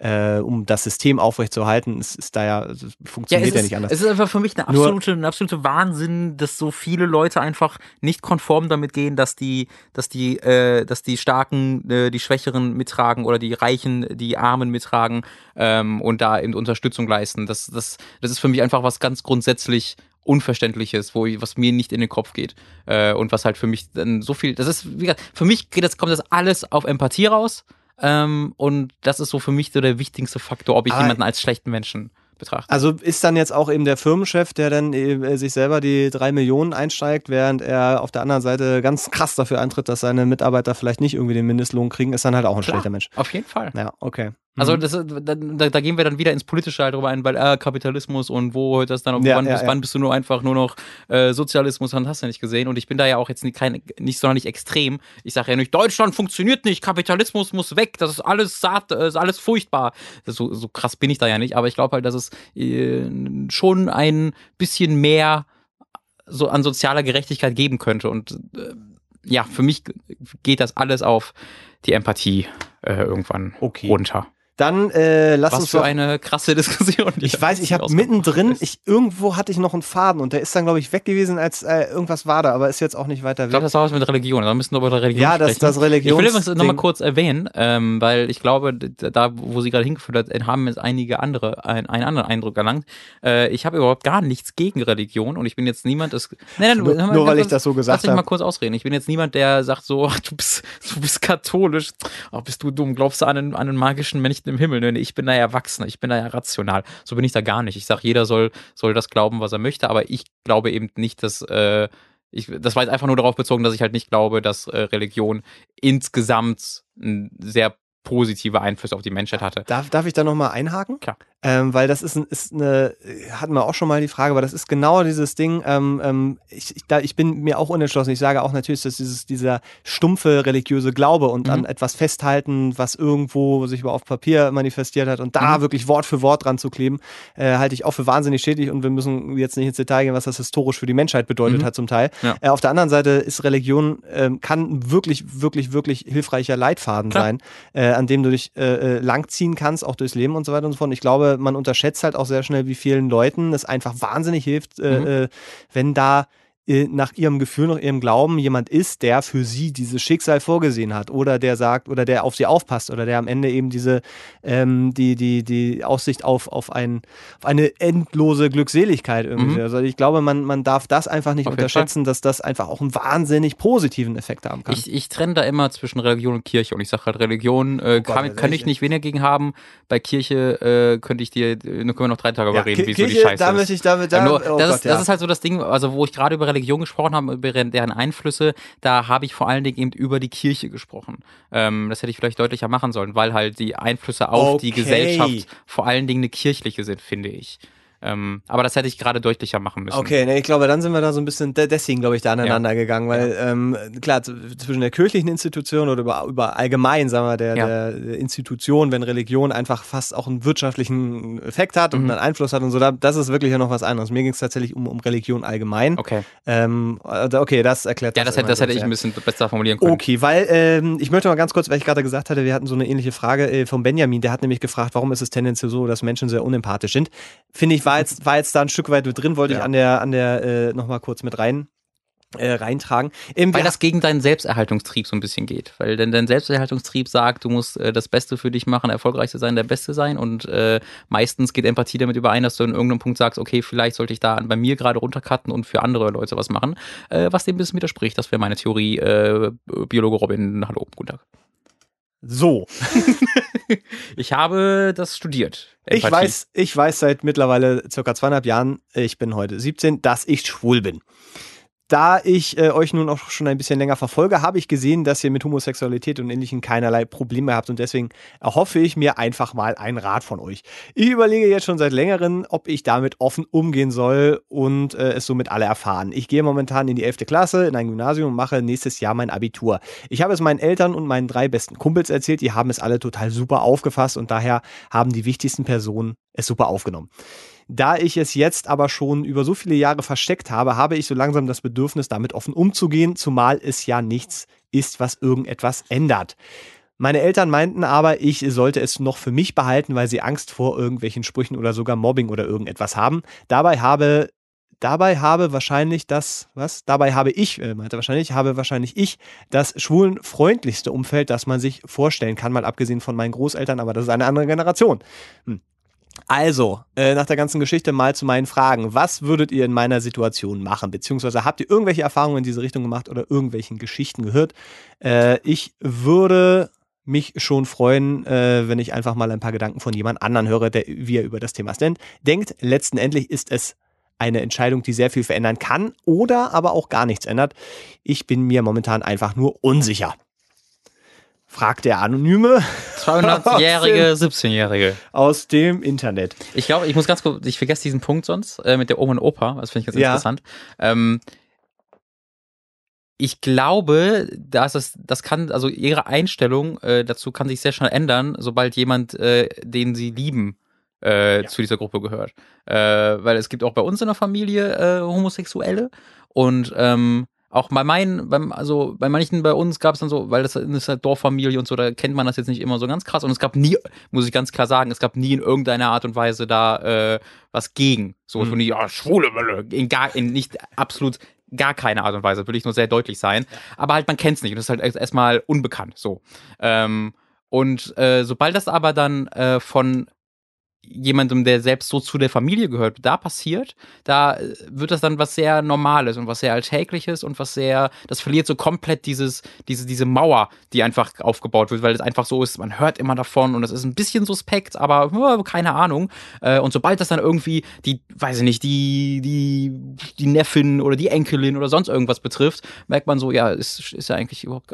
äh, um das System aufrechtzuerhalten, ist, ist da ja, Ja, funktioniert ja, ist, nicht anders. es ist einfach für mich eine Nur- absolute, ein absolute Wahnsinn, dass so viele Leute einfach nicht konform damit gehen, dass die, dass die, äh, dass die Starken äh, die Schwächeren mittragen oder die Reichen die Armen mittragen ähm, und da eben Unterstützung leisten. Das, das, das ist für mich einfach was ganz grundsätzlich Unverständliches, wo ich, was mir nicht in den Kopf geht äh, und was halt für mich dann so viel. Das ist, wie gesagt, für mich geht das, kommt das alles auf Empathie raus. Ähm, und das ist so für mich so der wichtigste Faktor, ob ich Aber- jemanden als schlechten Menschen betrachte. Also ist dann jetzt auch eben der Firmenchef, der dann äh, sich selber die drei Millionen einsteigt, während er auf der anderen Seite ganz krass dafür eintritt, dass seine Mitarbeiter vielleicht nicht irgendwie den Mindestlohn kriegen, ist dann halt auch ein Klar. schlechter Mensch. Auf jeden Fall. Ja, okay. Also Mhm. das, da, da, gehen wir dann wieder ins Politische halt drüber ein, weil äh, Kapitalismus und wo hört das dann auf, Ja, wann, ja, bis ja. wann bist du nur einfach nur noch äh, Sozialismus, dann hast du ja nicht gesehen. Und ich bin da ja auch jetzt nicht, kein, nicht sonderlich extrem. Ich sage ja nicht, Deutschland funktioniert nicht, Kapitalismus muss weg, das ist alles saat, äh, ist alles furchtbar. Das, so, so krass bin ich da ja nicht, aber ich glaube halt, dass es äh, schon ein bisschen mehr so an sozialer Gerechtigkeit geben könnte. Und äh, ja, für mich geht das alles auf die Empathie äh, irgendwann Okay. runter. Dann äh, lass Was uns für doch, eine krasse Diskussion. Ich weiß, ich habe mittendrin, ich irgendwo hatte ich noch einen Faden und der ist dann glaube ich weg gewesen, als äh, irgendwas war da, aber ist jetzt auch nicht weiter Ich glaube, weg. das war was mit Religion. Da müssen wir über Religion Ja, das sprechen. das ich will übrigens nochmal kurz erwähnen, ähm, weil ich glaube, da, wo sie gerade hingeführt hat, haben jetzt einige andere ein, einen anderen Eindruck erlangt. Äh, ich habe überhaupt gar nichts gegen Religion und ich bin jetzt niemand, das, nein, nein, Nur- mal, nur weil ich das so gesagt Lass mich mal habe. kurz ausreden. Ich bin jetzt niemand, der sagt so, ach, du bist, du bist katholisch, ach, bist du dumm, glaubst du an einen, an einen magischen Männchen im Himmel? Nee, ich bin da ja erwachsen, ich bin da ja rational. So bin ich da gar nicht. Ich sage, jeder soll, soll das glauben, was er möchte, aber ich glaube eben nicht, dass äh, ich, das war jetzt einfach nur darauf bezogen, dass ich halt nicht glaube, dass äh, Religion insgesamt ein sehr positive Einfluss auf die Menschheit hatte. Darf, darf ich da nochmal einhaken? Klar. Ähm, weil das ist, ist eine, hatten wir auch schon mal die Frage, aber das ist genau dieses Ding, ähm, ähm, ich, ich, da, ich bin mir auch unentschlossen. Ich sage auch natürlich, dass dieses, dieser stumpfe religiöse Glaube und mhm. an etwas festhalten, was irgendwo sich auf Papier manifestiert hat und da mhm. wirklich Wort für Wort dran zu kleben, äh, halte ich auch für wahnsinnig schädlich und wir müssen jetzt nicht ins Detail gehen, was das historisch für die Menschheit bedeutet mhm. hat zum Teil. Ja. Äh, auf der anderen Seite ist Religion, äh, kann wirklich, wirklich, wirklich hilfreicher Leitfaden Klar. sein, äh, an dem du dich äh, äh, langziehen kannst, auch durchs Leben und so weiter und so fort. Und ich glaube, man unterschätzt halt auch sehr schnell, wie vielen Leuten es einfach wahnsinnig hilft, äh, mhm. äh, wenn da äh, nach ihrem Gefühl, nach ihrem Glauben jemand ist, der für sie dieses Schicksal vorgesehen hat oder der sagt oder der auf sie aufpasst oder der am Ende eben diese ähm, die die die Aussicht auf auf, ein, auf eine endlose Glückseligkeit irgendwie. Mhm. Also ich glaube, man man darf das einfach nicht auf unterschätzen, dass das einfach auch einen wahnsinnig positiven Effekt haben kann. Ich, ich trenne da immer zwischen Religion und Kirche und ich sage halt Religion äh, oh kann, kann ich nicht weniger gegen haben. Bei Kirche äh, könnte ich dir äh, können wir noch drei Tage ja, überreden, wie so die Scheiße da ist. Ich, damit, da, Nur, oh das, Gott, ist, das ist halt so das Ding, also wo ich gerade über Religion gesprochen haben, über deren Einflüsse, da habe ich vor allen Dingen eben über die Kirche gesprochen. Ähm, das hätte ich vielleicht deutlicher machen sollen, weil halt die Einflüsse auf okay. die Gesellschaft vor allen Dingen eine kirchliche sind, finde ich. Ähm, aber das hätte ich gerade deutlicher machen müssen. Okay, nee, ich glaube, dann sind wir da so ein bisschen deswegen, glaube ich, da aneinander ja. gegangen, weil ja. ähm, klar, zwischen der kirchlichen Institution oder über, über allgemein, sagen wir, der, ja. der Institution, wenn Religion einfach fast auch einen wirtschaftlichen Effekt hat mhm. und einen Einfluss hat und so, da, das ist wirklich ja noch was anderes. Mir ging es tatsächlich um, um Religion allgemein. Okay. Ähm, also, okay, das erklärt Ja, das, hätte, das hätte ich ein bisschen besser formulieren können. Okay, weil ähm, ich möchte mal ganz kurz, weil ich gerade gesagt hatte, wir hatten so eine ähnliche Frage äh, von Benjamin, der hat nämlich gefragt, warum ist es tendenziell so, dass Menschen sehr unempathisch sind. Finde ich, war jetzt, war jetzt da ein Stück weit mit drin, wollte ja. ich an der, an der äh, nochmal kurz mit rein äh, reintragen. Ähm, Weil das gegen deinen Selbsterhaltungstrieb so ein bisschen geht. Weil denn dein Selbsterhaltungstrieb sagt, du musst äh, das Beste für dich machen, erfolgreich zu sein, der Beste sein. Und äh, meistens geht Empathie damit überein, dass du in irgendeinem Punkt sagst, okay, vielleicht sollte ich da bei mir gerade runtercutten und für andere Leute was machen. Äh, was dem ein bisschen widerspricht. Das wäre meine Theorie. Äh, Biologe Robin, hallo, guten Tag. So. ich habe das studiert. Empathie. Ich weiß, ich weiß seit mittlerweile circa zweieinhalb Jahren, ich bin heute 17, dass ich schwul bin. Da ich äh, euch nun auch schon ein bisschen länger verfolge, habe ich gesehen, dass ihr mit Homosexualität und Ähnlichem keinerlei Probleme habt und deswegen erhoffe ich mir einfach mal einen Rat von euch. Ich überlege jetzt schon seit längerem, ob ich damit offen umgehen soll und äh, es somit alle erfahren. Ich gehe momentan in die 11. Klasse in ein Gymnasium und mache nächstes Jahr mein Abitur. Ich habe es meinen Eltern und meinen drei besten Kumpels erzählt, die haben es alle total super aufgefasst und daher haben die wichtigsten Personen es super aufgenommen. Da ich es jetzt aber schon über so viele Jahre versteckt habe, habe ich so langsam das Bedürfnis, damit offen umzugehen, zumal es ja nichts ist, was irgendetwas ändert. Meine Eltern meinten aber, ich sollte es noch für mich behalten, weil sie Angst vor irgendwelchen Sprüchen oder sogar Mobbing oder irgendetwas haben. Dabei habe dabei habe wahrscheinlich das, was? Dabei habe ich, äh, meinte wahrscheinlich, habe wahrscheinlich ich das schwulenfreundlichste Umfeld, das man sich vorstellen kann, mal abgesehen von meinen Großeltern, aber das ist eine andere Generation. Hm. Also, äh, nach der ganzen Geschichte mal zu meinen Fragen. Was würdet ihr in meiner Situation machen? Beziehungsweise habt ihr irgendwelche Erfahrungen in diese Richtung gemacht oder irgendwelchen Geschichten gehört? Äh, ich würde mich schon freuen, äh, wenn ich einfach mal ein paar Gedanken von jemand anderen höre, der wie er über das Thema denkt. Denkt, letzten Endlich ist es eine Entscheidung, die sehr viel verändern kann oder aber auch gar nichts ändert. Ich bin mir momentan einfach nur unsicher fragt der Anonyme. 200-jährige, 17-jährige. Aus dem Internet. Ich glaube, ich muss ganz kurz, ich vergesse diesen Punkt sonst, äh, mit der Oma und Opa, das finde ich ganz ja. interessant. Ähm, ich glaube, dass es, das kann, also ihre Einstellung äh, dazu kann sich sehr schnell ändern, sobald jemand, äh, den sie lieben, äh, ja. zu dieser Gruppe gehört. Äh, weil es gibt auch bei uns in der Familie äh, Homosexuelle und ähm, auch bei meinen, beim, also bei manchen bei uns gab es dann so, weil das ist halt Dorffamilie und so, da kennt man das jetzt nicht immer so ganz krass. Und es gab nie, muss ich ganz klar sagen, es gab nie in irgendeiner Art und Weise da äh, was gegen. So mhm. von die, ja, schwule Welle. In gar, in nicht absolut gar keine Art und Weise, will ich nur sehr deutlich sein. Aber halt, man kennt es nicht. Und das ist halt erstmal unbekannt. So. Ähm, und äh, sobald das aber dann äh, von jemandem, der selbst so zu der Familie gehört, da passiert, da äh, wird das dann was sehr Normales und was sehr Alltägliches und was sehr, das verliert so komplett dieses, diese, diese Mauer, die einfach aufgebaut wird, weil es einfach so ist, man hört immer davon und es ist ein bisschen suspekt, aber keine Ahnung. Äh, und sobald das dann irgendwie die, weiß ich nicht, die, die, die Neffin oder die Enkelin oder sonst irgendwas betrifft, merkt man so, ja, ist, ist ja eigentlich überhaupt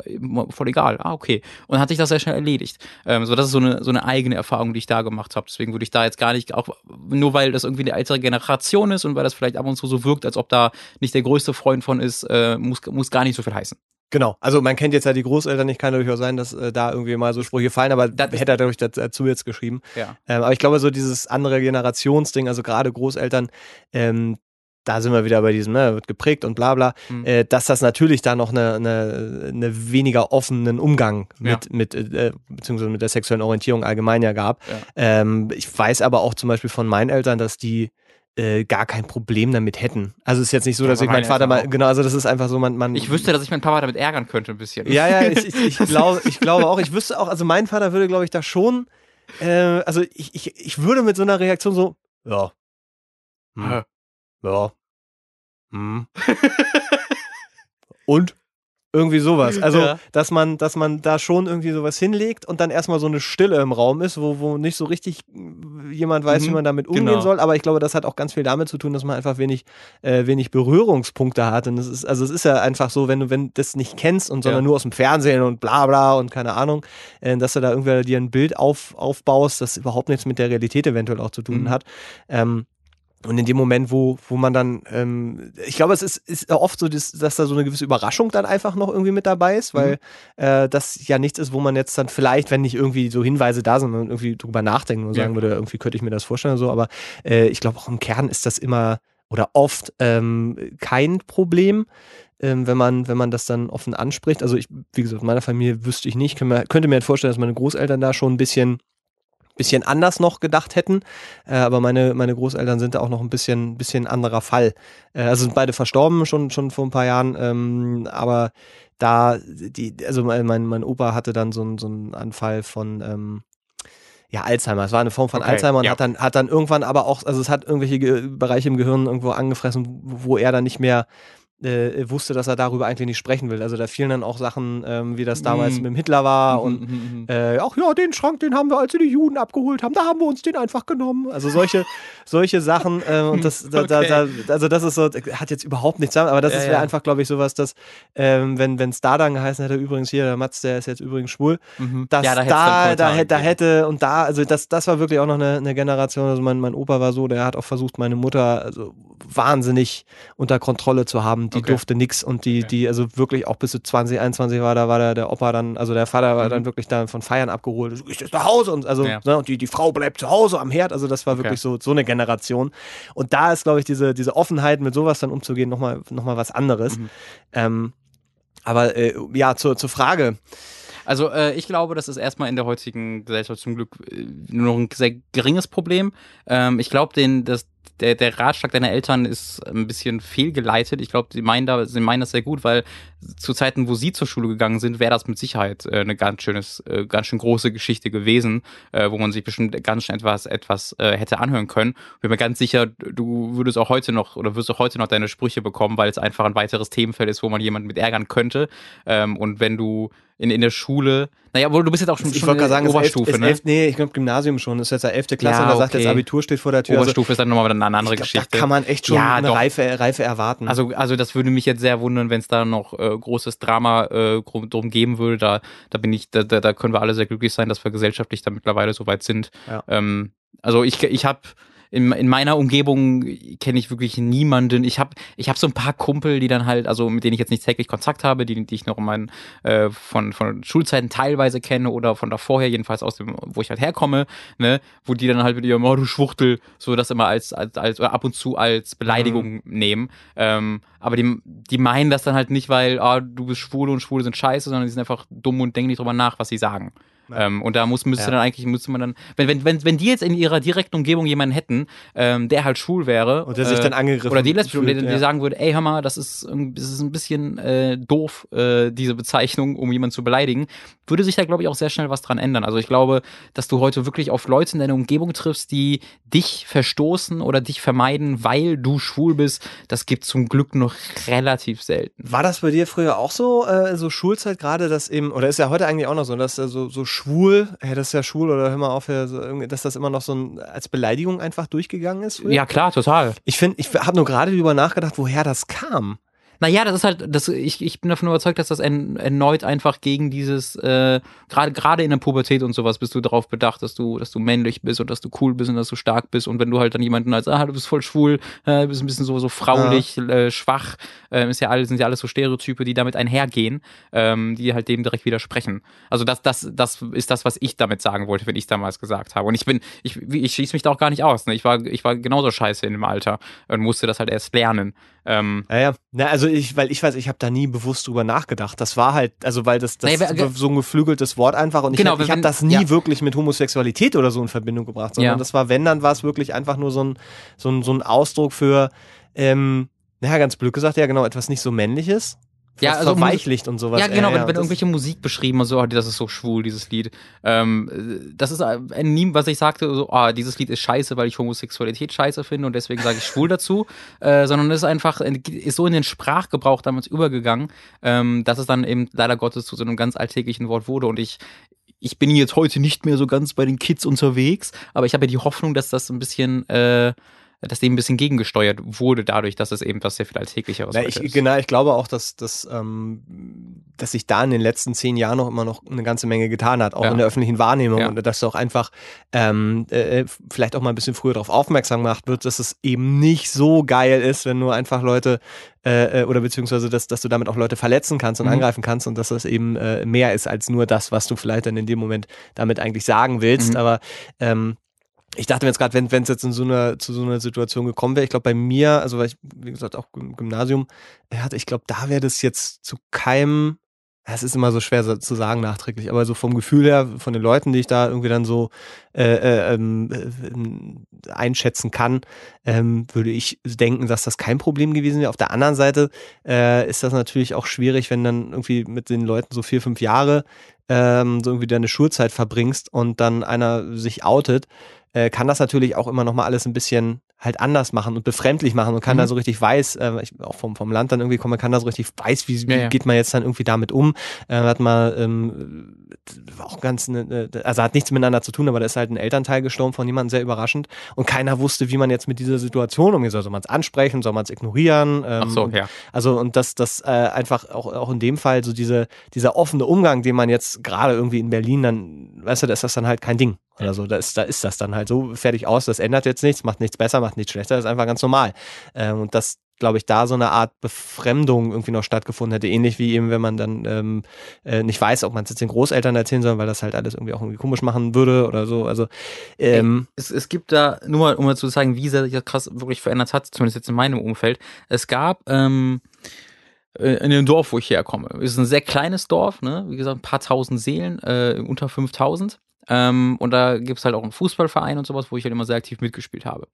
voll egal. Ah, okay. Und hat sich das sehr schnell erledigt. Ähm, so, das ist so eine, so eine eigene Erfahrung, die ich da gemacht habe. Deswegen würde ich da da jetzt gar nicht, auch nur weil das irgendwie eine ältere Generation ist und weil das vielleicht ab und zu so wirkt, als ob da nicht der größte Freund von ist, äh, muss, muss gar nicht so viel heißen. Genau, also man kennt jetzt ja die Großeltern, ich kann durchaus sein, dass äh, da irgendwie mal so Sprüche fallen, aber das hätte er dadurch dazu jetzt geschrieben. Ja. Ähm, aber ich glaube, so dieses andere Generationsding, also gerade Großeltern, ähm, da sind wir wieder bei diesem, ne, wird geprägt und bla bla, mhm. äh, dass das natürlich da noch eine, eine, eine weniger offenen Umgang mit, ja. mit äh, beziehungsweise mit der sexuellen Orientierung allgemein ja gab. Ja. Ähm, ich weiß aber auch zum Beispiel von meinen Eltern, dass die äh, gar kein Problem damit hätten. Also es ist jetzt nicht so, dass ja, ich meinen Vater mal, genau, also das ist einfach so, man, man. Ich wüsste, dass ich meinen Papa damit ärgern könnte ein bisschen. Ja, ja, ich, ich, ich glaube, ich glaube auch, ich wüsste auch, also mein Vater würde, glaube ich, da schon, äh, also ich, ich, ich würde mit so einer Reaktion so, ja, hm, ja, hm. Und? Irgendwie sowas. Also, ja. dass man, dass man da schon irgendwie sowas hinlegt und dann erstmal so eine Stille im Raum ist, wo, wo nicht so richtig jemand weiß, mhm. wie man damit umgehen genau. soll. Aber ich glaube, das hat auch ganz viel damit zu tun, dass man einfach wenig, äh, wenig Berührungspunkte hat. Und es ist, also es ist ja einfach so, wenn du, wenn das nicht kennst und sondern ja. nur aus dem Fernsehen und bla bla und keine Ahnung, äh, dass du da irgendwie dir ein Bild auf, aufbaust, das überhaupt nichts mit der Realität eventuell auch zu tun mhm. hat. Ähm, und in dem Moment, wo, wo man dann, ähm, ich glaube, es ist, ist oft so, dass, dass da so eine gewisse Überraschung dann einfach noch irgendwie mit dabei ist, weil mhm. äh, das ja nichts ist, wo man jetzt dann vielleicht, wenn nicht irgendwie so Hinweise da sind, man irgendwie drüber nachdenken und sagen ja. würde, irgendwie könnte ich mir das vorstellen oder so, aber äh, ich glaube auch im Kern ist das immer oder oft ähm, kein Problem. Ähm, wenn man, wenn man das dann offen anspricht. Also ich, wie gesagt, in meiner Familie wüsste ich nicht, könnte mir, könnte mir halt vorstellen, dass meine Großeltern da schon ein bisschen bisschen anders noch gedacht hätten. Äh, aber meine, meine Großeltern sind da auch noch ein bisschen, bisschen anderer Fall. Äh, also sind beide verstorben schon, schon vor ein paar Jahren. Ähm, aber da, die, also mein, mein Opa hatte dann so, so einen Anfall von, ähm, ja, Alzheimer. Es war eine Form von okay, Alzheimer und ja. hat dann, hat dann irgendwann aber auch, also es hat irgendwelche Ge Bereiche im Gehirn irgendwo angefressen, wo er dann nicht mehr äh, wusste, dass er darüber eigentlich nicht sprechen will. Also da fielen dann auch Sachen, ähm, wie das damals mm. mit dem Hitler war mm und mm äh, ach ja, den Schrank, den haben wir, als sie die Juden abgeholt haben, da haben wir uns den einfach genommen. Also solche, solche Sachen äh, und das, da, okay. da, da, also das ist so, hat jetzt überhaupt nichts damit, aber das ja, wäre ja. einfach, glaube ich, sowas, dass ähm, wenn es da dann geheißen hätte, übrigens hier, der Mats, der ist jetzt übrigens schwul, mhm. dass ja, da, da, da, da, hätte und da, also das, das war wirklich auch noch eine, eine Generation, also mein, mein Opa war so, der hat auch versucht, meine Mutter also wahnsinnig unter Kontrolle zu haben, die okay. durfte nichts und die, okay. die, also wirklich auch bis zu 20, 21 war, da war der, der Opa dann, also der Vater war mhm. dann wirklich dann von Feiern abgeholt, ich gehe nach Hause und also, ja. ne, und die, die Frau bleibt zu Hause am Herd, also das war wirklich so, so eine Generation. Und da ist, glaube ich, diese, diese Offenheit, mit sowas dann umzugehen, nochmal noch mal was anderes. Mhm. Ähm, aber äh, ja, zur, zur Frage. Also äh, ich glaube, das ist erstmal in der heutigen Gesellschaft zum Glück äh, nur noch ein sehr geringes Problem. Ähm, ich glaube, den, das, der, der Ratschlag deiner Eltern ist ein bisschen fehlgeleitet. Ich glaube, sie meinen da, sie meinen das sehr gut, weil zu Zeiten, wo sie zur Schule gegangen sind, wäre das mit Sicherheit äh, eine ganz schönes, äh, ganz schön große Geschichte gewesen, äh, wo man sich bestimmt ganz schön etwas, etwas äh, hätte anhören können. Bin mir ganz sicher, du würdest auch heute noch oder wirst auch heute noch deine Sprüche bekommen, weil es einfach ein weiteres Themenfeld ist, wo man jemanden mit ärgern könnte. Ähm, und wenn du in, in der Schule. Naja, wohl, du bist jetzt auch schon, ich schon in sagen, Oberstufe, elf, ne? Elf, nee, ich glaube Gymnasium schon. Das ist jetzt der 11. Klasse ja, und da sagt okay. jetzt Abitur steht vor der Tür. Also Oberstufe also, ist dann nochmal eine andere glaub, Geschichte. Da kann man echt schon ja, eine Reife, Reife erwarten. Also, also das würde mich jetzt sehr wundern, wenn es da noch äh, großes Drama äh, drum geben würde. Da, da bin ich, da, da können wir alle sehr glücklich sein, dass wir gesellschaftlich da mittlerweile so weit sind. Ja. Ähm, also ich, ich habe in, in meiner Umgebung kenne ich wirklich niemanden. Ich habe ich hab so ein paar Kumpel, die dann halt, also mit denen ich jetzt nicht täglich Kontakt habe, die, die ich noch in meinen, äh, von, von Schulzeiten teilweise kenne oder von davorher, jedenfalls aus dem, wo ich halt herkomme, ne, wo die dann halt mit ihrem, oh du Schwuchtel, so das immer als, als, als oder ab und zu als Beleidigung mhm. nehmen. Ähm, aber die, die meinen das dann halt nicht, weil, oh, du bist schwul und Schwule sind scheiße, sondern die sind einfach dumm und denken nicht drüber nach, was sie sagen. Ähm, und da muss, müsste ja. dann eigentlich, müsste man dann, wenn, wenn, wenn, wenn die jetzt in ihrer direkten Umgebung jemanden hätten, ähm, der halt schwul wäre. Und der sich dann angegriffen Oder die lesbisch, und der, ja. sagen würde, ey, hör mal, das ist, das ist ein bisschen äh, doof, äh, diese Bezeichnung, um jemanden zu beleidigen, würde sich da, glaube ich, auch sehr schnell was dran ändern. Also ich glaube, dass du heute wirklich auf Leute in deiner Umgebung triffst, die dich verstoßen oder dich vermeiden, weil du schwul bist. Das gibt zum Glück noch relativ selten. War das bei dir früher auch so, äh, so Schulzeit gerade, dass eben, oder ist ja heute eigentlich auch noch so, dass äh, so, so schwul, hey, das ist ja schwul oder hör mal auf, dass das immer noch so ein, als Beleidigung einfach durchgegangen ist? Früher? Ja, klar, total. Ich finde, ich habe nur gerade darüber nachgedacht, woher das kam. Naja, das ist halt, das, ich, ich bin davon überzeugt, dass das en, erneut einfach gegen dieses, äh, gerade gerade in der Pubertät und sowas bist du darauf bedacht, dass du, dass du männlich bist und dass du cool bist und dass du stark bist. Und wenn du halt dann jemanden als, ah, du bist voll schwul, äh, bist ein bisschen so, so fraulich, ja. äh, schwach, äh, ist ja alles, sind ja alles so Stereotype, die damit einhergehen, ähm, die halt dem direkt widersprechen. Also das, das, das ist das, was ich damit sagen wollte, wenn ich damals gesagt habe. Und ich bin, ich, ich schließe mich da auch gar nicht aus. Ne? Ich war, ich war genauso scheiße in dem Alter und musste das halt erst lernen. Ähm, ja, ja. Na, also ich, weil ich weiß, ich habe da nie bewusst drüber nachgedacht. Das war halt, also weil das, das naja, so ein geflügeltes Wort einfach und genau, ich, ich habe das nie ja. wirklich mit Homosexualität oder so in Verbindung gebracht, sondern ja. das war, wenn, dann war es wirklich einfach nur so ein, so ein, so ein Ausdruck für, ähm, naja, ganz blöd gesagt, ja genau, etwas nicht so männliches ja, also Verweichlicht und sowas. Ja, genau, äh, wenn, wenn irgendwelche Musik beschrieben und so, oh, das ist so schwul, dieses Lied. Ähm, das ist ein nie, was ich sagte, so, oh, dieses Lied ist scheiße, weil ich Homosexualität scheiße finde und deswegen sage ich schwul dazu, äh, sondern es ist einfach, ist so in den Sprachgebrauch damals übergegangen, ähm, dass es dann eben leider Gottes zu so einem ganz alltäglichen Wort wurde und ich, ich bin jetzt heute nicht mehr so ganz bei den Kids unterwegs, aber ich habe ja die Hoffnung, dass das ein bisschen äh, dass dem ein bisschen gegengesteuert wurde, dadurch, dass es eben was sehr viel alltäglicheres Na, ich, ist. Genau, ich glaube auch, dass, dass, ähm, dass sich da in den letzten zehn Jahren noch immer noch eine ganze Menge getan hat, auch ja. in der öffentlichen Wahrnehmung. Ja. Und dass auch einfach ähm, äh, vielleicht auch mal ein bisschen früher darauf aufmerksam gemacht wird, dass es eben nicht so geil ist, wenn nur einfach Leute äh, äh, oder beziehungsweise, dass, dass du damit auch Leute verletzen kannst und mhm. angreifen kannst und dass das eben äh, mehr ist als nur das, was du vielleicht dann in dem Moment damit eigentlich sagen willst. Mhm. Aber ähm, ich dachte mir jetzt gerade, wenn es jetzt in so einer, zu so einer Situation gekommen wäre, ich glaube bei mir, also weil ich, wie gesagt, auch im Gymnasium hatte, ich glaube, da wäre das jetzt zu keinem, es ist immer so schwer zu sagen nachträglich, aber so vom Gefühl her, von den Leuten, die ich da irgendwie dann so äh, äh, ähm, äh, einschätzen kann, ähm, würde ich denken, dass das kein Problem gewesen wäre. Auf der anderen Seite äh, ist das natürlich auch schwierig, wenn dann irgendwie mit den Leuten so vier, fünf Jahre ähm, so irgendwie deine Schulzeit verbringst und dann einer sich outet äh, kann das natürlich auch immer noch mal alles ein bisschen halt anders machen und befremdlich machen und kann mhm. da so richtig weiß, äh, ich auch vom, vom Land dann irgendwie komme, kann da so richtig weiß, wie, wie ja, ja. geht man jetzt dann irgendwie damit um. Äh, hat mal ähm, auch ganz, ne, ne, also hat nichts miteinander zu tun, aber da ist halt ein Elternteil gestorben von jemandem sehr überraschend und keiner wusste, wie man jetzt mit dieser Situation umgeht. Soll man es ansprechen, soll man es ignorieren? Ähm, Ach so, ja. Also und das, das äh, einfach auch, auch in dem Fall so diese, dieser offene Umgang, den man jetzt gerade irgendwie in Berlin dann, weißt du, da ist das dann halt kein Ding oder so. Da ist, da ist das dann halt so fertig aus. Das ändert jetzt nichts, macht nichts besser, macht nichts schlechter. Das ist einfach ganz normal. Ähm, und das, glaube ich, da so eine Art Befremdung irgendwie noch stattgefunden hätte. Ähnlich wie eben, wenn man dann ähm, äh, nicht weiß, ob man es jetzt den Großeltern erzählen soll, weil das halt alles irgendwie auch irgendwie komisch machen würde oder so. Also ähm, es, es gibt da, nur mal, um mal zu zeigen, wie sehr sich das krass wirklich verändert hat, zumindest jetzt in meinem Umfeld. Es gab ähm, äh, in dem Dorf, wo ich herkomme. Es ist ein sehr kleines Dorf, ne? wie gesagt, ein paar tausend Seelen, äh, unter 5000. Ähm, und da gibt es halt auch einen Fußballverein und sowas, wo ich halt immer sehr aktiv mitgespielt habe.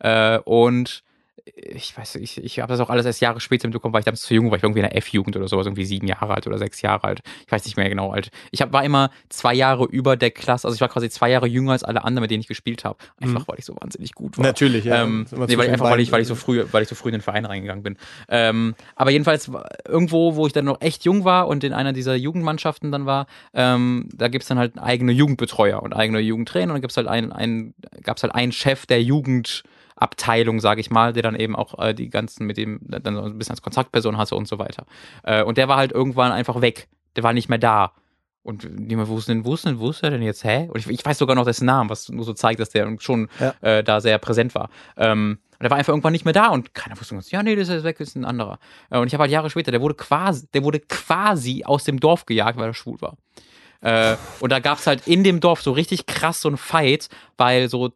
Äh, und ich weiß, ich, ich habe das auch alles erst Jahre später mitbekommen, weil ich damals zu jung war. Ich war irgendwie in der F-Jugend oder sowas, irgendwie sieben Jahre alt oder sechs Jahre alt. Ich weiß nicht mehr genau alt. Ich hab, war immer zwei Jahre über der Klasse, also ich war quasi zwei Jahre jünger als alle anderen, mit denen ich gespielt habe. Einfach, mhm. weil ich so wahnsinnig gut war. Natürlich, ja. Ähm, nee, weil ich, einfach, weil ich, weil ich so früh, weil ich so früh in den Verein reingegangen bin. Ähm, aber jedenfalls irgendwo, wo ich dann noch echt jung war und in einer dieser Jugendmannschaften dann war, ähm, da gibt's dann halt eigene Jugendbetreuer und eigene Jugendtrainer und dann gibt's halt einen, einen, gab's halt einen Chef der Jugend Abteilung, sage ich mal, der dann eben auch äh, die ganzen mit dem dann so ein bisschen als Kontaktperson hatte und so weiter. Äh, und der war halt irgendwann einfach weg. Der war nicht mehr da. Und niemand wusste, wo ist denn, wo ist er denn jetzt, hä? Und ich, ich weiß sogar noch dessen Namen, was nur so zeigt, dass der schon ja. äh, da sehr präsent war. Ähm, und er war einfach irgendwann nicht mehr da und keiner wusste, ja, nee, das ist weg, das ist ein anderer. Äh, und ich habe halt Jahre später, der wurde quasi, der wurde quasi aus dem Dorf gejagt, weil er schwul war. Äh, und da gab's halt in dem Dorf so richtig krass so ein Fight, weil so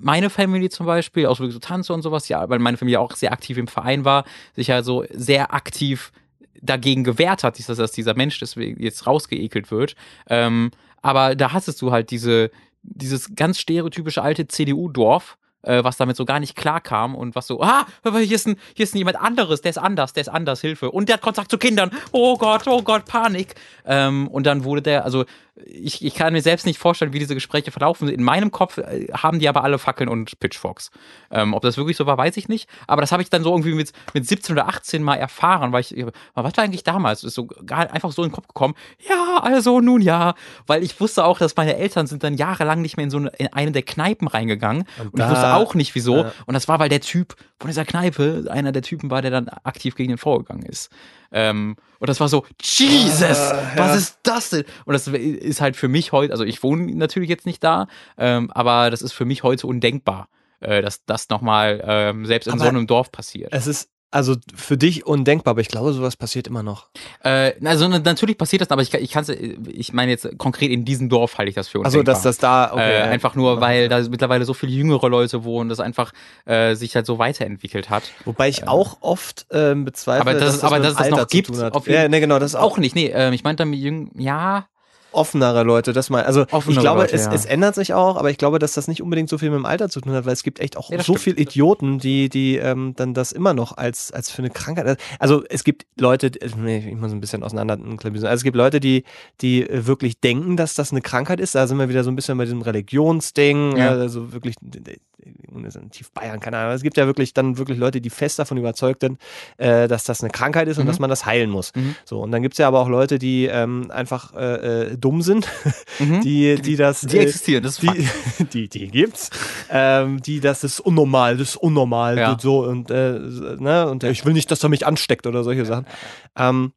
meine Family zum Beispiel, aus so Tanze und sowas, ja, weil meine Familie auch sehr aktiv im Verein war, sich ja so sehr aktiv dagegen gewehrt hat, dass, dass dieser Mensch deswegen jetzt rausgeekelt wird. Ähm, aber da hattest du halt diese, dieses ganz stereotypische alte CDU-Dorf, äh, was damit so gar nicht klar kam und was so, ah, hier ist, ein, hier ist ein jemand anderes, der ist anders, der ist anders, Hilfe. Und der hat Kontakt zu Kindern. Oh Gott, oh Gott, Panik. Ähm, und dann wurde der, also ich, ich kann mir selbst nicht vorstellen, wie diese Gespräche verlaufen. In meinem Kopf äh, haben die aber alle Fackeln und Pitchforks. Ähm, ob das wirklich so war, weiß ich nicht. Aber das habe ich dann so irgendwie mit, mit 17 oder 18 mal erfahren, weil ich, was war eigentlich damals? Ist so gar einfach so in den Kopf gekommen. Ja, also nun ja. Weil ich wusste auch, dass meine Eltern sind dann jahrelang nicht mehr in so eine, in eine der Kneipen reingegangen. Und, und ich wusste auch nicht wieso. Ja. Und das war, weil der Typ von dieser Kneipe einer der Typen war, der dann aktiv gegen den vorgegangen ist. Ähm, und das war so, Jesus, ah, ja. was ist das denn? Und das ist halt für mich heute, also ich wohne natürlich jetzt nicht da, ähm, aber das ist für mich heute undenkbar, äh, dass das nochmal ähm, selbst in aber so einem Dorf passiert. Es ist also für dich undenkbar, aber ich glaube, sowas passiert immer noch. Äh, also natürlich passiert das, aber ich, ich kann ich meine jetzt konkret in diesem Dorf halte ich das für undenkbar. Also dass das da, okay. Äh, einfach nur, weil da mittlerweile so viele jüngere Leute wohnen, das einfach äh, sich halt so weiterentwickelt hat. Wobei ich äh, auch oft ähm, bezweifle, aber dass, dass das, aber dass es das noch gibt. Auf ja, ne, genau, das auch. auch nicht. Nee, äh, ich meinte damit jüng, ja, offenere Leute, das mal. Also offenere ich glaube, Leute, es, ja. es ändert sich auch, aber ich glaube, dass das nicht unbedingt so viel mit dem Alter zu tun hat, weil es gibt echt auch ja, so stimmt. viel Idioten, die, die ähm, dann das immer noch als, als für eine Krankheit. Also es gibt Leute, ich muss ein bisschen auseinander also es gibt Leute, die, die wirklich denken, dass das eine Krankheit ist. Da sind wir wieder so ein bisschen bei diesem Religionsding, ja. also wirklich tief Bayern, keine Ahnung. Es gibt ja wirklich dann wirklich Leute, die fest davon überzeugt sind, äh, dass das eine Krankheit ist und dass mhm. man das heilen muss. Mhm. So, und dann gibt es ja aber auch Leute, die ähm, einfach äh, äh dumm sind, mhm. die, die das. Die äh, existieren, das ist die, die, die gibt's. ähm, die, das ist unnormal, das ist unnormal, ja. so und, äh, ne, und ich will nicht, dass er mich ansteckt oder solche Sachen. Ähm,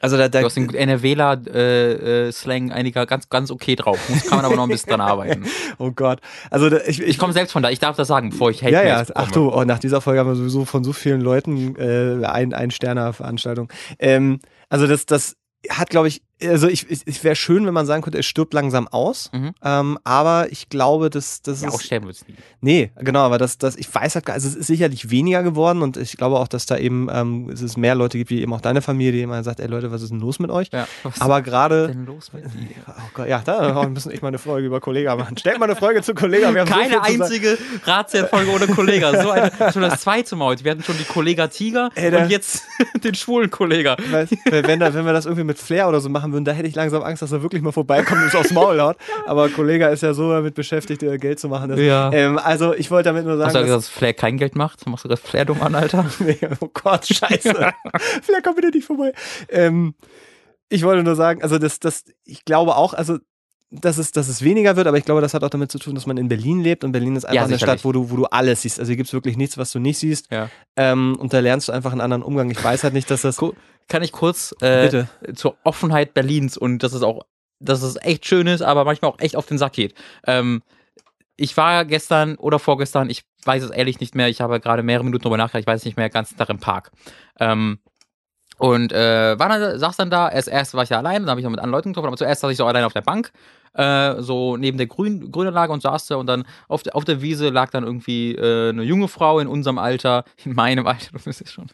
also da, da, du hast den NRWler-Slang äh, äh, einiger ganz, ganz okay drauf. Muss, kann man aber noch ein bisschen dran arbeiten. oh Gott. Also da, ich, ich, komme selbst von da. Ich darf das sagen, bevor ich Hate Ja, ja. Ach du, oh, nach dieser Folge haben wir sowieso von so vielen Leuten äh, ein, ein Sterner-Veranstaltung. Ähm, also das, das hat, glaube ich, also ich, ich, es wäre schön, wenn man sagen könnte, er stirbt langsam aus. Mhm. Ähm, aber ich glaube, dass das ja, ist. Auch sterben wird es nie. Nee, genau, aber das, das, ich weiß halt, also es ist sicherlich weniger geworden und ich glaube auch, dass da eben ähm, es mehr Leute gibt, wie eben auch deine Familie, die immer sagt, ey Leute, was ist denn los mit euch? Ja, aber gerade. denn los mit dir? Oh Gott, ja, da müssen ich mal eine Folge über Kollega machen. Stellt mal eine Folge zu Kollega. Wir haben Keine so einzige Ratsherfolge ohne Kollega. So eine, schon das zweite Mal heute. Wir hatten schon die Kollega Tiger ey, und jetzt den schwulen Kollega. Wenn, wenn wir das irgendwie mit Flair oder so machen würden, da hätte ich langsam Angst, dass er wirklich mal vorbeikommt und uns aufs Maul haut. Aber Kollege ist ja so damit beschäftigt, äh, Geld zu machen. Dass, ja. Ähm, also ich wollte damit nur sagen. Hast du gesagt, dass Flair kein Geld macht? Machst du das Flair dumm an, Alter? oh Gott, scheiße. Flair kommt wieder nicht vorbei. Ähm, ich wollte nur sagen, also das, das, ich glaube auch, also dass es, dass es weniger wird, aber ich glaube, das hat auch damit zu tun, dass man in Berlin lebt und Berlin ist einfach ja, eine Stadt, wo du, wo du alles siehst. Also hier gibt es wirklich nichts, was du nicht siehst. Ja. Ähm, und da lernst du einfach einen anderen Umgang. Ich weiß halt nicht, dass das. Kann ich kurz äh, zur Offenheit Berlins und dass es auch, dass es echt schön ist, aber manchmal auch echt auf den Sack geht. Ähm, ich war gestern oder vorgestern, ich weiß es ehrlich nicht mehr, ich habe gerade mehrere Minuten darüber nachgedacht, ich weiß es nicht mehr, ganz Tag im Park. Ähm, und äh, war dann, saß dann da, erst, erst war ich ja allein, dann habe ich noch mit anderen Leuten getroffen, aber zuerst saß ich so allein auf der Bank, äh, so neben der Grün, Grünanlage und saß da und dann auf der, auf der Wiese lag dann irgendwie äh, eine junge Frau in unserem Alter, in meinem Alter, du bist schon,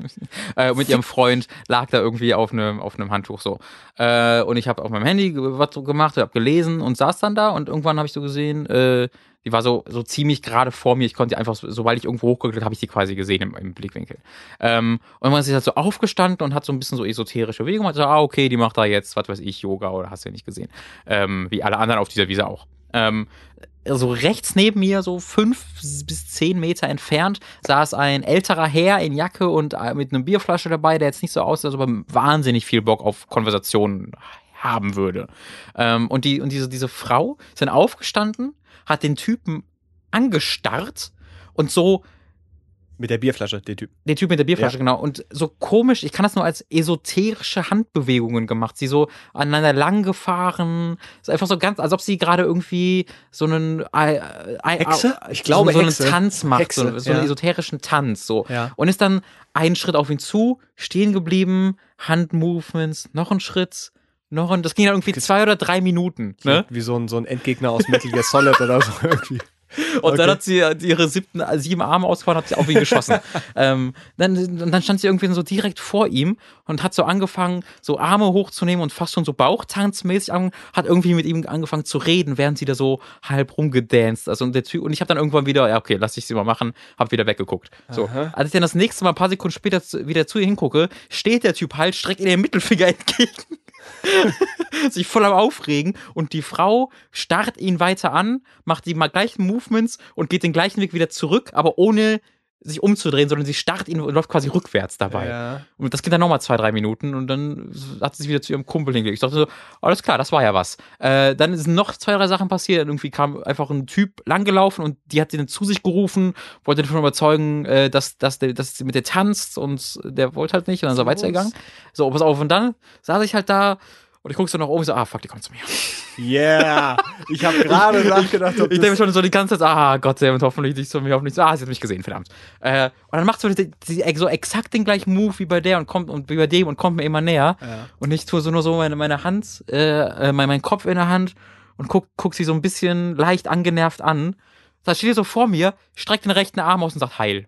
äh, mit ihrem Freund, lag da irgendwie auf einem auf einem Handtuch so. Äh, und ich habe auf meinem Handy was gemacht, habe gelesen und saß dann da und irgendwann habe ich so gesehen, äh, die war so, so ziemlich gerade vor mir. Ich konnte sie einfach, sobald ich irgendwo hochgeguckt habe, habe ich sie quasi gesehen im, im Blickwinkel. Ähm, und man ist halt so aufgestanden und hat so ein bisschen so esoterische Bewegungen. Hat so, ah, okay, die macht da jetzt, was weiß ich, Yoga oder hast du ja nicht gesehen. Ähm, wie alle anderen auf dieser Wiese auch. Ähm, also rechts neben mir, so fünf bis zehn Meter entfernt, saß ein älterer Herr in Jacke und äh, mit einer Bierflasche dabei, der jetzt nicht so aussah, als ob er wahnsinnig viel Bock auf Konversationen haben würde. Ähm, und die, und diese, diese Frau ist dann aufgestanden, hat den Typen angestarrt und so. Mit der Bierflasche, der Typ. Der Typ mit der Bierflasche, ja. genau. Und so komisch, ich kann das nur als esoterische Handbewegungen gemacht. Sie so aneinander lang gefahren. Ist einfach so ganz, als ob sie gerade irgendwie so einen. Äh, äh, Hexe? Ich glaube, so, so einen Tanz macht. Hexe, so, so ja. einen esoterischen Tanz. So. Ja. Und ist dann einen Schritt auf ihn zu, stehen geblieben, Handmovements, noch einen Schritt, noch und das ging dann irgendwie zwei oder drei Minuten. Ne? Wie so ein, so ein Endgegner aus Metal Gear Solid oder so irgendwie. Und okay. dann hat sie ihre siebten, sieben Arme ausgefahren, hat sie auf ihn geschossen. ähm, dann, dann stand sie irgendwie so direkt vor ihm und hat so angefangen, so Arme hochzunehmen und fast schon so bauchtanzmäßig an, hat irgendwie mit ihm angefangen zu reden, während sie da so halb rumgedanced. Also und der Typ, und ich habe dann irgendwann wieder, ja, okay, lass ich sie mal machen, hab wieder weggeguckt. So. Als ich dann das nächste Mal ein paar Sekunden später wieder zu ihr hingucke, steht der Typ halt, streckt ihr den Mittelfinger entgegen sich voll am Aufregen und die Frau starrt ihn weiter an, macht die gleichen Movements und geht den gleichen Weg wieder zurück, aber ohne sich umzudrehen, sondern sie starrt ihn und läuft quasi rückwärts dabei. Ja. Und das geht dann nochmal zwei, drei Minuten und dann hat sie sich wieder zu ihrem Kumpel hingelegt. Ich dachte so, alles klar, das war ja was. Äh, dann sind noch zwei, drei Sachen passiert. Irgendwie kam einfach ein Typ langgelaufen und die hat ihn zu sich gerufen, wollte davon überzeugen, äh, dass, dass, der, dass sie mit der tanzt und der wollte halt nicht und dann ist er weitergegangen. So, pass auf. Und dann saß ich halt da und ich gucke so nach oben und so, ah, fuck, die kommt zu mir. Yeah. Ich habe gerade nachgedacht, ob Ich denke schon so die ganze Zeit, ah, Gott sei Dank, hoffentlich nicht zu mir, hoffentlich, ah, sie hat mich gesehen, verdammt. Äh, und dann macht sie die- die- so exakt den gleichen Move wie bei der und kommt und wie bei dem und kommt mir immer näher. Ja. Und ich tue so nur so meine, meine Hand, äh, äh, mein, mein Kopf in der Hand und guck, guck sie so ein bisschen leicht angenervt an. Da steht sie so vor mir, streckt den rechten Arm aus und sagt, heil.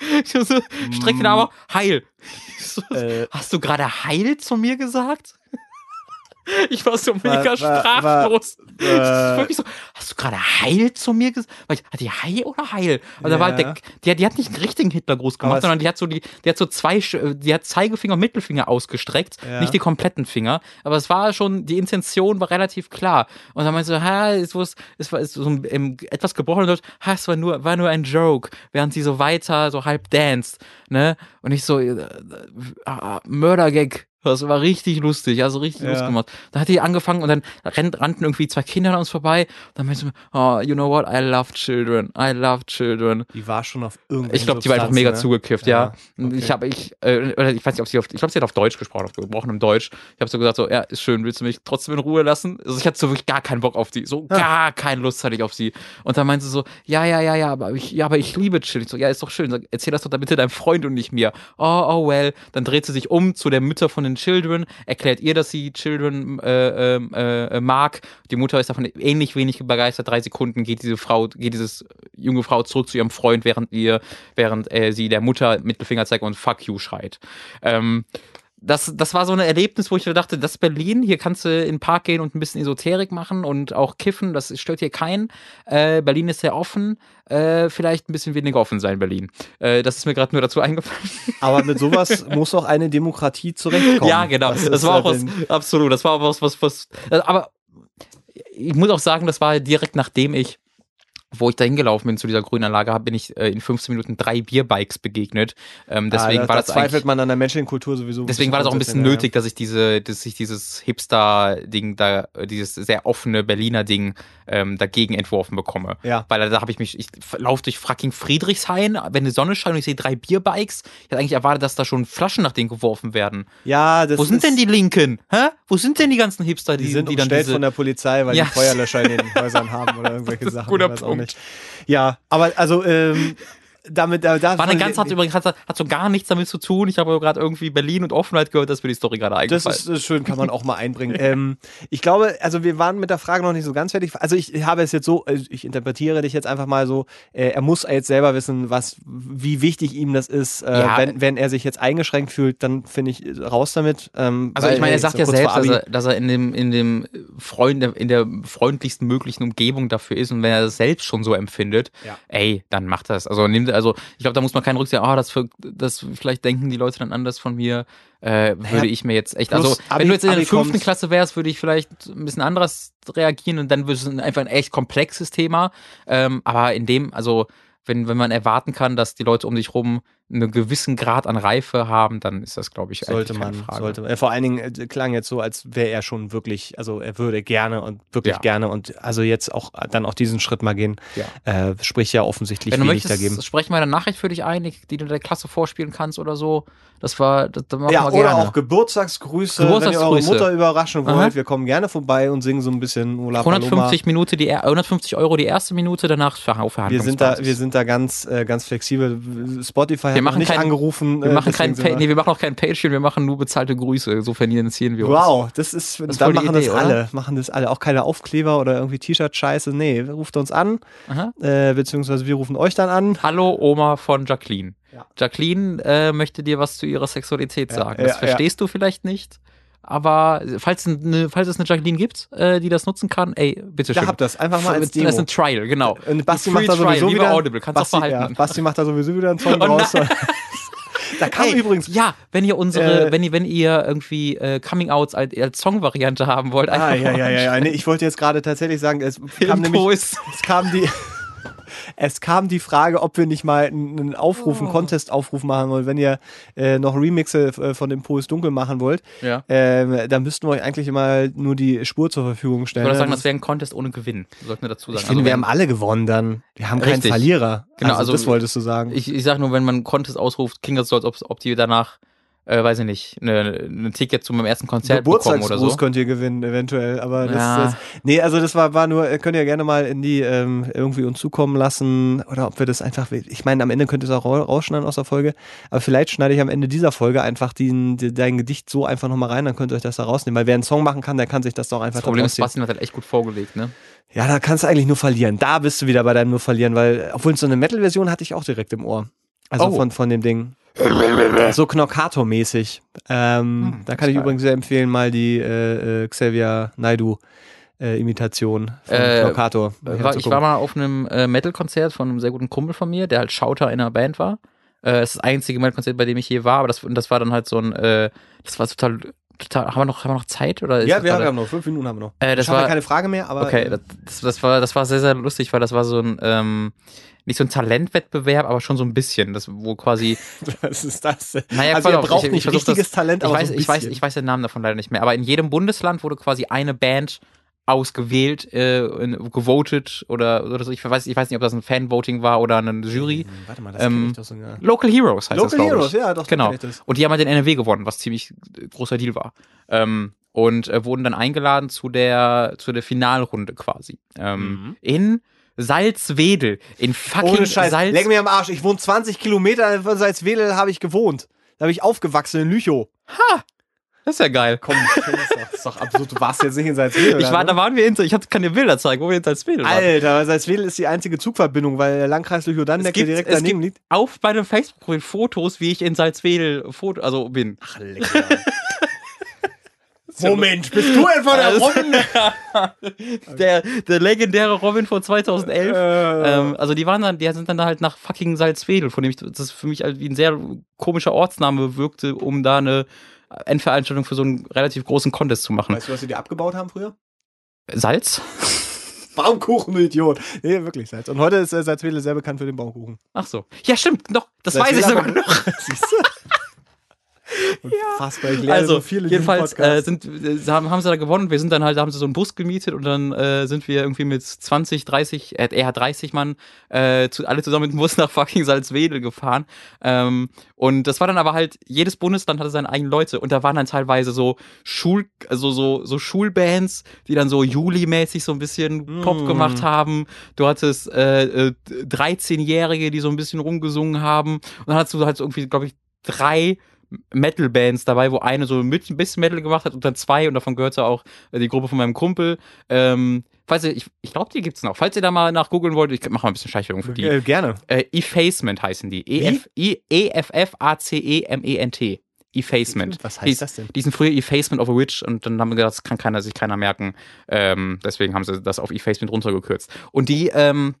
Ich so, streckt den Arm aus, heil. Ich so, Äh. Hast du gerade heil zu mir gesagt? Ich war so mega war- sprachlos. war- Das ist wirklich so, hast du gerade Heil zu mir gesagt? Hat die Heil oder Heil? Und da war halt Ja. der, die, hat- die hat nicht einen richtigen Hitlergruß gemacht, sondern die hat so die, die hat so zwei, Sch- die hat Zeigefinger und Mittelfinger ausgestreckt, Ja. nicht die kompletten Finger. Aber es war schon, die Intention war relativ klar. Und dann meinte so, ha, es, war- es war so ein, im, etwas gebrochen Deutsch, ha, es war nur, war nur ein Joke, während sie so weiter, so halb danced, ne? Und ich so, äh, äh, äh, Mördergag. Das war richtig lustig, also richtig Ja. lustig gemacht. Da hat die angefangen und dann rannten irgendwie zwei Kinder an uns vorbei. Dann meinte sie, oh, you know what, I love children, I love children. Die war schon auf irgendwelchen Ich glaube, die war einfach mega ne? zugekifft, ja. Ja, okay. Ich habe, ich, äh, ich weiß nicht, ob sie auf, ich glaube, sie hat auf Deutsch gesprochen, auf gebrochenem Deutsch. Ich habe so gesagt, so, ja, ist schön, willst du mich trotzdem in Ruhe lassen? Also ich hatte so wirklich gar keinen Bock auf die, so gar keine Lust hatte ich auf sie. Und dann meinte sie so, ja, ja, ja, ja, aber ich, ja, aber ich liebe Chill. Ich so, ja, ist doch schön. Sag, erzähl das doch dann bitte deinem Freund und nicht mir. Oh, oh well. Dann dreht sie sich um zu der Mutter von den Children, erklärt ihr, dass sie Children äh, ähm, äh, mag. Die Mutter ist davon ähnlich wenig begeistert. Drei Sekunden geht diese Frau, geht dieses junge Frau zurück zu ihrem Freund, während ihr, während äh, sie der Mutter Mittelfinger zeigt und Fuck you schreit. Ähm, das, das war so ein Erlebnis, wo ich dachte, das ist Berlin, hier kannst du in den Park gehen und ein bisschen Esoterik machen und auch kiffen, das stört hier keinen. Äh, Berlin ist sehr offen, äh, vielleicht ein bisschen weniger offen sein, Berlin. Äh, das ist mir gerade nur dazu eingefallen. Aber mit sowas muss auch eine Demokratie zurechtkommen. Ja, genau. Das Das, war auch was, absolut, das war auch was, was, was, äh, aber ich muss auch sagen, das war direkt nachdem ich wo ich da hingelaufen bin zu dieser Grünanlage, hab- bin ich äh, in 15 Minuten drei Bierbikes begegnet. Ähm, deswegen ah, da, war da das zweifelt eigentlich, man an der menschlichen Kultur sowieso. deswegen war das auch ein bisschen nötig, dass ich diese, dass ich dieses Hipster-Ding da, äh, dieses sehr offene Berliner Ding ähm, dagegen entworfen bekomme. Ja. Weil da habe ich mich, ich laufe durch fucking Friedrichshain, wenn die Sonne scheint und ich sehe drei Bierbikes. Ich hätte eigentlich erwartet, dass da schon Flaschen nach denen geworfen werden. Ja, das Wo sind denn die Linken? Hä? Wo sind denn die ganzen Hipster, die, Die sind die dann diese von der Polizei, weil Ja. die Feuerlöscher in den Häusern haben oder irgendwelche Sachen. guter Punkt. Ja, aber also ähm, damit da, da war eine ganz hat übrigens hat, hat so gar nichts damit zu tun. Ich habe gerade irgendwie Berlin und Offenheit gehört, das ist mir die Story gerade eingefallen. ist, das ist schön, kann man auch mal einbringen. ähm, ich glaube, also wir waren mit der Frage noch nicht so ganz fertig. Also ich habe es jetzt so, also ich interpretiere dich jetzt einfach mal so, äh, er muss jetzt selber wissen, was, wie wichtig ihm das ist. Äh, Ja. wenn, wenn er sich jetzt eingeschränkt fühlt, dann finde ich äh, raus damit. Ähm, also ich meine, er ist sagt ja selbst, dass er, dass er in dem in dem Freund in der freundlichsten möglichen Umgebung dafür ist und wenn er das selbst schon so empfindet, Ja. ey, dann macht das. Also nimmt also ich glaube, da muss man keine Rücksicht, ah, das für, das vielleicht denken die Leute dann anders von mir. Äh, würde ich mir jetzt echt, also Abi- wenn du jetzt in der Abi fünften kommt- Klasse wärst, würde ich vielleicht ein bisschen anders reagieren und dann würde es einfach ein echt komplexes Thema. Ähm, aber in dem, also wenn, wenn man erwarten kann, dass die Leute um dich rum einen gewissen Grad an Reife haben, dann ist das, glaube ich, Sollte eigentlich man, Frage. sollte man. Äh, Vor allen Dingen äh, klang jetzt so, als wäre er schon wirklich, also er würde gerne und wirklich Ja. gerne und also jetzt auch dann auch diesen Schritt mal gehen, Ja. äh, spricht ja offensichtlich Wenn du wenig möchtest, dagegen. sprechen wir eine Nachricht für dich ein, die, du der Klasse vorspielen kannst oder so. Das war, das, das machen Ja, wir oder gerne. auch Geburtstagsgrüße, wenn ihr eure Geburtstagsgrüße. Mutter überraschen wollt. Aha. Wir kommen gerne vorbei und singen so ein bisschen Ola Paloma. 150 Minute die, er- 150 Euro die erste Minute, danach auf Wir sind da, wir sind da ganz, äh, ganz flexibel. Spotify hat machen nicht kein- angerufen. wir äh, machen kein, Pa- nee, wir machen auch kein Patreon, wir machen nur bezahlte Grüße. Insofern finanzieren wir uns. Wow, das ist, ist dann machen Idee, das oder? alle, machen das alle. Auch keine Aufkleber oder irgendwie T-Shirt-Scheiße. Nee, ruft uns an, äh, beziehungsweise wir rufen euch dann an. Hallo Oma von Jacqueline. Ja. Jacqueline äh, möchte dir was zu ihrer Sexualität Ja, sagen. ja, Das verstehst du vielleicht nicht. Aber falls, eine, falls es eine Jacqueline gibt, äh, die das nutzen kann, ey, bitte Da schön. habt das einfach mal als Das ist Demo. ein Trial, genau. Und Basti macht da sowieso wieder. Audible, kannst Basti, auch behalten. ja, Basti macht da sowieso wieder einen Song Oh draus. Da kam Ey, übrigens. Ja, wenn ihr unsere, Äh, wenn ihr, wenn ihr irgendwie äh, Coming Outs als, als Songvariante haben wollt, Ah, einfach ja, mal ja, ja, ja. Nee, ich wollte jetzt gerade tatsächlich sagen, es kam nämlich. Es kam die. Es kam die Frage, ob wir nicht mal einen einen Aufruf, einen Oh. Contest-Aufruf machen wollen. Wenn ihr äh, noch Remixe äh, von dem Po ist dunkel machen wollt, Ja. ähm, dann müssten wir euch eigentlich immer nur die Spur zur Verfügung Ich stellen. würde sagen, Das- wäre ein Contest ohne Gewinn. Sollten wir dazu sagen. ich finde, Also wir haben alle gewonnen dann. Wir haben keinen Richtig. Verlierer. Genau, also, also das wolltest du sagen. Ich, ich sag nur, wenn man einen Contest ausruft, klingt das so, als ob, ob die danach, äh, weiß ich nicht, ein Ticket zu meinem ersten Konzert bekommen oder so. könnt ihr gewinnen, eventuell. Aber das, Ja. das nee, also das war, war nur, könnt ihr gerne mal in die ähm, irgendwie uns zukommen lassen oder ob wir das einfach, ich meine, am Ende könnt ihr es auch ra- rausschneiden aus der Folge, aber vielleicht schneide ich am Ende dieser Folge einfach den, die, dein Gedicht so einfach nochmal rein, dann könnt ihr euch das da rausnehmen, weil wer einen Song machen kann, der kann sich das doch einfach Das Problem ist. Bastian hat halt echt gut vorgelegt, ne? Ja, da kannst du eigentlich nur verlieren. Da bist du wieder bei deinem nur verlieren, weil, obwohl so eine Metal-Version hatte ich auch direkt im Ohr. Also Oh. von, von dem Ding. So Knockator-mäßig. Ähm, Hm, da kann ich geil. übrigens sehr empfehlen, mal die äh, äh, Xavier Naidu äh, Imitation von Äh, Knockator. War, ich war mal auf einem äh, Metal-Konzert von einem sehr guten Kumpel von mir, der halt Schauter in einer Band war. Äh, das ist das einzige Metal-Konzert, bei dem ich je war, aber das, und das war dann halt so ein, äh, das war total, total, haben wir noch, haben wir noch Zeit? Oder ist ja, wir gerade- haben noch fünf Minuten haben wir noch. Äh, das ich habe war- keine Frage mehr, aber Okay, äh, das, das, das, war, das war sehr, sehr lustig, weil das war so ein, ähm, nicht so ein Talentwettbewerb, aber schon so ein bisschen, das, wo quasi, was ist das? Naja, also ihr auf, braucht ich- ich nicht richtiges das- Talent, ich aber weiß, so ein ich weiß, ich weiß den Namen davon leider nicht mehr, aber in jedem Bundesland wurde quasi eine Band ausgewählt, äh, gewotet oder, oder so. Ich weiß, ich weiß nicht, ob das ein Fanvoting war oder eine Jury. Hm, Warte mal, das Ähm, ich doch sogar. Local Heroes heißt das, Local glaube Heroes, ich. ja, doch, Genau. das. Und die haben halt den NRW gewonnen, was ziemlich äh, großer Deal war. Ähm, und äh, wurden dann eingeladen zu der, zu der Finalrunde quasi. Ähm, In Salzwedel. In fucking. Ohne Scheiß, Salz. leck mir am Arsch. Ich wohne 20 Kilometer von Salzwedel, habe ich gewohnt. Da habe ich aufgewachsen in Lüchow. Das ist ja geil. Komm, das ist doch, absurd. Du warst jetzt nicht in Salzwedel. Ich war, oder? da waren wir in, ich kann dir Bilder zeigen, wo wir in Salzwedel waren. Alter, Salzwedel ist die einzige Zugverbindung, weil der Landkreis Lüchow-Dannenberg, direkt es daneben liegt. Auf meinem Facebook Fotos, wie ich in Salzwedel Foto, also bin. Ach, lecker. Moment, bist du etwa der Also- Robin? Der, der legendäre Robin von 2011. Äh, Ähm, also die waren dann, die sind dann da halt nach fucking Salzwedel, von dem ich, das für mich halt wie ein sehr komischer Ortsname wirkte, um da eine Endveranstaltung für so einen relativ großen Contest zu machen. weißt du, was sie dir abgebaut haben früher? Salz? Baumkuchen, Idiot. Nee, wirklich Salz. Und heute ist äh, Salzwedel sehr bekannt für den Baumkuchen. Ach so. Ja, stimmt, noch, das weiß ich Salzwedel sogar noch. Siehst du? Unfassbar, ich lerne Also, so viel in jedenfalls äh, sind, äh, haben, haben sie da gewonnen. Wir sind dann halt, da haben sie so einen Bus gemietet und dann äh, sind wir irgendwie mit 20, 30, äh, eher 30 Mann, äh, zu, alle zusammen mit dem Bus nach fucking Salzwedel gefahren. Ähm, und das war dann aber halt, jedes Bundesland hatte seine eigenen Leute und da waren dann teilweise so Schul, also so, so Schulbands, die dann so Juli-mäßig so ein bisschen Pop Mm. gemacht haben. Du hattest äh, äh, 13-Jährige, die so ein bisschen rumgesungen haben. Und dann hattest du halt so irgendwie, glaube ich, drei Metal-Bands dabei, wo eine so mit ein bisschen Metal gemacht hat und dann zwei und davon gehörte auch äh, die Gruppe von meinem Kumpel. Ähm, falls ihr, ich, ich glaube, die gibt's noch. Falls ihr da mal nach googeln wollt, ich mach mal ein bisschen Schleichwerbung für die. äh, gerne. Äh, Effacement heißen die. E-F- I- E-F-F-A-C-E-M-E-N-T. Effacement. Was Die- heißt das denn? Die sind früher Effacement of a Witch und dann haben wir gedacht, das kann keiner, sich keiner merken. Ähm, deswegen haben sie das auf Effacement runtergekürzt. Und die, ähm,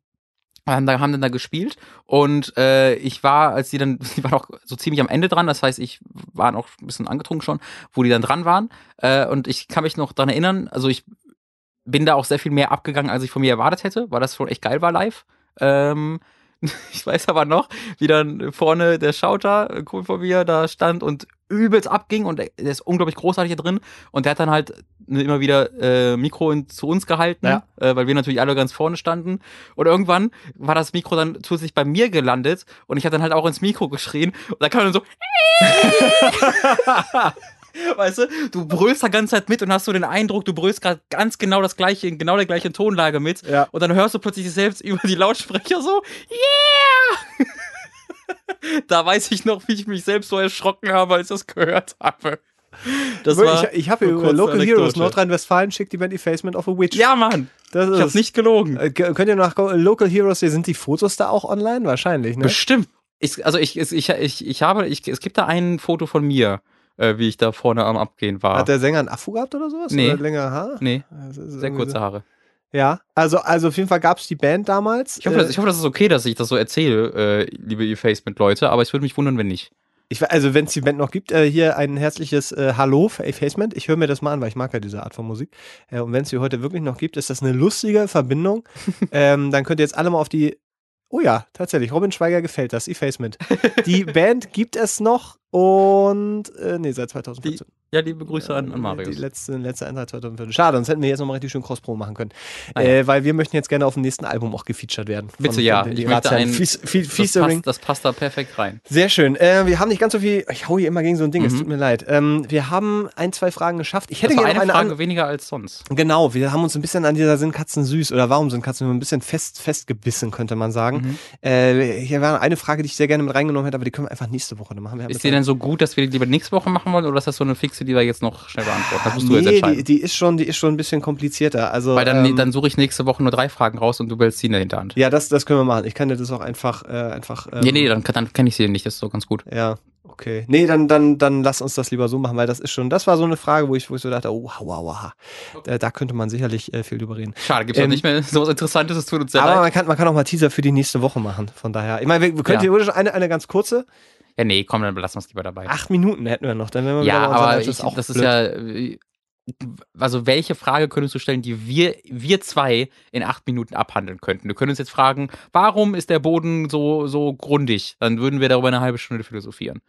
haben, da, haben dann da gespielt. Und äh, ich war, als die dann, die waren auch so ziemlich am Ende dran, das heißt, ich war noch ein bisschen angetrunken schon, wo die dann dran waren. Äh, und ich kann mich noch dran erinnern, also ich bin da auch sehr viel mehr abgegangen, als ich von mir erwartet hätte, weil das schon echt geil war live. Ähm, ich weiß aber noch, wie dann vorne der Schauter, Kumpel von mir, da stand und übelst abging und der ist unglaublich großartig hier drin und der hat dann halt immer wieder äh, Mikro in, zu uns gehalten, Ja. äh, weil wir natürlich alle ganz vorne standen und irgendwann war das Mikro dann zusätzlich bei mir gelandet und ich habe dann halt auch ins Mikro geschrien und da kam dann so Weißt du, du brüllst da ganze Zeit mit und hast so den Eindruck, du brüllst gerade ganz genau das gleiche, in genau der gleichen Tonlage mit. Ja. Und dann hörst du plötzlich selbst über die Lautsprecher so, yeah! Da weiß ich noch, wie ich mich selbst so erschrocken habe, als ich das gehört habe. Das war ich ich habe kurze Local Anekdote. Heroes Nordrhein-Westfalen schickt die Band Effacement of a Witch. Ja, Mann, das ich ist hab's nicht gelogen. Äh, könnt ihr nach Local Heroes, hier sind die Fotos da auch online? Wahrscheinlich, ne? Bestimmt. Ich, also ich, ich, ich, ich habe, ich, es gibt da ein Foto von mir, äh, wie ich da vorne am Abgehen war. Hat der Sänger einen Afro gehabt oder sowas? Nee. Oder länger Haar? nee, sehr kurze Haare. Ja, also, also auf jeden Fall gab es die Band damals. Ich hoffe, Äh, das, ich hoffe, das ist okay, dass ich das so erzähle, äh, liebe Effacement-Leute, aber ich würde mich wundern, wenn nicht. Ich, also wenn es die Band noch gibt, äh, hier ein herzliches äh, Hallo für Facement. Ich höre mir das mal an, weil ich mag ja diese Art von Musik. Äh, und wenn es sie heute wirklich noch gibt, ist das eine lustige Verbindung. ähm, dann könnt ihr jetzt alle mal auf die. Oh ja, tatsächlich. Robin Schweiger gefällt das. Effacement. Die Band gibt es noch und äh, nee, seit 2014. Ja, liebe Grüße an, an Die Marius. letzte, letzte Einheit 2014. Schade, sonst hätten wir jetzt nochmal richtig schön Cross-Pro machen können. Ah ja. äh, weil wir möchten jetzt gerne auf dem nächsten Album auch gefeatured werden. Bitte, ja. Ich möchte ein- Fees- Fe- Das Featuring. passt, das passt da perfekt rein. Sehr schön. Äh, wir haben nicht ganz so viel. Ich hau hier immer gegen so ein Ding, es Mhm. tut mir leid. Ähm, wir haben ein, zwei Fragen geschafft. Ich hätte Das gerne eine eine Frage an weniger als sonst. Genau, wir haben uns ein bisschen an dieser Sind Katzen süß oder warum sind Katzen ein bisschen fest, festgebissen, könnte man sagen. Mhm. Äh, hier war eine Frage, die ich sehr gerne mit reingenommen hätte, aber die können wir einfach nächste Woche machen. Ist die denn so gut, dass wir die lieber nächste Woche machen wollen oder ist das so eine fixe, die wir jetzt noch schnell beantworten? Das musst du jetzt nee, entscheiden. die, die ist schon, die ist schon ein bisschen komplizierter. Also, Weil dann, ähm, dann suche ich nächste Woche nur drei Fragen raus und du behältst sie in der Hinterhand. ja, das, das können wir machen. Ich kann dir das auch einfach, äh, einfach. Ähm, nee, nee, dann, dann kenne ich sie nicht, das ist so ganz gut. Ja, okay. Nee, dann, dann, dann lass uns das lieber so machen, weil das ist schon, das war so eine Frage, wo ich, wo ich so dachte, oh, wow, wow, wow. Da, da könnte man sicherlich äh, viel drüber reden. Schade, gibt's Ähm, nicht mehr so was Interessantes, es tut uns sehr Aber leid. man kann, man kann auch mal Teaser für die nächste Woche machen. Von daher, ich meine, wir, wir können Ja. theoretisch eine, eine ganz kurze, Ja, nee, komm, dann belassen wir es lieber dabei. acht Minuten hätten wir noch, dann wären wir ja, aber das ich, das ist blöd. ja. äh, Also, welche Frage könntest du stellen, die wir, wir zwei in acht Minuten abhandeln könnten? Du könntest jetzt fragen, warum ist der Boden so, so grundig? Dann würden wir darüber eine halbe Stunde philosophieren.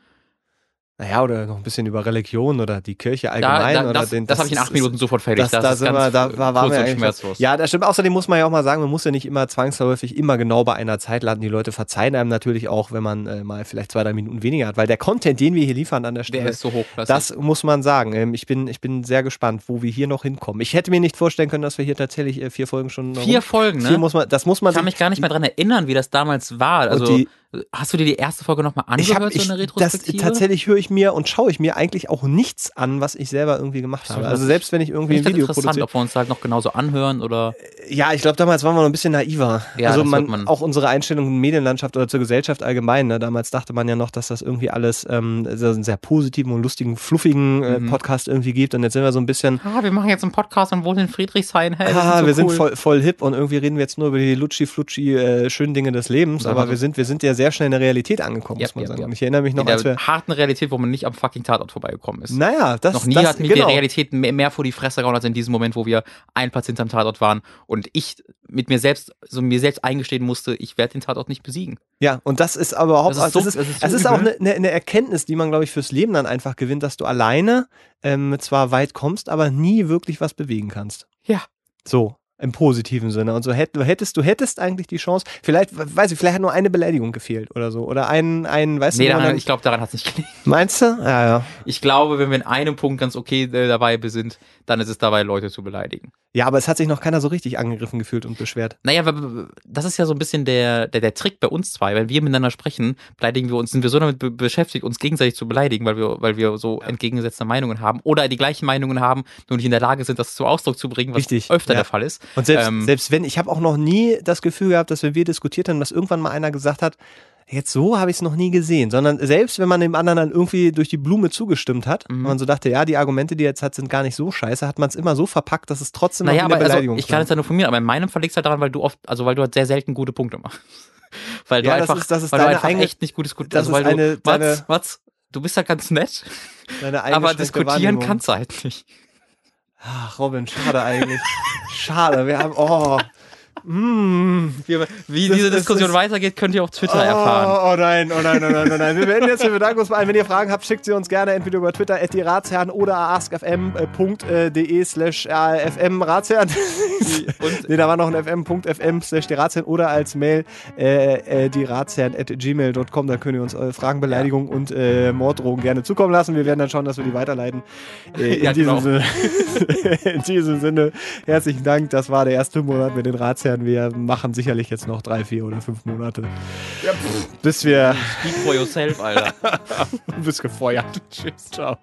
Naja, oder noch ein bisschen über Religion oder die Kirche Da, allgemein. da, oder das den, das habe ich in acht Minuten sofort fertig. Das, Das, da ist wir, da war, und eigentlich schmerzlos. Ja, das stimmt. Außerdem muss man ja auch mal sagen, man muss ja nicht immer zwangsläufig immer genau bei einer Zeit landen. Die Leute verzeihen einem natürlich auch, wenn man äh, mal vielleicht zwei, drei Minuten weniger hat, weil der Content, den wir hier liefern an der Stelle, Der ist so hochklassig. das muss man sagen. Ähm, ich, bin, ich bin sehr gespannt, wo wir hier noch hinkommen. Ich hätte mir nicht vorstellen können, dass wir hier tatsächlich äh, vier Folgen schon. Vier rum- Folgen, ne? Vier muss man, das muss man ich kann mich gar nicht mehr dran erinnern, wie das damals war. Also, die- hast du dir die erste Folge nochmal ich angehört, hab, ich, so eine das, Retrospektive? tatsächlich höre ich mir und schaue ich mir eigentlich auch nichts an, was ich selber irgendwie gemacht habe. das Also selbst wenn ich irgendwie ich ein das Video interessant, produziere. ob wir uns halt noch genauso anhören oder. Ja, ich glaube, damals waren wir noch ein bisschen naiver. Ja, also das man, man- auch unsere Einstellung in Medienlandschaft oder zur Gesellschaft allgemein. Ne? Damals dachte man ja noch, dass das irgendwie alles ähm, so einen sehr positiven und lustigen, fluffigen äh, Mhm. Podcast irgendwie gibt. Und jetzt sind wir so ein bisschen, Ah, wir machen jetzt einen Podcast und wohnen in Friedrichshain. Hey, das ah, so wir sind cool. voll, voll hip und irgendwie reden wir jetzt nur über die lutschi-flutschi äh, schönen Dinge des Lebens. Aber wir sind, wir sind ja sehr schnell in der Realität angekommen, Ja, muss man ja, sagen. ja. Ich erinnere mich noch, in als der wir. harten Realität, wo man nicht am fucking Tatort vorbeigekommen ist. Naja, das Noch nie das, hat mir genau. die Realität mehr, mehr vor die Fresse gehauen als in diesem Moment, wo wir ein Patient am Tatort waren und ich mit mir selbst, so mir selbst eingestehen musste, ich werde den Tatort nicht besiegen. Ja, und das ist aber überhaupt, Das ist so- das ist, das ist so das ist auch eine, eine Erkenntnis, die man, glaube ich, fürs Leben dann einfach gewinnt, dass du alleine ähm, zwar weit kommst, aber nie wirklich was bewegen kannst. Ja. So, im positiven Sinne. Und so hätt, hättest, du hättest eigentlich die Chance, vielleicht, weiß ich, vielleicht hat nur eine Beleidigung gefehlt oder so. Oder ein, ein weißt Nee, du, dann, ich glaube, daran hat es nicht gelegen. meinst du? Ja, ja. Ich glaube, wenn wir in einem Punkt ganz okay äh, dabei sind, dann ist es dabei, Leute zu beleidigen. Ja, aber es hat sich noch keiner so richtig angegriffen gefühlt und beschwert. Naja, weil- das ist ja so ein bisschen der, der, der Trick bei uns zwei. Wenn wir miteinander sprechen, beleidigen wir uns, sind wir so damit be beschäftigt, uns gegenseitig zu beleidigen, weil wir, weil wir so entgegengesetzte Meinungen haben oder die gleichen Meinungen haben, nur nicht in der Lage sind, das zum Ausdruck zu bringen, was Richtig, öfter ja. der Fall ist. Und selbst, Ähm, selbst wenn, ich habe auch noch nie das Gefühl gehabt, dass wenn wir diskutiert haben, dass irgendwann mal einer gesagt hat, jetzt so habe ich es noch nie gesehen, sondern selbst wenn man dem anderen dann irgendwie durch die Blume zugestimmt hat Mhm. und man so dachte, ja, die Argumente, die er jetzt hat, sind gar nicht so scheiße, hat man es immer so verpackt, dass es trotzdem Naja, noch aber eine also, Beleidigung ich kann es ja nur von mir, aber in meinem Fall liegt es halt daran, weil du oft, also weil du halt sehr selten gute Punkte machst. weil du Ja, das einfach, ist- das ist weil du einfach eigene- echt nicht gut diskutierst. das Also, weil ist eine- du, Mats, Mats, du bist halt ganz nett, aber diskutieren kannst du halt nicht. Ach, Robin, schade eigentlich. schade, wir haben, oh. Mm. Wie, wie Das- diese Diskussion weitergeht, könnt ihr auf Twitter Oh, erfahren. oh nein, oh nein, oh nein, oh nein. Wir beenden jetzt, wir bedanken uns bei allen. Wenn ihr Fragen habt, schickt sie uns gerne entweder über Twitter, at die Ratsherren oder askfm.de slash fm Ratsherren. Nee, da war noch ein fm.fm slash die Ratsherren oder als Mail äh, äh, die Ratsherren at gmail.com. Da könnt ihr uns eure Fragen, Beleidigungen und äh, Morddrohungen gerne zukommen lassen. Wir werden dann schauen, dass wir die weiterleiten. Äh, in, Ja, diesem genau. Sinne, in diesem Sinne, herzlichen Dank. Das war der erste Monat mit den Ratsherren. Wir machen sicherlich jetzt noch drei, vier oder fünf Monate, bis wir speak for yourself, Alter. Du bist gefeuert. Tschüss, ciao.